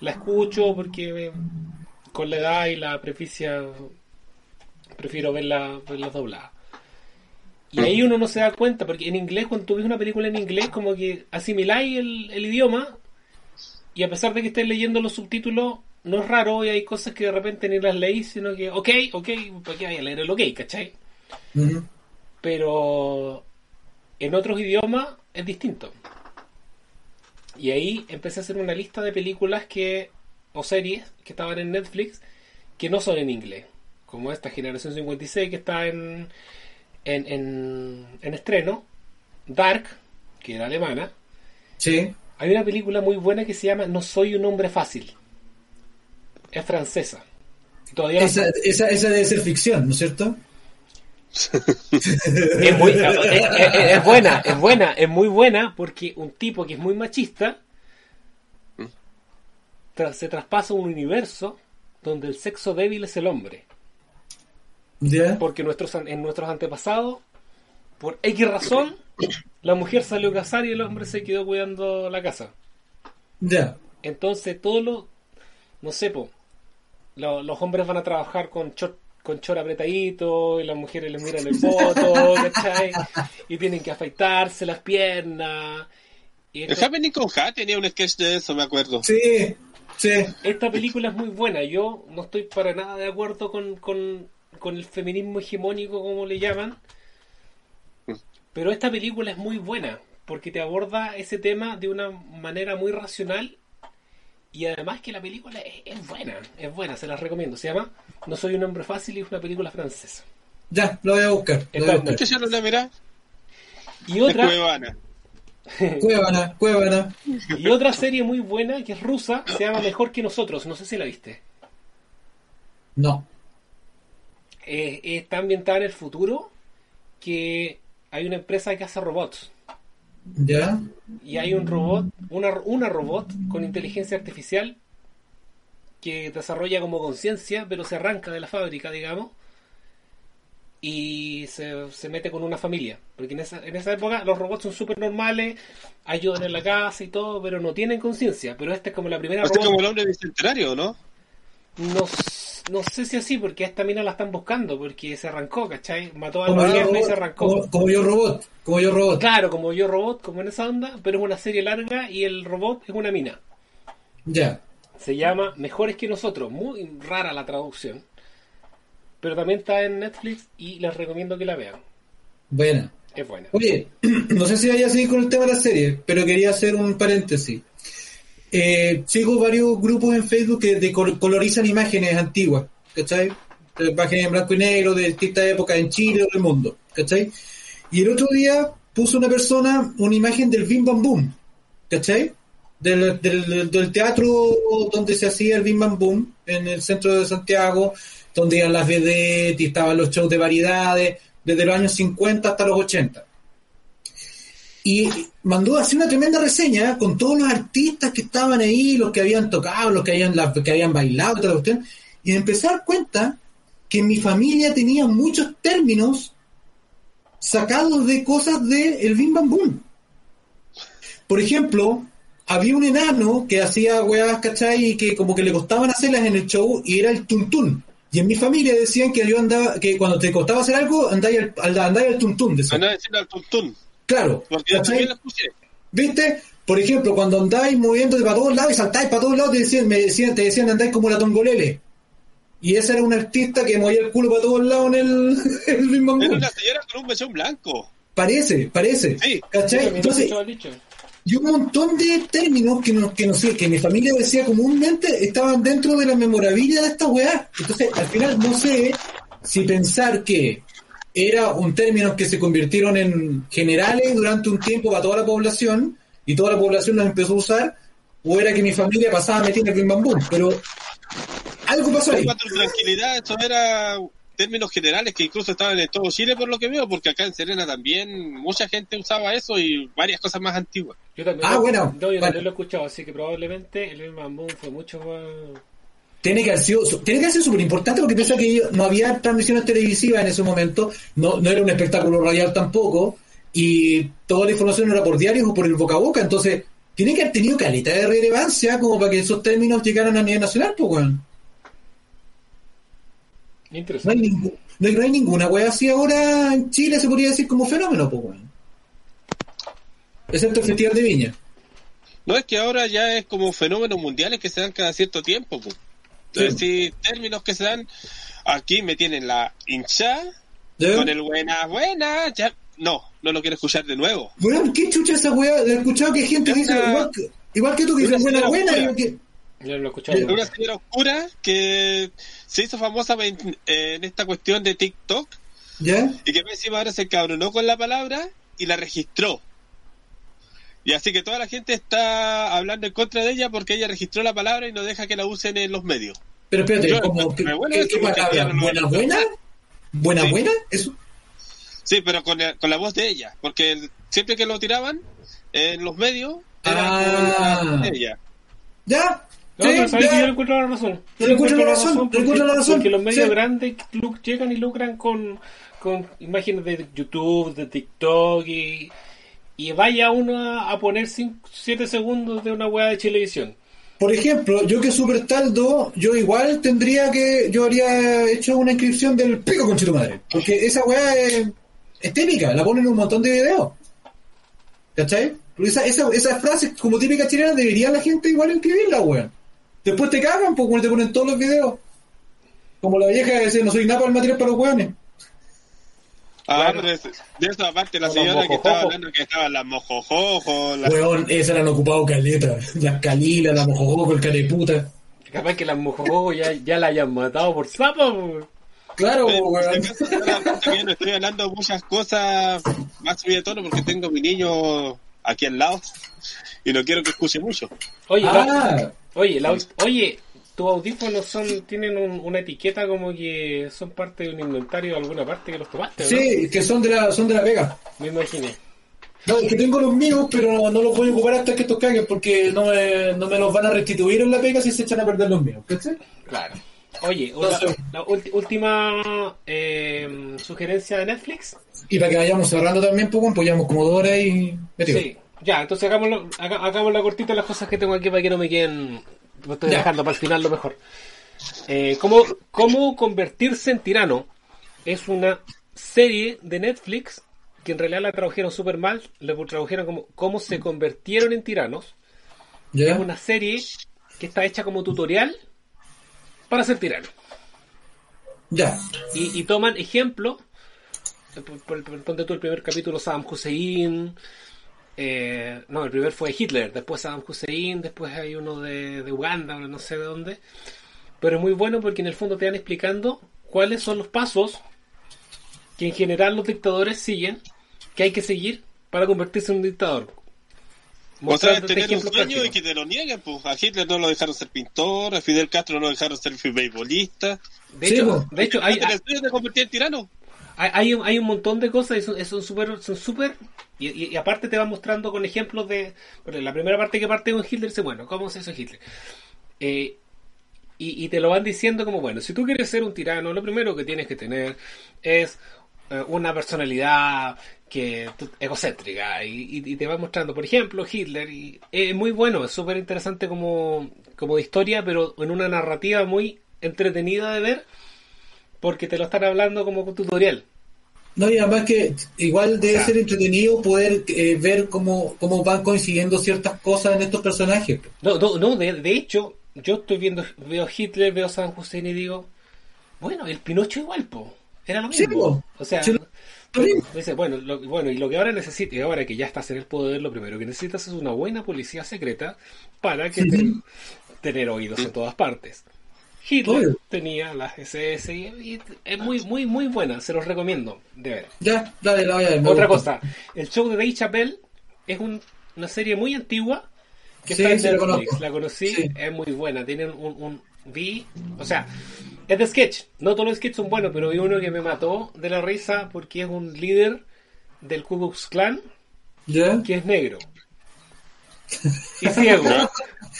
[SPEAKER 1] la escucho, porque me- con la edad y la preficia prefiero verla, verlas dobladas. Y ahí uno no se da cuenta, porque en inglés, cuando tú ves una película en inglés, como que asimiláis el, el idioma y a pesar de que estés leyendo los subtítulos, no es raro y hay cosas que de repente ni las leís, sino que, ok, ok, ¿para qué vaya a leer el ok, cachai?
[SPEAKER 2] Ujú.
[SPEAKER 1] pero en otros idiomas es distinto. Y ahí empecé a hacer una lista de películas que o series que estaban en Netflix que no son en inglés, como esta Generación 56 que está en en, en, en estreno, Dark, que era alemana.
[SPEAKER 2] Sí.
[SPEAKER 1] Hay una película muy buena que se llama No soy un hombre fácil. Es francesa. Todavía
[SPEAKER 2] Esa, esa, esa debe ser ficción, ¿no es cierto?
[SPEAKER 1] es, muy, es, es- es buena, es buena, es muy buena porque un tipo que es muy machista tra- se traspasa un universo donde el sexo débil es el hombre. Porque nuestros, an- en nuestros antepasados, por X razón, la mujer salió a casar y el hombre se quedó cuidando la casa.
[SPEAKER 2] Ya.
[SPEAKER 1] Entonces, todo lo. No sé, po, lo- los hombres van a trabajar con short, con short apretadito y las mujeres les miran el voto, ¿cachai? Y tienen que afeitarse las piernas. Y
[SPEAKER 3] El
[SPEAKER 1] esta,
[SPEAKER 3] Happening con Ha tenía un sketch de eso, me acuerdo.
[SPEAKER 2] Sí, sí.
[SPEAKER 1] esta película es muy buena. Yo no estoy para nada de acuerdo con, con, con el feminismo hegemónico, como le llaman. Pero esta película es muy buena porque te aborda ese tema de una manera muy racional y además que la película es, es buena, es buena, se la recomiendo. Se llama No soy un hombre fácil y es una película francesa.
[SPEAKER 2] Ya, lo voy a buscar. Lo voy a
[SPEAKER 1] Está
[SPEAKER 2] buscar.
[SPEAKER 3] ¿Qué se lo mira?
[SPEAKER 1] Y otra,
[SPEAKER 3] Cuevana.
[SPEAKER 2] Cuevana, Cuevana.
[SPEAKER 1] y otra serie muy buena que es rusa, se llama Mejor que nosotros, no sé si la viste.
[SPEAKER 2] No.
[SPEAKER 1] Eh, está ambientada en el futuro que hay una empresa que hace robots.
[SPEAKER 2] ¿Ya?
[SPEAKER 1] y hay un robot, una, una robot con inteligencia artificial que desarrolla como conciencia, pero se arranca de la fábrica, digamos, y se, se mete con una familia. Porque en esa, en esa época los robots son súper normales, ayudan en la casa y todo, pero no tienen conciencia. Pero esta es como la primera
[SPEAKER 3] Este es
[SPEAKER 1] robot.
[SPEAKER 3] como el hombre bicentenario, ¿no?
[SPEAKER 1] No, s- no sé si así, porque a esta mina la están buscando, porque se arrancó, ¿cachai? Mató a jefa y se arrancó.
[SPEAKER 2] como, como yo robot. Como yo robot.
[SPEAKER 1] Claro, como yo robot, como en esa onda, pero es una serie larga y el robot es una mina.
[SPEAKER 2] Ya.
[SPEAKER 1] Se llama Mejores que nosotros. Muy rara la traducción. Pero también está en Netflix y les recomiendo que la vean.
[SPEAKER 2] Buena.
[SPEAKER 1] Es buena.
[SPEAKER 2] Oye, no sé si vaya a seguir con el tema de la serie, pero quería hacer un paréntesis. Eh, sigo varios grupos en Facebook que colorizan imágenes antiguas, ¿cachai? Eh, Imágenes en blanco y negro de distintas épocas en Chile o del mundo, ¿cachai? Y el otro día puso una persona una imagen del Bim Bam Boom, ¿cachai? Del, del, del teatro donde se hacía el Bim Bam Boom, en el centro de Santiago, donde iban las vedettes y estaban los shows de variedades, desde los años 50 hasta los 80 y mandó a hacer una tremenda reseña con todos los artistas que estaban ahí, los que habían tocado, los que habían, la- que habían bailado, y me empecé a dar cuenta que mi familia tenía muchos términos sacados de cosas de el Bim Bam Boom. Por ejemplo, había un enano que hacía weas, ¿cachai? Y que como que le costaban hacerlas en el show y era el tuntún. Y en mi familia decían que yo andaba, que cuando te costaba hacer algo, andáis al, tuntún. decían.
[SPEAKER 3] Al tuntún.
[SPEAKER 2] Claro. ¿Viste? Por ejemplo, cuando andáis moviéndote para todos lados y saltáis para todos lados, te decían, me decían, te decían andáis como la tongolele. Y ese era un artista que movía el culo para todos lados en el, en el Bam
[SPEAKER 3] Era una señora con un mechón blanco.
[SPEAKER 2] Parece, parece.
[SPEAKER 3] Sí.
[SPEAKER 2] ¿Cachai? Entonces, y un montón de términos que no, que no sé, que mi familia decía comúnmente estaban dentro de la memorabilia de esta weá. Entonces, al final no sé si pensar que era un término que se convirtieron en generales durante un tiempo para toda la población y toda la población los empezó a usar, o era que mi familia pasaba metiendo el bambú, pero algo pasó ahí.
[SPEAKER 3] tranquilidad, esto era términos generales que incluso estaban en todo Chile por lo que veo, porque acá en Serena también mucha gente usaba eso y varias cosas más antiguas.
[SPEAKER 1] Yo también,
[SPEAKER 2] Ah,
[SPEAKER 1] lo,
[SPEAKER 2] bueno,
[SPEAKER 1] no, yo
[SPEAKER 2] bueno.
[SPEAKER 1] también lo he escuchado, así que probablemente el Bim Bam Boom fue mucho más...
[SPEAKER 2] Tiene que haber sido, tiene que haber sido súper importante porque piensa que no había transmisiones televisivas en ese momento, no, no era un espectáculo radial tampoco, y toda la información era por diarios o por el boca a boca, entonces tiene que haber tenido caleta de relevancia como para que esos términos llegaran a nivel nacional, pues weón. No hay,
[SPEAKER 1] Interesante.
[SPEAKER 2] ningún- no, hay- no hay ninguna wea así ahora en Chile, se podría decir como fenómeno, pues weón. Excepto el Festival de Viña.
[SPEAKER 3] No es que ahora ya es como fenómenos mundiales que se dan cada cierto tiempo. pues. Entonces, sí, términos que se dan. Aquí me tienen la hincha con el buena, buena. Ya, no, no lo quiero escuchar de nuevo.
[SPEAKER 2] Weón, ¿qué chucha esa wea? He escuchado que gente
[SPEAKER 3] Es
[SPEAKER 2] dice,
[SPEAKER 3] una-
[SPEAKER 2] igual, que, igual que tú que
[SPEAKER 3] es
[SPEAKER 2] dices
[SPEAKER 3] una
[SPEAKER 2] buena,
[SPEAKER 3] señora
[SPEAKER 2] buena,
[SPEAKER 3] oscura.
[SPEAKER 2] que...
[SPEAKER 1] Yo lo he escuchado.
[SPEAKER 3] Una señora oscura que se hizo famosa en, en esta cuestión de TikTok
[SPEAKER 2] ¿Ya?
[SPEAKER 3] y que encima ahora se cabronó con la palabra y la registró. Y así que toda la gente está hablando en contra de ella porque ella registró la palabra y no deja que la usen en los medios.
[SPEAKER 2] Pero espérate,
[SPEAKER 3] Yo-
[SPEAKER 2] como, ¿qué, qué- qué palabra? ¿Buena, buena? ¿Buena,
[SPEAKER 3] Sí.
[SPEAKER 2] buena? ¿Eso?
[SPEAKER 3] Sí, pero con, la- con la voz de ella, porque el- siempre que lo tiraban en los medios era
[SPEAKER 2] Ah.
[SPEAKER 3] con la voz de ella.
[SPEAKER 2] ¿Ya?
[SPEAKER 1] No,
[SPEAKER 2] Sí,
[SPEAKER 1] pero sabes
[SPEAKER 2] ya.
[SPEAKER 1] que yo le encuentro la razón.
[SPEAKER 2] Yo le encuentro la razón,
[SPEAKER 1] porque,
[SPEAKER 2] encuentro la razón,
[SPEAKER 1] porque los medios
[SPEAKER 2] sí.
[SPEAKER 1] grandes llegan y lucran con, con imágenes de YouTube, de TikTok y, y vaya uno a, poner 7 segundos de una weá de televisión.
[SPEAKER 2] Por ejemplo, yo que super taldo, yo igual tendría que, yo habría hecho una inscripción del pico con tu madre. Porque esa weá es, es típica, la ponen en un montón de videos. ¿Cachai? Porque esa, esa, esas frases como típica chilena debería la gente igual inscribirla, weón. Después te cagan, cuando te ponen todos los videos. Como la vieja que dice, no soy nada para el material para los weones.
[SPEAKER 3] Ah, de eso aparte la señora que estaba
[SPEAKER 1] mojojojo.
[SPEAKER 3] hablando que estaban las mojojojos, las
[SPEAKER 2] Weón, esas la han ocupado caleta. Las calilas, la mojojoco, el careputa.
[SPEAKER 1] Capaz que las mojojojos ya, ya la hayan matado por sapo. weón.
[SPEAKER 2] Claro, weón.
[SPEAKER 3] yo no estoy hablando muchas cosas más subidas de tono porque tengo mi niño aquí al lado y no quiero que escuche mucho.
[SPEAKER 1] Oye, la-
[SPEAKER 2] Ah,
[SPEAKER 1] oye, la- oye, tus audífonos son tienen un- una etiqueta como que son parte de un inventario de alguna parte que los tomaste, ¿no?
[SPEAKER 2] sí, que son de la, son de la Vega.
[SPEAKER 1] Me imaginé.
[SPEAKER 2] No, es que tengo los míos, pero no, no los voy a ocupar hasta que estos caguen porque no me, no me los van a restituir en la pega si se echan a perder los míos. ¿cachai?
[SPEAKER 1] Claro. Oye,
[SPEAKER 2] Entonces-
[SPEAKER 1] la, última eh, sugerencia de Netflix.
[SPEAKER 2] Y para que vayamos cerrando también, pues, pues llevamos como dos horas y.
[SPEAKER 1] Sí, ya, entonces hagámoslo, hagámoslo cortito las cosas que tengo aquí para que no me queden. Lo estoy dejando para el final lo mejor. Eh, ¿cómo, ¿Cómo convertirse en tirano? Es una serie de Netflix que en realidad la tradujeron súper mal. Le tradujeron como cómo se convirtieron en tiranos. Es una serie que está hecha como tutorial para ser tirano.
[SPEAKER 2] Ya.
[SPEAKER 1] Y, y toman ejemplo. Ponte tú el primer capítulo Saddam Hussein. Eh, no, el primer fue Hitler. Después Saddam Hussein. Después hay uno de, de Uganda, o no sé de dónde. Pero es muy bueno porque en el fondo te van explicando cuáles son los pasos que en general los dictadores siguen. Que hay que seguir para convertirse en un dictador.
[SPEAKER 3] O sea, tener un sueño y que te lo nieguen, pues a Hitler no lo dejaron ser pintor, a Fidel Castro no lo dejaron ser beisbolista.
[SPEAKER 1] De
[SPEAKER 2] Sí,
[SPEAKER 1] hecho,
[SPEAKER 2] po.
[SPEAKER 1] de hecho hay,
[SPEAKER 3] sueño de convertir en tirano.
[SPEAKER 1] Hay, un, hay un montón de cosas y son, súper son súper y, aparte te va mostrando con ejemplos de la primera parte que parte con Hitler dice bueno cómo se hizo Hitler Eh, y, te lo van diciendo como bueno si tú quieres ser un tirano lo primero que tienes que tener es eh, una personalidad que egocéntrica y, te va mostrando por ejemplo Hitler y es muy bueno es súper interesante como como historia pero en una narrativa muy entretenida de ver porque te lo están hablando como con tutorial
[SPEAKER 2] No, y además que igual debe ser entretenido poder eh, ver cómo, cómo van coincidiendo ciertas cosas en estos personajes.
[SPEAKER 1] No, no, no de, de hecho, yo estoy viendo, veo Hitler, veo San Hussein y digo, bueno, el Pinocho igual, po. Era lo
[SPEAKER 2] Sí,
[SPEAKER 1] mismo.
[SPEAKER 2] po.
[SPEAKER 1] O sea,
[SPEAKER 2] Sí,
[SPEAKER 1] dice, bueno, lo, bueno, y lo que ahora necesitas, y ahora que ya estás en el poder, lo primero que necesitas es una buena policía secreta para que te- tener oídos en todas partes. Hitler tenía las SS y, y es muy, muy, muy buena, se los recomiendo de ver.
[SPEAKER 2] Ya, dale, ver. me
[SPEAKER 1] Otra
[SPEAKER 2] gusta.
[SPEAKER 1] cosa, el show de Dave Chappelle es un- una serie muy antigua que
[SPEAKER 2] Sí,
[SPEAKER 1] está en Netflix. La conocí,
[SPEAKER 2] Sí.
[SPEAKER 1] es muy buena. Tienen un, un vi, o sea, es de sketch. No todos los sketches son buenos, pero vi uno que me mató de la risa porque es un líder del Ku Klux Klan
[SPEAKER 2] ¿Ya?
[SPEAKER 1] que es negro y ciego.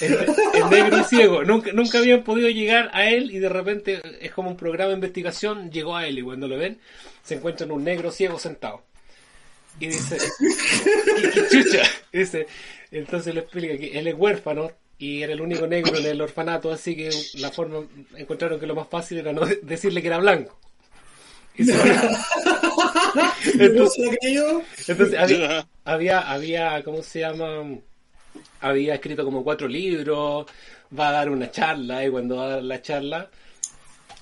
[SPEAKER 1] Es, es negro y ciego. Nunca, nunca habían podido llegar a él y de repente es como un programa de investigación, llegó a él y cuando lo ven se encuentran un negro ciego sentado. Y dice, ¿qué, qué chucha? Dice, entonces le explica que él es huérfano y era el único negro en el orfanato, así que la forma, encontraron que lo más fácil era no de- decirle que era blanco. Entonces había, había, había, ¿cómo se llama? Había escrito como cuatro libros, va a dar una charla y cuando va a dar la charla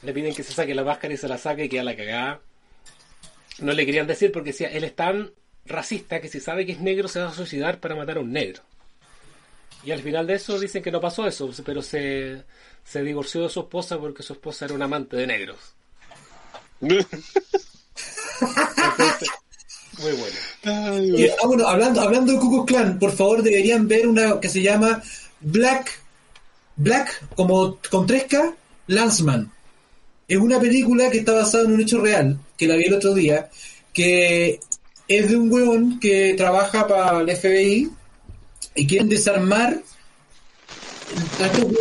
[SPEAKER 1] le piden que se saque la máscara y se la saque y queda la cagada. No le querían decir porque decía, él es tan racista que si sabe que es negro se va a suicidar para matar a un negro. Y al final de eso dicen que no pasó eso, pero se, se divorció de su esposa porque su esposa era un amante de negros. Muy bueno.
[SPEAKER 3] Ay,
[SPEAKER 2] Y, ah, bueno, hablando, hablando de Ku Klux Klan, por favor deberían ver una que se llama Black, Black, como con 3K, Landsman. Es una película que está basada en un hecho real, que la vi el otro día, que es de un weón que trabaja para el FBI y quieren desarmar a estos Ku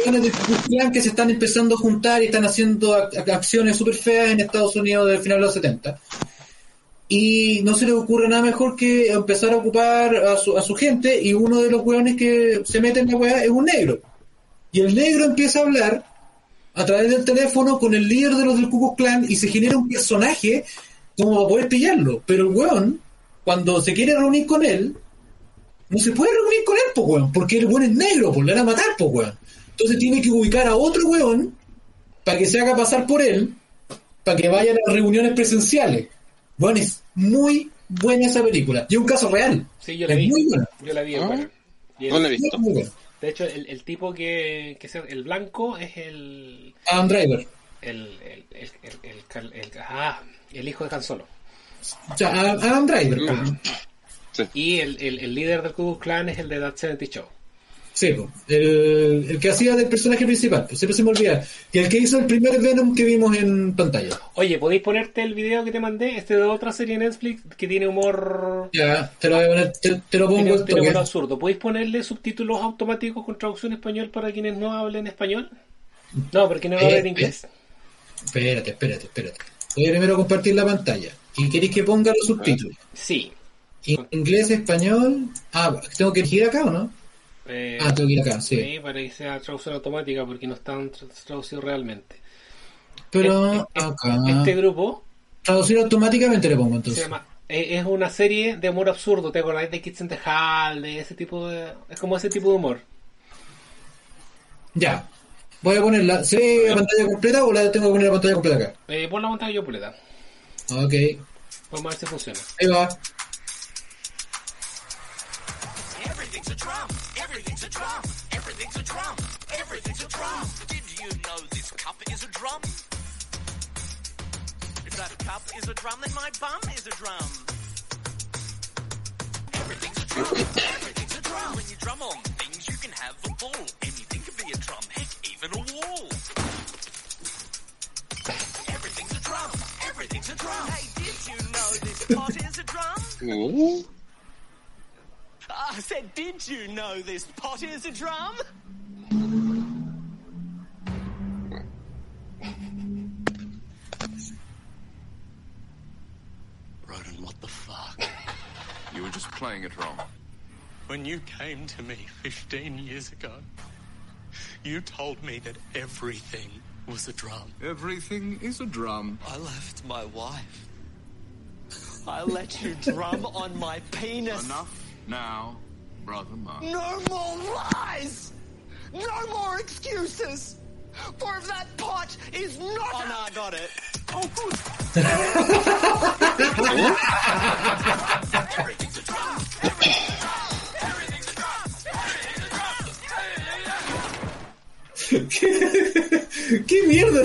[SPEAKER 2] Klux Klan que se están empezando a juntar y están haciendo ac- acciones súper feas en Estados Unidos del final de los 70 y no se les ocurre nada mejor que empezar a ocupar a su, a su gente y uno de los hueones que se mete en la weá es un negro. Y el negro empieza a hablar a través del teléfono con el líder de los del Ku Klux Klan y se genera un personaje como para poder pillarlo. Pero el weón, cuando se quiere reunir con él, no se puede reunir con él, po, weón, porque el weón es negro, pues le van a matar, po, weón. Entonces tiene que ubicar a otro weón para que se haga pasar por él, para que vaya a las reuniones presenciales. Bueno, es muy buena esa película. Y un caso real.
[SPEAKER 1] Sí, yo la
[SPEAKER 2] es
[SPEAKER 1] vi.
[SPEAKER 2] muy buena.
[SPEAKER 1] Yo la vi,
[SPEAKER 3] Ah.
[SPEAKER 1] buena. Y
[SPEAKER 3] No la he
[SPEAKER 1] el-
[SPEAKER 3] visto.
[SPEAKER 2] Muy buena.
[SPEAKER 1] de hecho, el, el tipo que, que sea el blanco es el
[SPEAKER 2] Adam Driver.
[SPEAKER 1] el, el, el, el, el el- ah, el hijo de Han Solo.
[SPEAKER 2] O sea, Adam, Driver. po.
[SPEAKER 3] Sí.
[SPEAKER 1] Y el, el, el líder del Ku Klux Klan es el de That 70 Show.
[SPEAKER 2] Sí, el, el que hacía del personaje principal. Pues siempre se me olvida. Que el que hizo el primer Venom que vimos en pantalla.
[SPEAKER 1] Oye, ¿podéis ponerte el video que te mandé? Este de otra serie de Netflix que tiene humor...
[SPEAKER 2] Ya, te lo voy a poner, te, te lo pongo
[SPEAKER 1] Tiene, tiene humor absurdo. ¿Podéis ponerle subtítulos automáticos con traducción español para quienes no hablen español? No, porque no
[SPEAKER 2] Eh,
[SPEAKER 1] hablan inglés.
[SPEAKER 2] Espérate, espérate, espérate. Voy a primero compartir la pantalla. ¿Y queréis que ponga los subtítulos?
[SPEAKER 1] Sí.
[SPEAKER 2] Inglés, español. Ah, tengo que elegir acá o no?
[SPEAKER 1] Eh,
[SPEAKER 2] Ah, tengo que ir acá, sí.
[SPEAKER 1] sí, para que sea traducción automática porque no están tra- traducidos realmente.
[SPEAKER 2] Pero
[SPEAKER 1] Este-
[SPEAKER 2] acá.
[SPEAKER 1] Este grupo
[SPEAKER 2] Traducir automáticamente le pongo
[SPEAKER 1] se
[SPEAKER 2] entonces.
[SPEAKER 1] llama eh, es una serie de humor absurdo, ¿te acordáis de Kids in the Hall? De ese tipo de es como ese tipo de humor.
[SPEAKER 2] Ya. Voy a ponerla. ¿Se ve la pantalla completa o la tengo que poner la pantalla completa acá?
[SPEAKER 1] Eh, pon la pantalla completa.
[SPEAKER 2] Ok.
[SPEAKER 1] Vamos a ver si funciona.
[SPEAKER 2] Ahí va.
[SPEAKER 4] Everything's a drum. Everything's a drum. Everything's a drum. Everything's a drum. Did you know this cup is a drum? If that cup is a drum, then my bum is a drum. Everything's a drum. Everything's a drum. When you drum on things, you can have a ball. Anything can be a drum. Heck, even a wall. Everything's a drum. Everything's a drum. Hey, did you know this pot is a drum?
[SPEAKER 3] Uh,
[SPEAKER 4] I said, did you know this pot is a drum? Roden, what the fuck?
[SPEAKER 5] You were just playing it wrong.
[SPEAKER 4] When you came to me 15 years ago, you told me that everything was a drum.
[SPEAKER 5] Everything is a drum.
[SPEAKER 4] I left my wife. I let you drum on my penis.
[SPEAKER 5] Enough now, brother Mark.
[SPEAKER 4] No more lies! No more excuses! For if that pot is not. Oh, no, I got it. Oh, good. Everything's a drum! Everything's a drum! Everything's a drum!
[SPEAKER 2] ¿Qué mierda?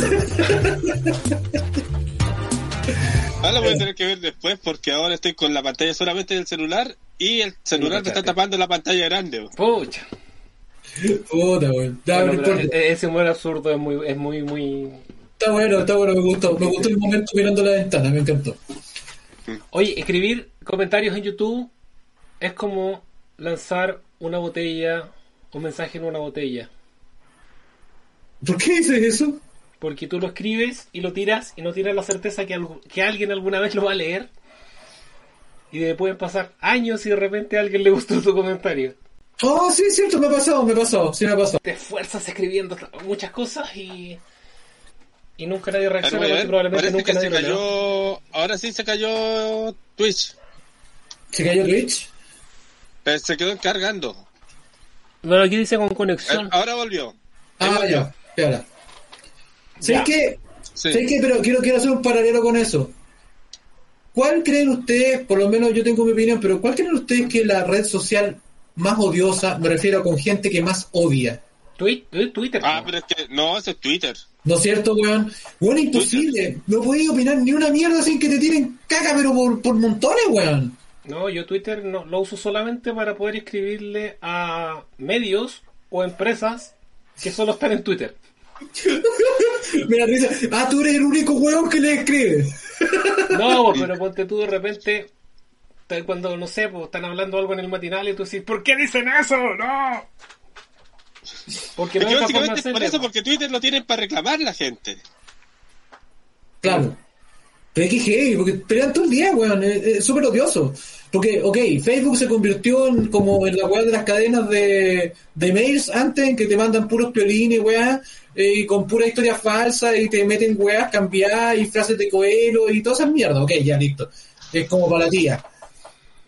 [SPEAKER 3] Ahora lo voy a tener que ver después porque ahora estoy con la pantalla solamente del celular y el celular me está tapando la pantalla grande.
[SPEAKER 1] Pucha.
[SPEAKER 2] Puta, weón.
[SPEAKER 1] Bueno, e- ese humor absurdo es muy, es muy, muy.
[SPEAKER 2] Está bueno, está bueno, me gustó. Me gustó el momento mirando la ventana, me encantó.
[SPEAKER 1] Oye, escribir comentarios en YouTube es como lanzar una botella, un mensaje en una botella.
[SPEAKER 2] ¿Por qué dices eso?
[SPEAKER 1] Porque tú lo escribes y lo tiras y no tienes la certeza que, que alguien alguna vez lo va a leer. Y de pueden pasar años y de repente a alguien le gustó tu comentario.
[SPEAKER 2] Oh, sí, es cierto, me ha pasado, me ha pasado, sí me ha pasado.
[SPEAKER 1] Te esfuerzas escribiendo muchas cosas y. Y nunca nadie reacciona
[SPEAKER 3] ver.
[SPEAKER 1] probablemente
[SPEAKER 3] Parece
[SPEAKER 1] nunca
[SPEAKER 3] que se
[SPEAKER 1] nadie lo lea.
[SPEAKER 3] cayó. Ahora sí se cayó Twitch.
[SPEAKER 2] ¿Se cayó Twitch?
[SPEAKER 3] Eh, Se quedó encargando.
[SPEAKER 1] Bueno, aquí dice con
[SPEAKER 3] Eh,
[SPEAKER 1] conexión.
[SPEAKER 3] Ahora volvió. Ahí
[SPEAKER 2] Ah,
[SPEAKER 3] volvió.
[SPEAKER 2] ya, espera.
[SPEAKER 1] Ya.
[SPEAKER 2] ¿Sabes qué?
[SPEAKER 3] Sí.
[SPEAKER 2] ¿Sabes qué? Pero quiero, quiero hacer un paralelo con eso. ¿Cuál creen ustedes, por lo menos yo tengo mi opinión, pero cuál creen ustedes que es la red social más odiosa, me refiero con gente que más odia?
[SPEAKER 1] Twi- Twitter.
[SPEAKER 3] Ah, pero es que no, ese es Twitter.
[SPEAKER 2] ¿No es cierto, weón? Weón, imposible. No podéis opinar ni una mierda sin que te tiren caca, pero por, por montones, weón.
[SPEAKER 1] No, yo Twitter no, lo uso solamente para poder escribirle a medios o empresas que solo están en Twitter.
[SPEAKER 2] Me da risa. Ah, tú eres el único weón que le escribe.
[SPEAKER 1] No, pero ponte tú de repente, te- cuando, no sé, pues, están hablando algo en el matinal y tú dices, ¿por qué dicen eso? ¡No! Porque
[SPEAKER 3] Es
[SPEAKER 1] no de
[SPEAKER 3] básicamente es por eso, porque Twitter lo tienen para reclamar la gente.
[SPEAKER 2] Claro. Pero es que heavy, porque pelean todo el día, weón. Es es súper odioso. Porque, ok, Facebook se convirtió en como en la weá de las cadenas de, de mails antes, en que te mandan puros piolines, weá, y con pura historia falsa, y te meten weas cambiadas y frases de coelho y todas esas mierdas. Ok, ya listo. Es como para la tía.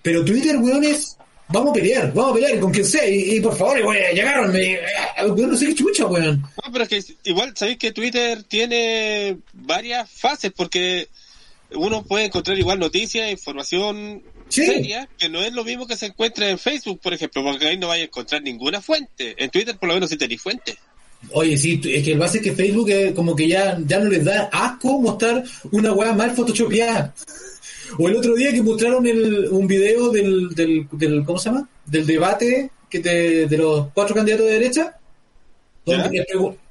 [SPEAKER 2] Pero Twitter, weón, es. Vamos a pelear, vamos a pelear con quien sea. Y, y por favor, weón, llegaron. Me, weón, no sé qué chucha, weón.
[SPEAKER 3] No, pero es que igual sabéis que Twitter tiene varias fases porque uno puede encontrar igual noticias, información
[SPEAKER 2] Sí.
[SPEAKER 3] seria, que no es lo mismo que se encuentra en Facebook, por ejemplo, porque ahí no vais a encontrar ninguna fuente. En Twitter por lo menos sí tenéis fuente.
[SPEAKER 2] Oye, sí, es que el base es que Facebook como que ya, ya no les da asco mostrar una weá mal photoshopeada. O el otro día que mostraron el, un video del, del, del, ¿cómo se llama? Del debate que te- de los cuatro candidatos de derecha. Donde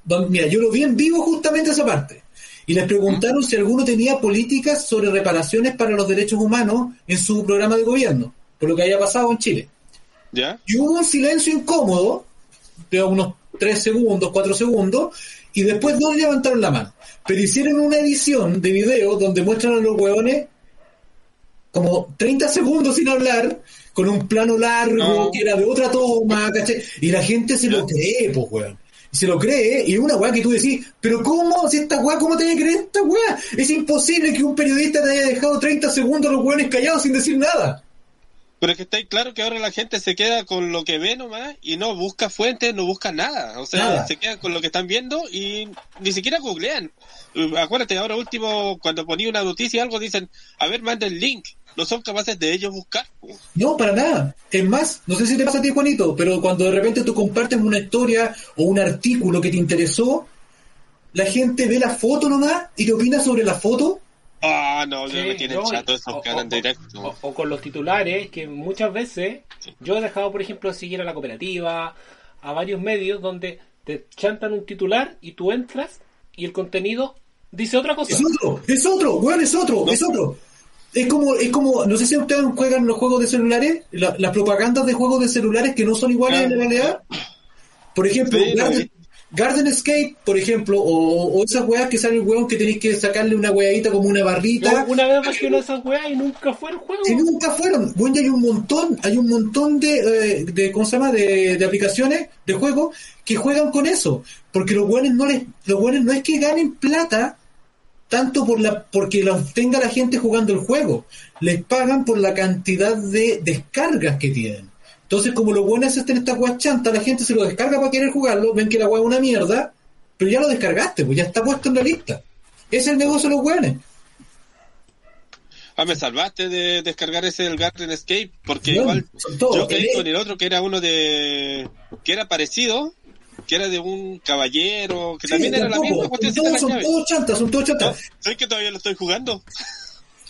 [SPEAKER 2] donde- mira, yo lo vi en vivo justamente esa parte. Y les preguntaron si alguno tenía políticas sobre reparaciones para los derechos humanos en su programa de gobierno, por lo que haya pasado en Chile.
[SPEAKER 3] ¿Ya?
[SPEAKER 2] Y hubo un silencio incómodo de unos 3 segundos, 4 segundos, y después dos levantaron la mano. Pero hicieron una edición de video donde muestran a los hueones como 30 segundos sin hablar, con un plano largo,
[SPEAKER 3] No.
[SPEAKER 2] que era de otra toma, ¿cachai? Y la gente se lo cree, pues, weón. Se lo cree, y una weá que tú decís, pero ¿cómo? Si esta weá, ¿cómo te vas a creer esta weá? Es imposible que un periodista te haya dejado 30 segundos los hueones callados sin decir nada.
[SPEAKER 3] Pero es que está ahí claro que ahora la gente se queda con lo que ve nomás y no busca fuentes, no busca nada. O sea,
[SPEAKER 2] Nada.
[SPEAKER 3] se quedan con lo que están viendo y ni siquiera googlean. Eh, Acuérdate, ahora último, cuando ponía una noticia algo, dicen, a ver, manda el link. No son capaces de ellos buscar.
[SPEAKER 2] No, para nada. Es más, no sé si te pasa a ti, Juanito, pero cuando de repente tú compartes una historia o un artículo que te interesó, la gente ve la foto nomás y te opina sobre la foto.
[SPEAKER 3] Ah, no, yo me tienen
[SPEAKER 1] no,
[SPEAKER 3] chato esos
[SPEAKER 1] o-
[SPEAKER 3] que hablan
[SPEAKER 1] o-
[SPEAKER 3] directo.
[SPEAKER 1] O, o con los titulares, que muchas veces yo he dejado, por ejemplo, de seguir a la cooperativa, a varios medios donde te chantan un titular y tú entras y el contenido dice otra cosa.
[SPEAKER 2] Es otro, es otro, weón, es otro, es otro. Es como, es como, no sé si ustedes juegan los juegos de celulares, la- las propagandas de juegos de celulares que no son iguales en la realidad. Por ejemplo,
[SPEAKER 3] Sí,
[SPEAKER 2] Garden, Escape, por ejemplo, o, o esas weas que sale el weón que tenéis que sacarle una weadita como una barrita.
[SPEAKER 1] Una vez bajé una de esas weas y nunca fue el juego.
[SPEAKER 2] que nunca fueron. Bueno, ya hay un montón, hay un montón de, eh, de ¿cómo se llama? De, de aplicaciones de juegos que juegan con eso. Porque los buenos no les, los buenos no es que ganen plata tanto por la, porque los tenga la gente jugando el juego. Les pagan por la cantidad de descargas que tienen. Entonces, como los buenos hacen esta weas chanta, la gente se lo descarga para querer jugarlo, ven que la wea es una mierda, pero ya lo descargaste, pues ya está puesto en la lista. Ese es el negocio de los buenos.
[SPEAKER 3] Ah, me salvaste de descargar ese del Garden Escape, porque
[SPEAKER 2] No,
[SPEAKER 3] igual
[SPEAKER 2] son todos.
[SPEAKER 3] yo caí con el otro que era uno de... que era parecido, que era de un caballero, que
[SPEAKER 2] Sí,
[SPEAKER 3] también era la misma cuestión
[SPEAKER 2] todos, son todos chantas, son todos
[SPEAKER 3] ¿No?
[SPEAKER 2] chantas.
[SPEAKER 3] ¿Sabes que todavía lo estoy jugando?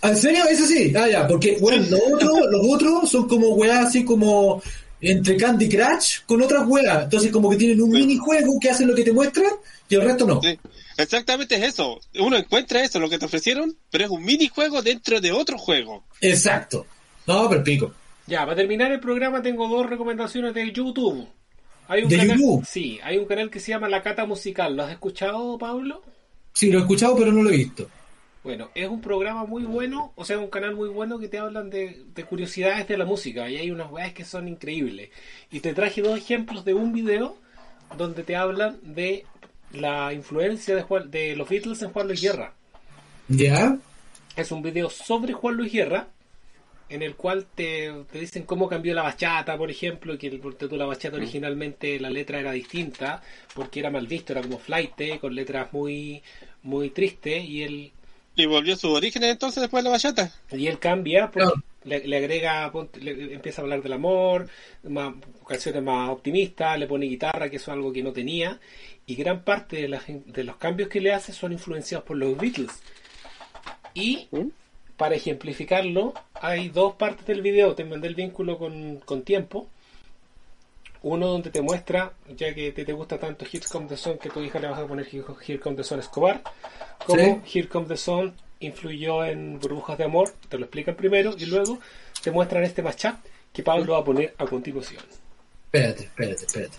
[SPEAKER 2] ¿Ah, ¿En serio? Eso sí. Ah, ya, porque, bueno, los otros, los otros son como weas así como entre Candy Crush con otras weas. Entonces, como que tienen un
[SPEAKER 3] Sí.
[SPEAKER 2] minijuego que hacen lo que te muestran y el resto no.
[SPEAKER 3] Sí, exactamente es eso. Uno encuentra eso, lo que te ofrecieron, pero es un minijuego dentro de otro juego.
[SPEAKER 2] Exacto. No, pero pico.
[SPEAKER 1] Ya, para terminar el programa tengo dos recomendaciones de YouTube. Hay un
[SPEAKER 2] ¿De
[SPEAKER 1] canal,
[SPEAKER 2] YouTube?
[SPEAKER 1] Sí, hay un canal que se llama La Cata Musical. ¿Lo has escuchado, Pablo?
[SPEAKER 2] Sí, lo he escuchado, pero no lo he visto.
[SPEAKER 1] Bueno, es un programa muy bueno, o sea, un canal muy bueno que te hablan de, de curiosidades de la música y hay unas weas que son increíbles. Y te traje dos ejemplos de un video donde te hablan de la influencia de, Juan- de los Beatles en Juan Luis Guerra.
[SPEAKER 2] ¿Ya?
[SPEAKER 1] Es un video sobre Juan Luis Guerra en el cual te, te dicen cómo cambió la bachata, por ejemplo, que el, tú la bachata originalmente la letra era distinta porque era mal visto, era como flight, con letras muy muy tristes y él
[SPEAKER 3] Y volvió a sus orígenes entonces después de la bachata.
[SPEAKER 1] y él cambia, pues, le, le agrega, ponte- le- empieza a hablar del amor, más, canciones más optimistas, le pone guitarra, que eso es algo que no tenía, y gran parte de, las- de los cambios que le hace son influenciados por los Beatles. Y para ejemplificarlo, hay dos partes del video, te mandé el vínculo con, con tiempo. Uno donde te muestra, ya que te, te gusta tanto Here Come the Sun, que tu hija le vas a poner Here Here Come the Sun Escobar, cómo Here Come the Sun influyó en Burbujas de Amor, te lo explican primero, y luego te muestran este matchup que Pablo va a poner a continuación.
[SPEAKER 2] Espérate, espérate, espérate.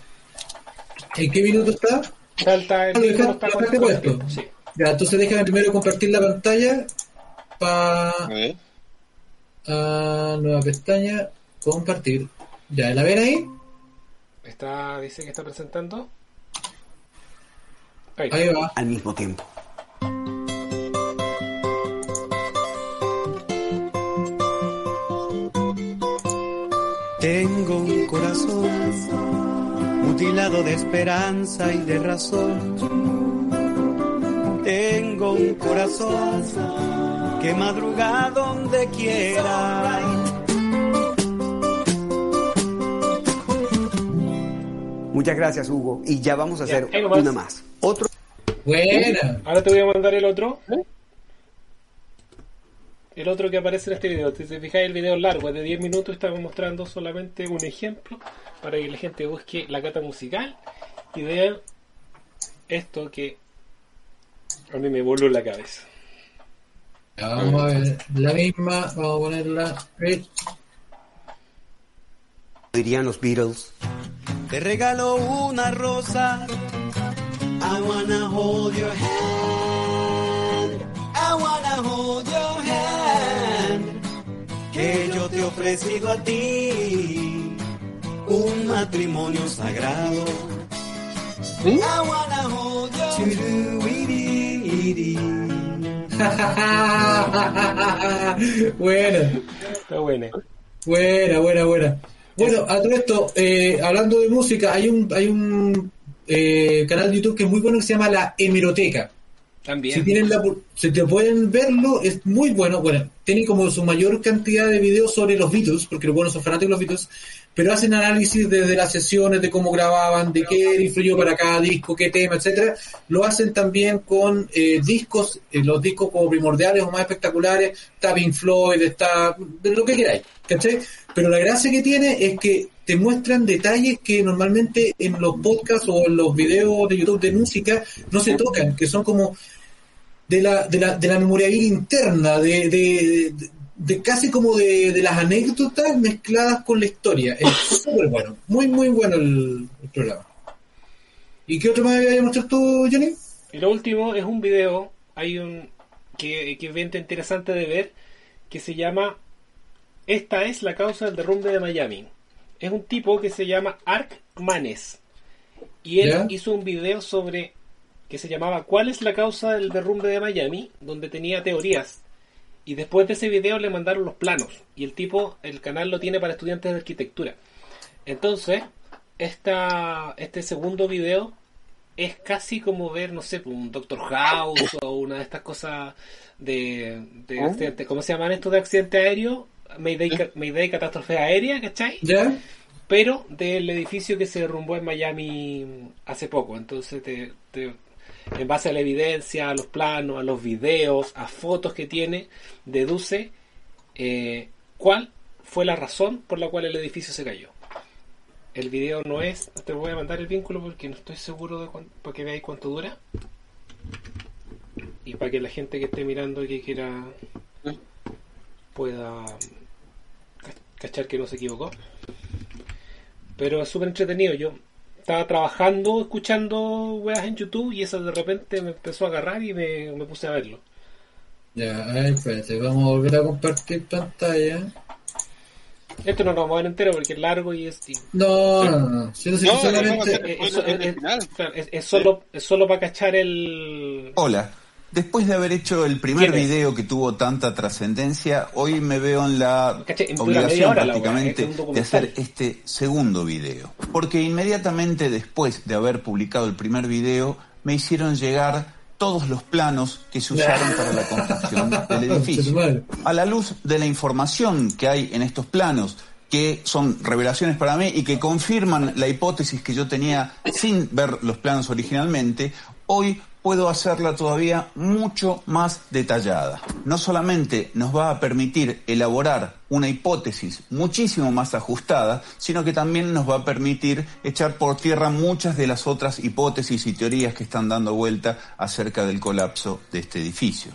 [SPEAKER 2] ¿En qué minuto está?
[SPEAKER 1] Falta el
[SPEAKER 2] Ah, dejaste-
[SPEAKER 1] está
[SPEAKER 2] puesto.
[SPEAKER 1] sí.
[SPEAKER 2] Ya, entonces déjame primero compartir la pantalla para nueva pestaña, compartir. Ya, ¿la ven ahí?
[SPEAKER 1] Está, dice que está presentando. Ahí.
[SPEAKER 2] Ahí va.
[SPEAKER 6] al mismo tiempo.
[SPEAKER 7] Tengo un corazón mutilado de esperanza y de razón. Tengo un corazón que madruga donde quiera.
[SPEAKER 6] Muchas gracias, Hugo. Y ya vamos a hacer una más. Otro
[SPEAKER 2] Buena.
[SPEAKER 1] Ahora te voy a mandar el otro. El otro que aparece en este video. Si te fijáis, el video es largo, es de 10 minutos. Estamos mostrando solamente un ejemplo para que la gente busque la cata musical y vean esto que a mí me voló la cabeza.
[SPEAKER 2] Ya, vamos a ver la misma, vamos a ponerla. ahí.
[SPEAKER 6] dirían los Beatles.
[SPEAKER 7] Te regalo una rosa. I wanna hold your hand. I wanna Que yo te he ofrecido a ti un matrimonio sagrado. Your
[SPEAKER 2] buena,
[SPEAKER 1] Está buena.
[SPEAKER 2] buena, buena, buena. Bueno, a todo esto, eh, hablando de música, hay un, hay un eh, canal de YouTube que es muy bueno que se llama La Hemeroteca.
[SPEAKER 1] También.
[SPEAKER 2] Si tienen la, si te pueden verlo, es muy bueno. Bueno, tienen como su mayor cantidad de videos sobre los Beatles, porque los buenos son fanáticos de los Beatles, pero hacen análisis desde las sesiones, de cómo grababan, de qué influyó para cada disco, qué tema, etcétera. Lo hacen también con eh, discos, eh, los discos como primordiales o más espectaculares, está Pink Floyd, está lo que queráis, ¿cachai? Pero la gracia que tiene es que te muestran detalles que normalmente en los podcasts o en los videos de YouTube de música no se tocan, que son como de la, de la, de la memoriabilidad interna, de, de, de- casi como de, de las anécdotas mezcladas con la historia. Es súper bueno, muy, muy bueno el, el programa. ¿Y qué otro me había mostrado tú, Johnny?
[SPEAKER 1] Lo último es un video, hay un que, que interesante de ver, que se llama Esta es la causa del derrumbe de Miami. Es un tipo que se llama Ark Manes. Y él
[SPEAKER 2] ¿Ya?
[SPEAKER 1] hizo un video sobre que se llamaba ¿Cuál es la causa del derrumbe de Miami? donde tenía teorías. Y después de ese video le mandaron los planos. Y el tipo, el canal lo tiene para estudiantes de arquitectura. Entonces, esta, este segundo video es casi como ver, no sé, un Doctor House o una de estas cosas de, de
[SPEAKER 3] ¿Oh?
[SPEAKER 1] accidente. ¿Cómo se llaman estos de accidente aéreo? Mayday, ca- Mayday catástrofe aérea, ¿cachai?
[SPEAKER 2] ¿Ya?
[SPEAKER 1] pero del edificio que se derrumbó en Miami hace poco. Entonces, te- te- en base a la evidencia, a los planos, a los videos, a fotos que tiene, deduce eh, cuál fue la razón por la cual el edificio se cayó. El video no es, te voy a mandar el vínculo porque no estoy seguro de cuánto, para que veáis cuánto dura. Y para que la gente que esté mirando y que quiera pueda ca- cachar que no se equivocó. Pero es súper entretenido. Yo estaba trabajando, escuchando weas en YouTube y eso de repente me empezó a agarrar y me, me puse a verlo.
[SPEAKER 2] Ya, a ver, espérate, vamos a volver a compartir pantalla.
[SPEAKER 1] Esto no lo vamos a ver entero porque es largo y es...
[SPEAKER 2] No, no, no.
[SPEAKER 1] Eh, es solo para cachar el...
[SPEAKER 8] Hola. Después de haber hecho el primer video que tuvo tanta trascendencia, hoy me veo en la obligación prácticamente
[SPEAKER 1] un
[SPEAKER 8] de hacer este segundo video. Porque inmediatamente después de haber publicado el primer video, me hicieron llegar todos los planos que se usaron para la construcción del edificio. A la luz de la información que hay en estos planos, que son revelaciones para mí y que confirman la hipótesis que yo tenía sin ver los planos originalmente, hoy puedo hacerla todavía mucho más detallada. No solamente nos va a permitir elaborar una hipótesis muchísimo más ajustada, sino que también nos va a permitir echar por tierra muchas de las otras hipótesis y teorías que están dando vuelta acerca del colapso de este edificio.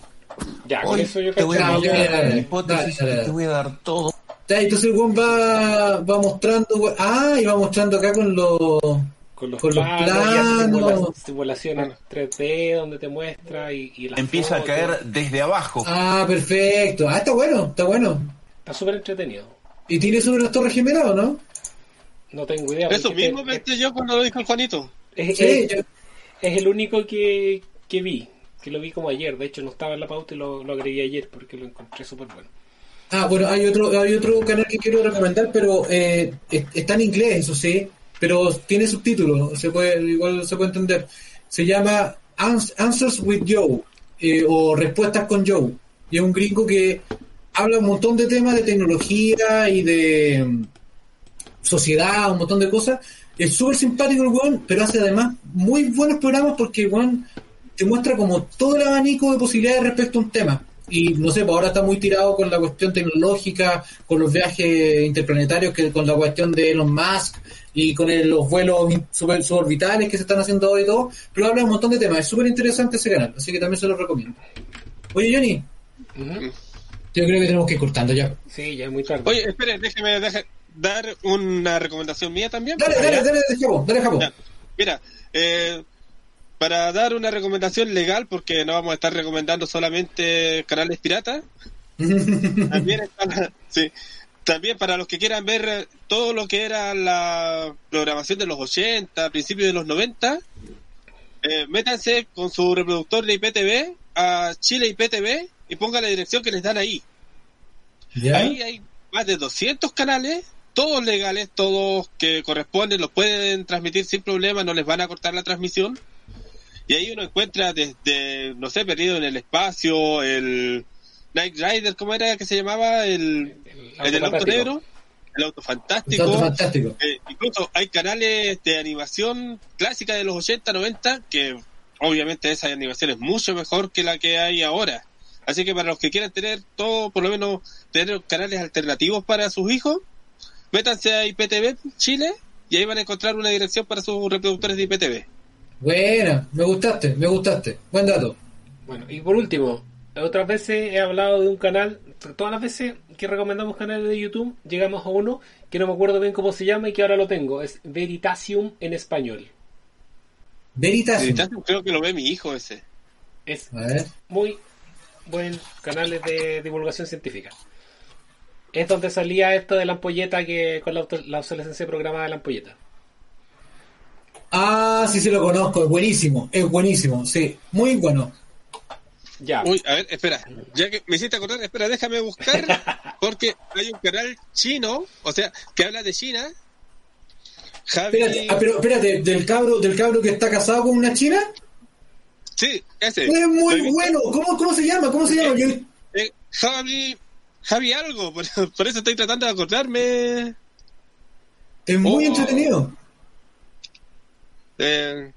[SPEAKER 1] Ya, con
[SPEAKER 8] Hoy
[SPEAKER 1] eso yo
[SPEAKER 8] te voy a la hipótesis
[SPEAKER 2] dale, dale.
[SPEAKER 8] y te voy a dar todo
[SPEAKER 2] entonces el va, va mostrando, ah, y va mostrando acá con los...
[SPEAKER 1] con los
[SPEAKER 2] con los
[SPEAKER 1] planos, y simulaciones 3D donde te muestra y, y las
[SPEAKER 8] empieza a caer desde abajo.
[SPEAKER 2] Ah, perfecto. Ah, está bueno, está bueno.
[SPEAKER 1] Está súper entretenido.
[SPEAKER 2] ¿Y tiene sobre las torres gemelas o no?
[SPEAKER 1] No tengo idea.
[SPEAKER 3] Eso mismo pensé yo cuando lo dijo el Juanito.
[SPEAKER 1] es,
[SPEAKER 2] Sí,
[SPEAKER 1] es-
[SPEAKER 2] yo-
[SPEAKER 1] es el único que, que vi, que lo vi como ayer. De hecho, no estaba en la pauta y lo, lo agregué ayer porque lo encontré súper bueno.
[SPEAKER 2] Ah, bueno, hay otro, hay otro canal que quiero recomendar, pero eh, es- está en inglés, eso sí, pero tiene subtítulos, se puede, igual se puede entender. Se llama Ans- Answers with Joe, eh, o Respuestas con Joe. Y es un gringo que habla un montón de temas de tecnología y de mm, sociedad, un montón de cosas. Es súper simpático el weón, pero hace además muy buenos programas porque el weón te muestra como todo el abanico de posibilidades respecto a un tema. Y no sé, pues ahora está muy tirado con la cuestión tecnológica, con los viajes interplanetarios, que con la cuestión de Elon Musk y con el- los vuelos suborbitales que se están haciendo ahora y todo, pero habla un montón de temas. Es súper interesante ese canal, así que también se lo recomiendo. Oye, Johnny, yo creo que tenemos que ir cortando ya.
[SPEAKER 1] Sí, ya es muy tarde.
[SPEAKER 3] Oye, espere, déjeme deje- dar una recomendación mía también.
[SPEAKER 2] Dale, dale, dale, dale, dale.
[SPEAKER 3] Ya. Mira, eh, para dar una recomendación legal, porque no vamos a estar recomendando solamente canales piratas, también, está- sí, también para los que quieran ver todo lo que era la programación de los 80, principios de los 90, eh, métanse con su reproductor de IPTV a Chile IPTV y pongan la dirección que les dan ahí.
[SPEAKER 2] ¿Ya?
[SPEAKER 3] Ahí hay más de 200 canales, todos legales, todos que corresponden, los pueden transmitir sin problema, no les van a cortar la transmisión. Y ahí uno encuentra desde, no sé, Perdido en el Espacio, el Night Rider, ¿cómo era que se llamaba? El, el del auto
[SPEAKER 1] fantástico.
[SPEAKER 3] negro, el auto fantástico. Eh, incluso hay canales de animación clásica de los 80, 90, que obviamente esa animación es mucho mejor que la que hay ahora. Así que para los que quieran tener todo, por lo menos tener canales alternativos para sus hijos, métanse a IPTV Chile y ahí van a encontrar una dirección para sus reproductores de IPTV.
[SPEAKER 2] Buena, me gustaste, me gustaste. Buen dato.
[SPEAKER 1] Bueno, y por último, otras veces he hablado de un canal, todas las veces que recomendamos canales de YouTube, llegamos a uno que no me acuerdo bien cómo se llama y que ahora lo tengo, es Veritasium en español.
[SPEAKER 2] Veritas.
[SPEAKER 3] Veritasium creo que lo ve mi hijo ese.
[SPEAKER 1] Es
[SPEAKER 2] A ver.
[SPEAKER 1] muy buen canal de divulgación científica. Es donde salía esto de la ampolleta que con la, la obsolescencia programada de la ampolleta.
[SPEAKER 2] Ah, sí, sí lo conozco, es buenísimo, es buenísimo, sí, muy bueno.
[SPEAKER 1] Ya.
[SPEAKER 3] Uy, a ver, espera, ya que me hiciste acordar, espera, déjame buscar, porque hay un canal chino, o sea, que habla de China. Javi,
[SPEAKER 2] Espérate, ah, pero espérate, del cabro, del cabro que está casado con una china,
[SPEAKER 3] sí, ese.
[SPEAKER 2] es muy bueno. ¿Cómo, cómo se llama? ¿Cómo se llama? Yo,
[SPEAKER 3] Eh, Javi, Javi algo, por, por eso estoy tratando de acordarme.
[SPEAKER 2] Es muy
[SPEAKER 3] Oh.
[SPEAKER 2] entretenido.
[SPEAKER 3] Eh,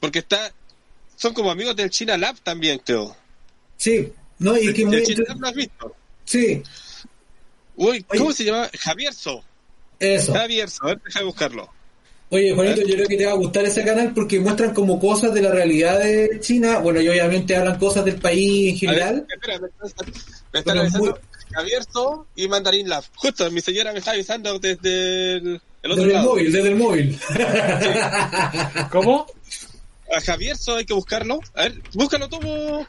[SPEAKER 3] porque está. Son como amigos del China Lab también, creo.
[SPEAKER 2] Sí, no, y que muy
[SPEAKER 3] ¿El China Lab lo has visto?
[SPEAKER 2] Sí,
[SPEAKER 3] Uy, ¿cómo
[SPEAKER 2] Oye.
[SPEAKER 3] se llama? Javier So.
[SPEAKER 2] eso.
[SPEAKER 3] Javier So, a ver, deja de buscarlo.
[SPEAKER 2] Oye, Juanito, yo creo que te va a gustar ese canal porque muestran como cosas de la realidad de China. Bueno, y obviamente hablan cosas del país en general.
[SPEAKER 3] Ver, espera, me están- me están
[SPEAKER 2] Pero
[SPEAKER 3] avisando Javier So y Mandarín Lab. Justo, mi señora me está avisando desde el, el otro
[SPEAKER 2] Desde el móvil, desde el móvil.
[SPEAKER 1] ¿Cómo?
[SPEAKER 3] A Javier hay que buscarlo. A ver, búscalo tú,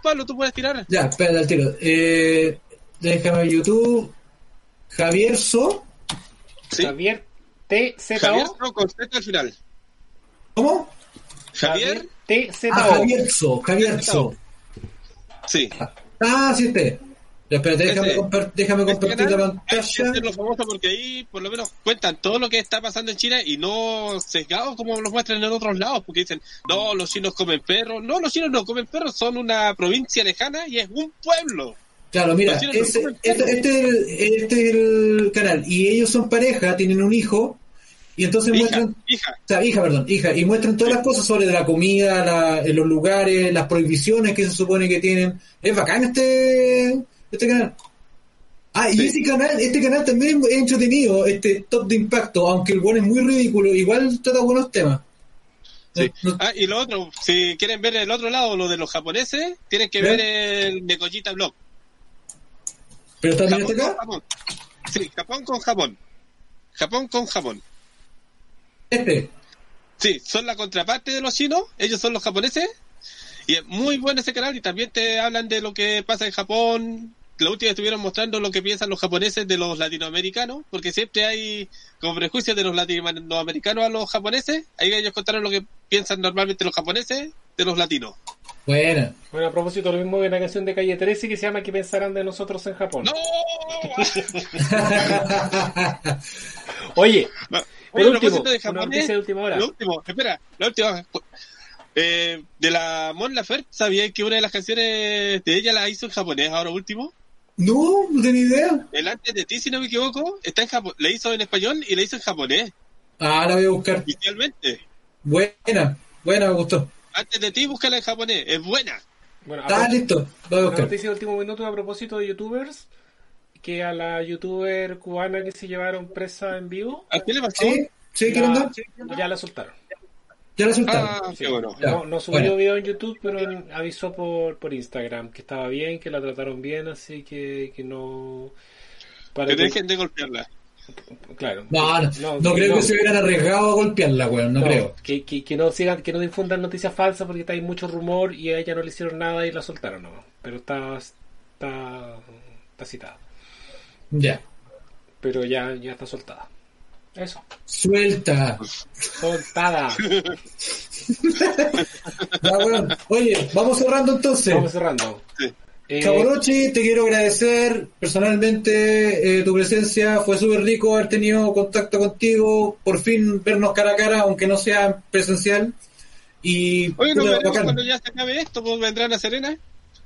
[SPEAKER 3] Pablo, tú puedes tirar.
[SPEAKER 2] ya, espera, al tiro. Eh, déjame YouTube. Javier So.
[SPEAKER 3] Sí.
[SPEAKER 1] Javier TZO.
[SPEAKER 3] Javier So con Z al final.
[SPEAKER 2] ¿Cómo?
[SPEAKER 3] Javier,
[SPEAKER 1] TZO.
[SPEAKER 2] Ah, Javier So. Javier So.
[SPEAKER 3] sí.
[SPEAKER 2] Ah, sí, este. Ya, espérate, déjame, compar- déjame
[SPEAKER 3] Este
[SPEAKER 2] compartir la
[SPEAKER 3] canal Hay que
[SPEAKER 2] pantalla.
[SPEAKER 3] famoso porque ahí por lo menos cuentan todo lo que está pasando en China y no sesgados como los muestran en otros lados porque dicen, no, los chinos comen perros. No, los chinos no comen perros, son una provincia lejana y es un pueblo.
[SPEAKER 2] Claro, mira,
[SPEAKER 3] no
[SPEAKER 2] ese-
[SPEAKER 3] comen
[SPEAKER 2] este, este es el, este es el canal. Y ellos son pareja, tienen un hijo. Y entonces
[SPEAKER 3] Hija,
[SPEAKER 2] muestran.
[SPEAKER 3] hija.
[SPEAKER 2] O sea, hija, perdón, hija. Y muestran todas las cosas sobre la comida, la, los lugares, las prohibiciones que se supone que tienen. Es bacán este, este canal. Ah, y ese canal, este canal también es entretenido, este top de impacto, aunque el bueno es muy ridículo, igual trata buenos temas.
[SPEAKER 3] Sí. Ah, y lo otro, si quieren ver el otro lado, lo de los japoneses, tienen que ver el Nekoyita Blog.
[SPEAKER 2] pero también
[SPEAKER 3] Japón
[SPEAKER 2] este
[SPEAKER 3] con
[SPEAKER 2] acá,
[SPEAKER 3] Japón. Sí, Japón con Japón. Japón con Japón.
[SPEAKER 2] este.
[SPEAKER 3] Sí, son la contraparte de los chinos, ellos son los japoneses. Y es muy bueno ese canal y también te hablan de lo que pasa en Japón. La última estuvieron mostrando lo que piensan los japoneses de los latinoamericanos, porque siempre hay como prejuicios de los latinoamericanos a los japoneses. Ahí ellos contaron lo que piensan normalmente los japoneses de los latinos.
[SPEAKER 2] Buena.
[SPEAKER 1] Bueno, a propósito, lo mismo de una canción de Calle 13 que se llama ¿Qué pensarán de nosotros en Japón?
[SPEAKER 3] ¡No!
[SPEAKER 1] Oye,
[SPEAKER 3] No. Oye, a
[SPEAKER 1] último,
[SPEAKER 3] propósito de japonés,
[SPEAKER 1] noticia de última hora.
[SPEAKER 3] Lo último, espera, la última. Eh, de la Mon Laferte, ¿sabía que una de las canciones de ella la hizo en japonés ahora último?
[SPEAKER 2] No, no tenía idea.
[SPEAKER 3] El antes de ti, si no me equivoco, está en Japo- la hizo en español y la hizo en japonés,
[SPEAKER 2] Ah, la voy a buscar.
[SPEAKER 3] inicialmente.
[SPEAKER 2] Buena, buena, me gustó.
[SPEAKER 3] Antes de ti, búscala en japonés, es buena.
[SPEAKER 1] bueno,
[SPEAKER 2] Está listo, la voy a
[SPEAKER 1] una
[SPEAKER 2] buscar.
[SPEAKER 1] noticia de último minuto a propósito de youtubers, que a la youtuber cubana que se llevaron presa en vivo,
[SPEAKER 3] ¿A qué le pasó?
[SPEAKER 2] Sí, sí, ¿quieren dar?
[SPEAKER 1] ya la soltaron.
[SPEAKER 2] Ya la soltaron.
[SPEAKER 3] Ah,
[SPEAKER 1] Sí.
[SPEAKER 3] qué bueno.
[SPEAKER 2] Ya,
[SPEAKER 1] No, no subió
[SPEAKER 2] bueno.
[SPEAKER 1] video en YouTube, pero en- avisó por, por Instagram que estaba bien, que la trataron bien, así que, que no... Para
[SPEAKER 3] Que
[SPEAKER 1] que-
[SPEAKER 3] dejen de golpearla.
[SPEAKER 1] Claro.
[SPEAKER 2] No, no, no creo que se hubieran arriesgado a golpearla, weón, no,
[SPEAKER 1] No,
[SPEAKER 2] creo.
[SPEAKER 1] Que, que, que no sigan, que no difundan noticias falsas porque está hay mucho rumor y a ella no le hicieron nada y la soltaron nomás. Pero está, está, está citada.
[SPEAKER 2] Ya.
[SPEAKER 1] Pero ya, ya está soltada. Eso.
[SPEAKER 2] Suelta.
[SPEAKER 1] Soltada.
[SPEAKER 2] Ya. Oye, vamos cerrando entonces.
[SPEAKER 1] Vamos cerrando.
[SPEAKER 3] Sí.
[SPEAKER 1] Eh,
[SPEAKER 2] Caborochi, te quiero agradecer personalmente eh, tu presencia. Fue súper rico haber tenido contacto contigo. Por fin vernos cara a cara, aunque no sea presencial. Y
[SPEAKER 3] Oye, nos
[SPEAKER 2] puta,
[SPEAKER 3] veremos
[SPEAKER 2] bacán.
[SPEAKER 3] cuando ya se acabe esto, pues vendrán a Serena. Y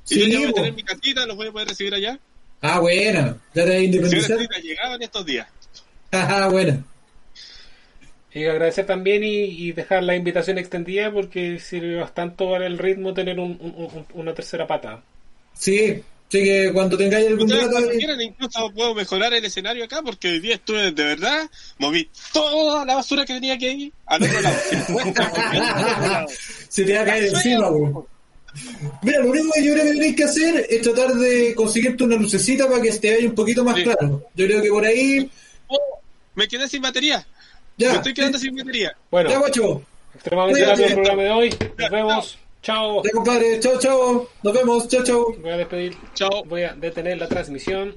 [SPEAKER 2] Sí,
[SPEAKER 3] yo ya voy a tener mi casita, los voy a poder recibir allá.
[SPEAKER 2] Ah, buena. Ya te independizar.
[SPEAKER 3] sí, ha llegado en estos días.
[SPEAKER 2] Ah, buena.
[SPEAKER 1] Y agradecer también y, y dejar la invitación extendida porque sirve bastante para el ritmo tener un- un- un- una tercera pata.
[SPEAKER 2] Sí, sí que cuando tengáis algún
[SPEAKER 3] Ustedes
[SPEAKER 2] rato.
[SPEAKER 3] cuando quieran, incluso puedo mejorar el escenario acá porque hoy día estuve de verdad, moví toda la basura que tenía que ir al otro lado.
[SPEAKER 2] Se te va a caer encima, weón. Mira, lo único que yo creo que tenéis que hacer es tratar de conseguirte una lucecita para que te vaya un poquito más
[SPEAKER 3] Sí.
[SPEAKER 2] claro. Yo creo que por ahí.
[SPEAKER 3] Oh, me quedé sin batería.
[SPEAKER 2] Ya,
[SPEAKER 3] me estoy quedando sin batería.
[SPEAKER 1] Bueno,
[SPEAKER 2] ya, guacho.
[SPEAKER 1] extremadamente rápido el programa de hoy. Nos vemos. Chao.
[SPEAKER 2] Ya, compadre. Chao, chao. Nos vemos. Chao, chao.
[SPEAKER 1] Voy a despedir.
[SPEAKER 3] Chao.
[SPEAKER 1] Voy a detener la transmisión.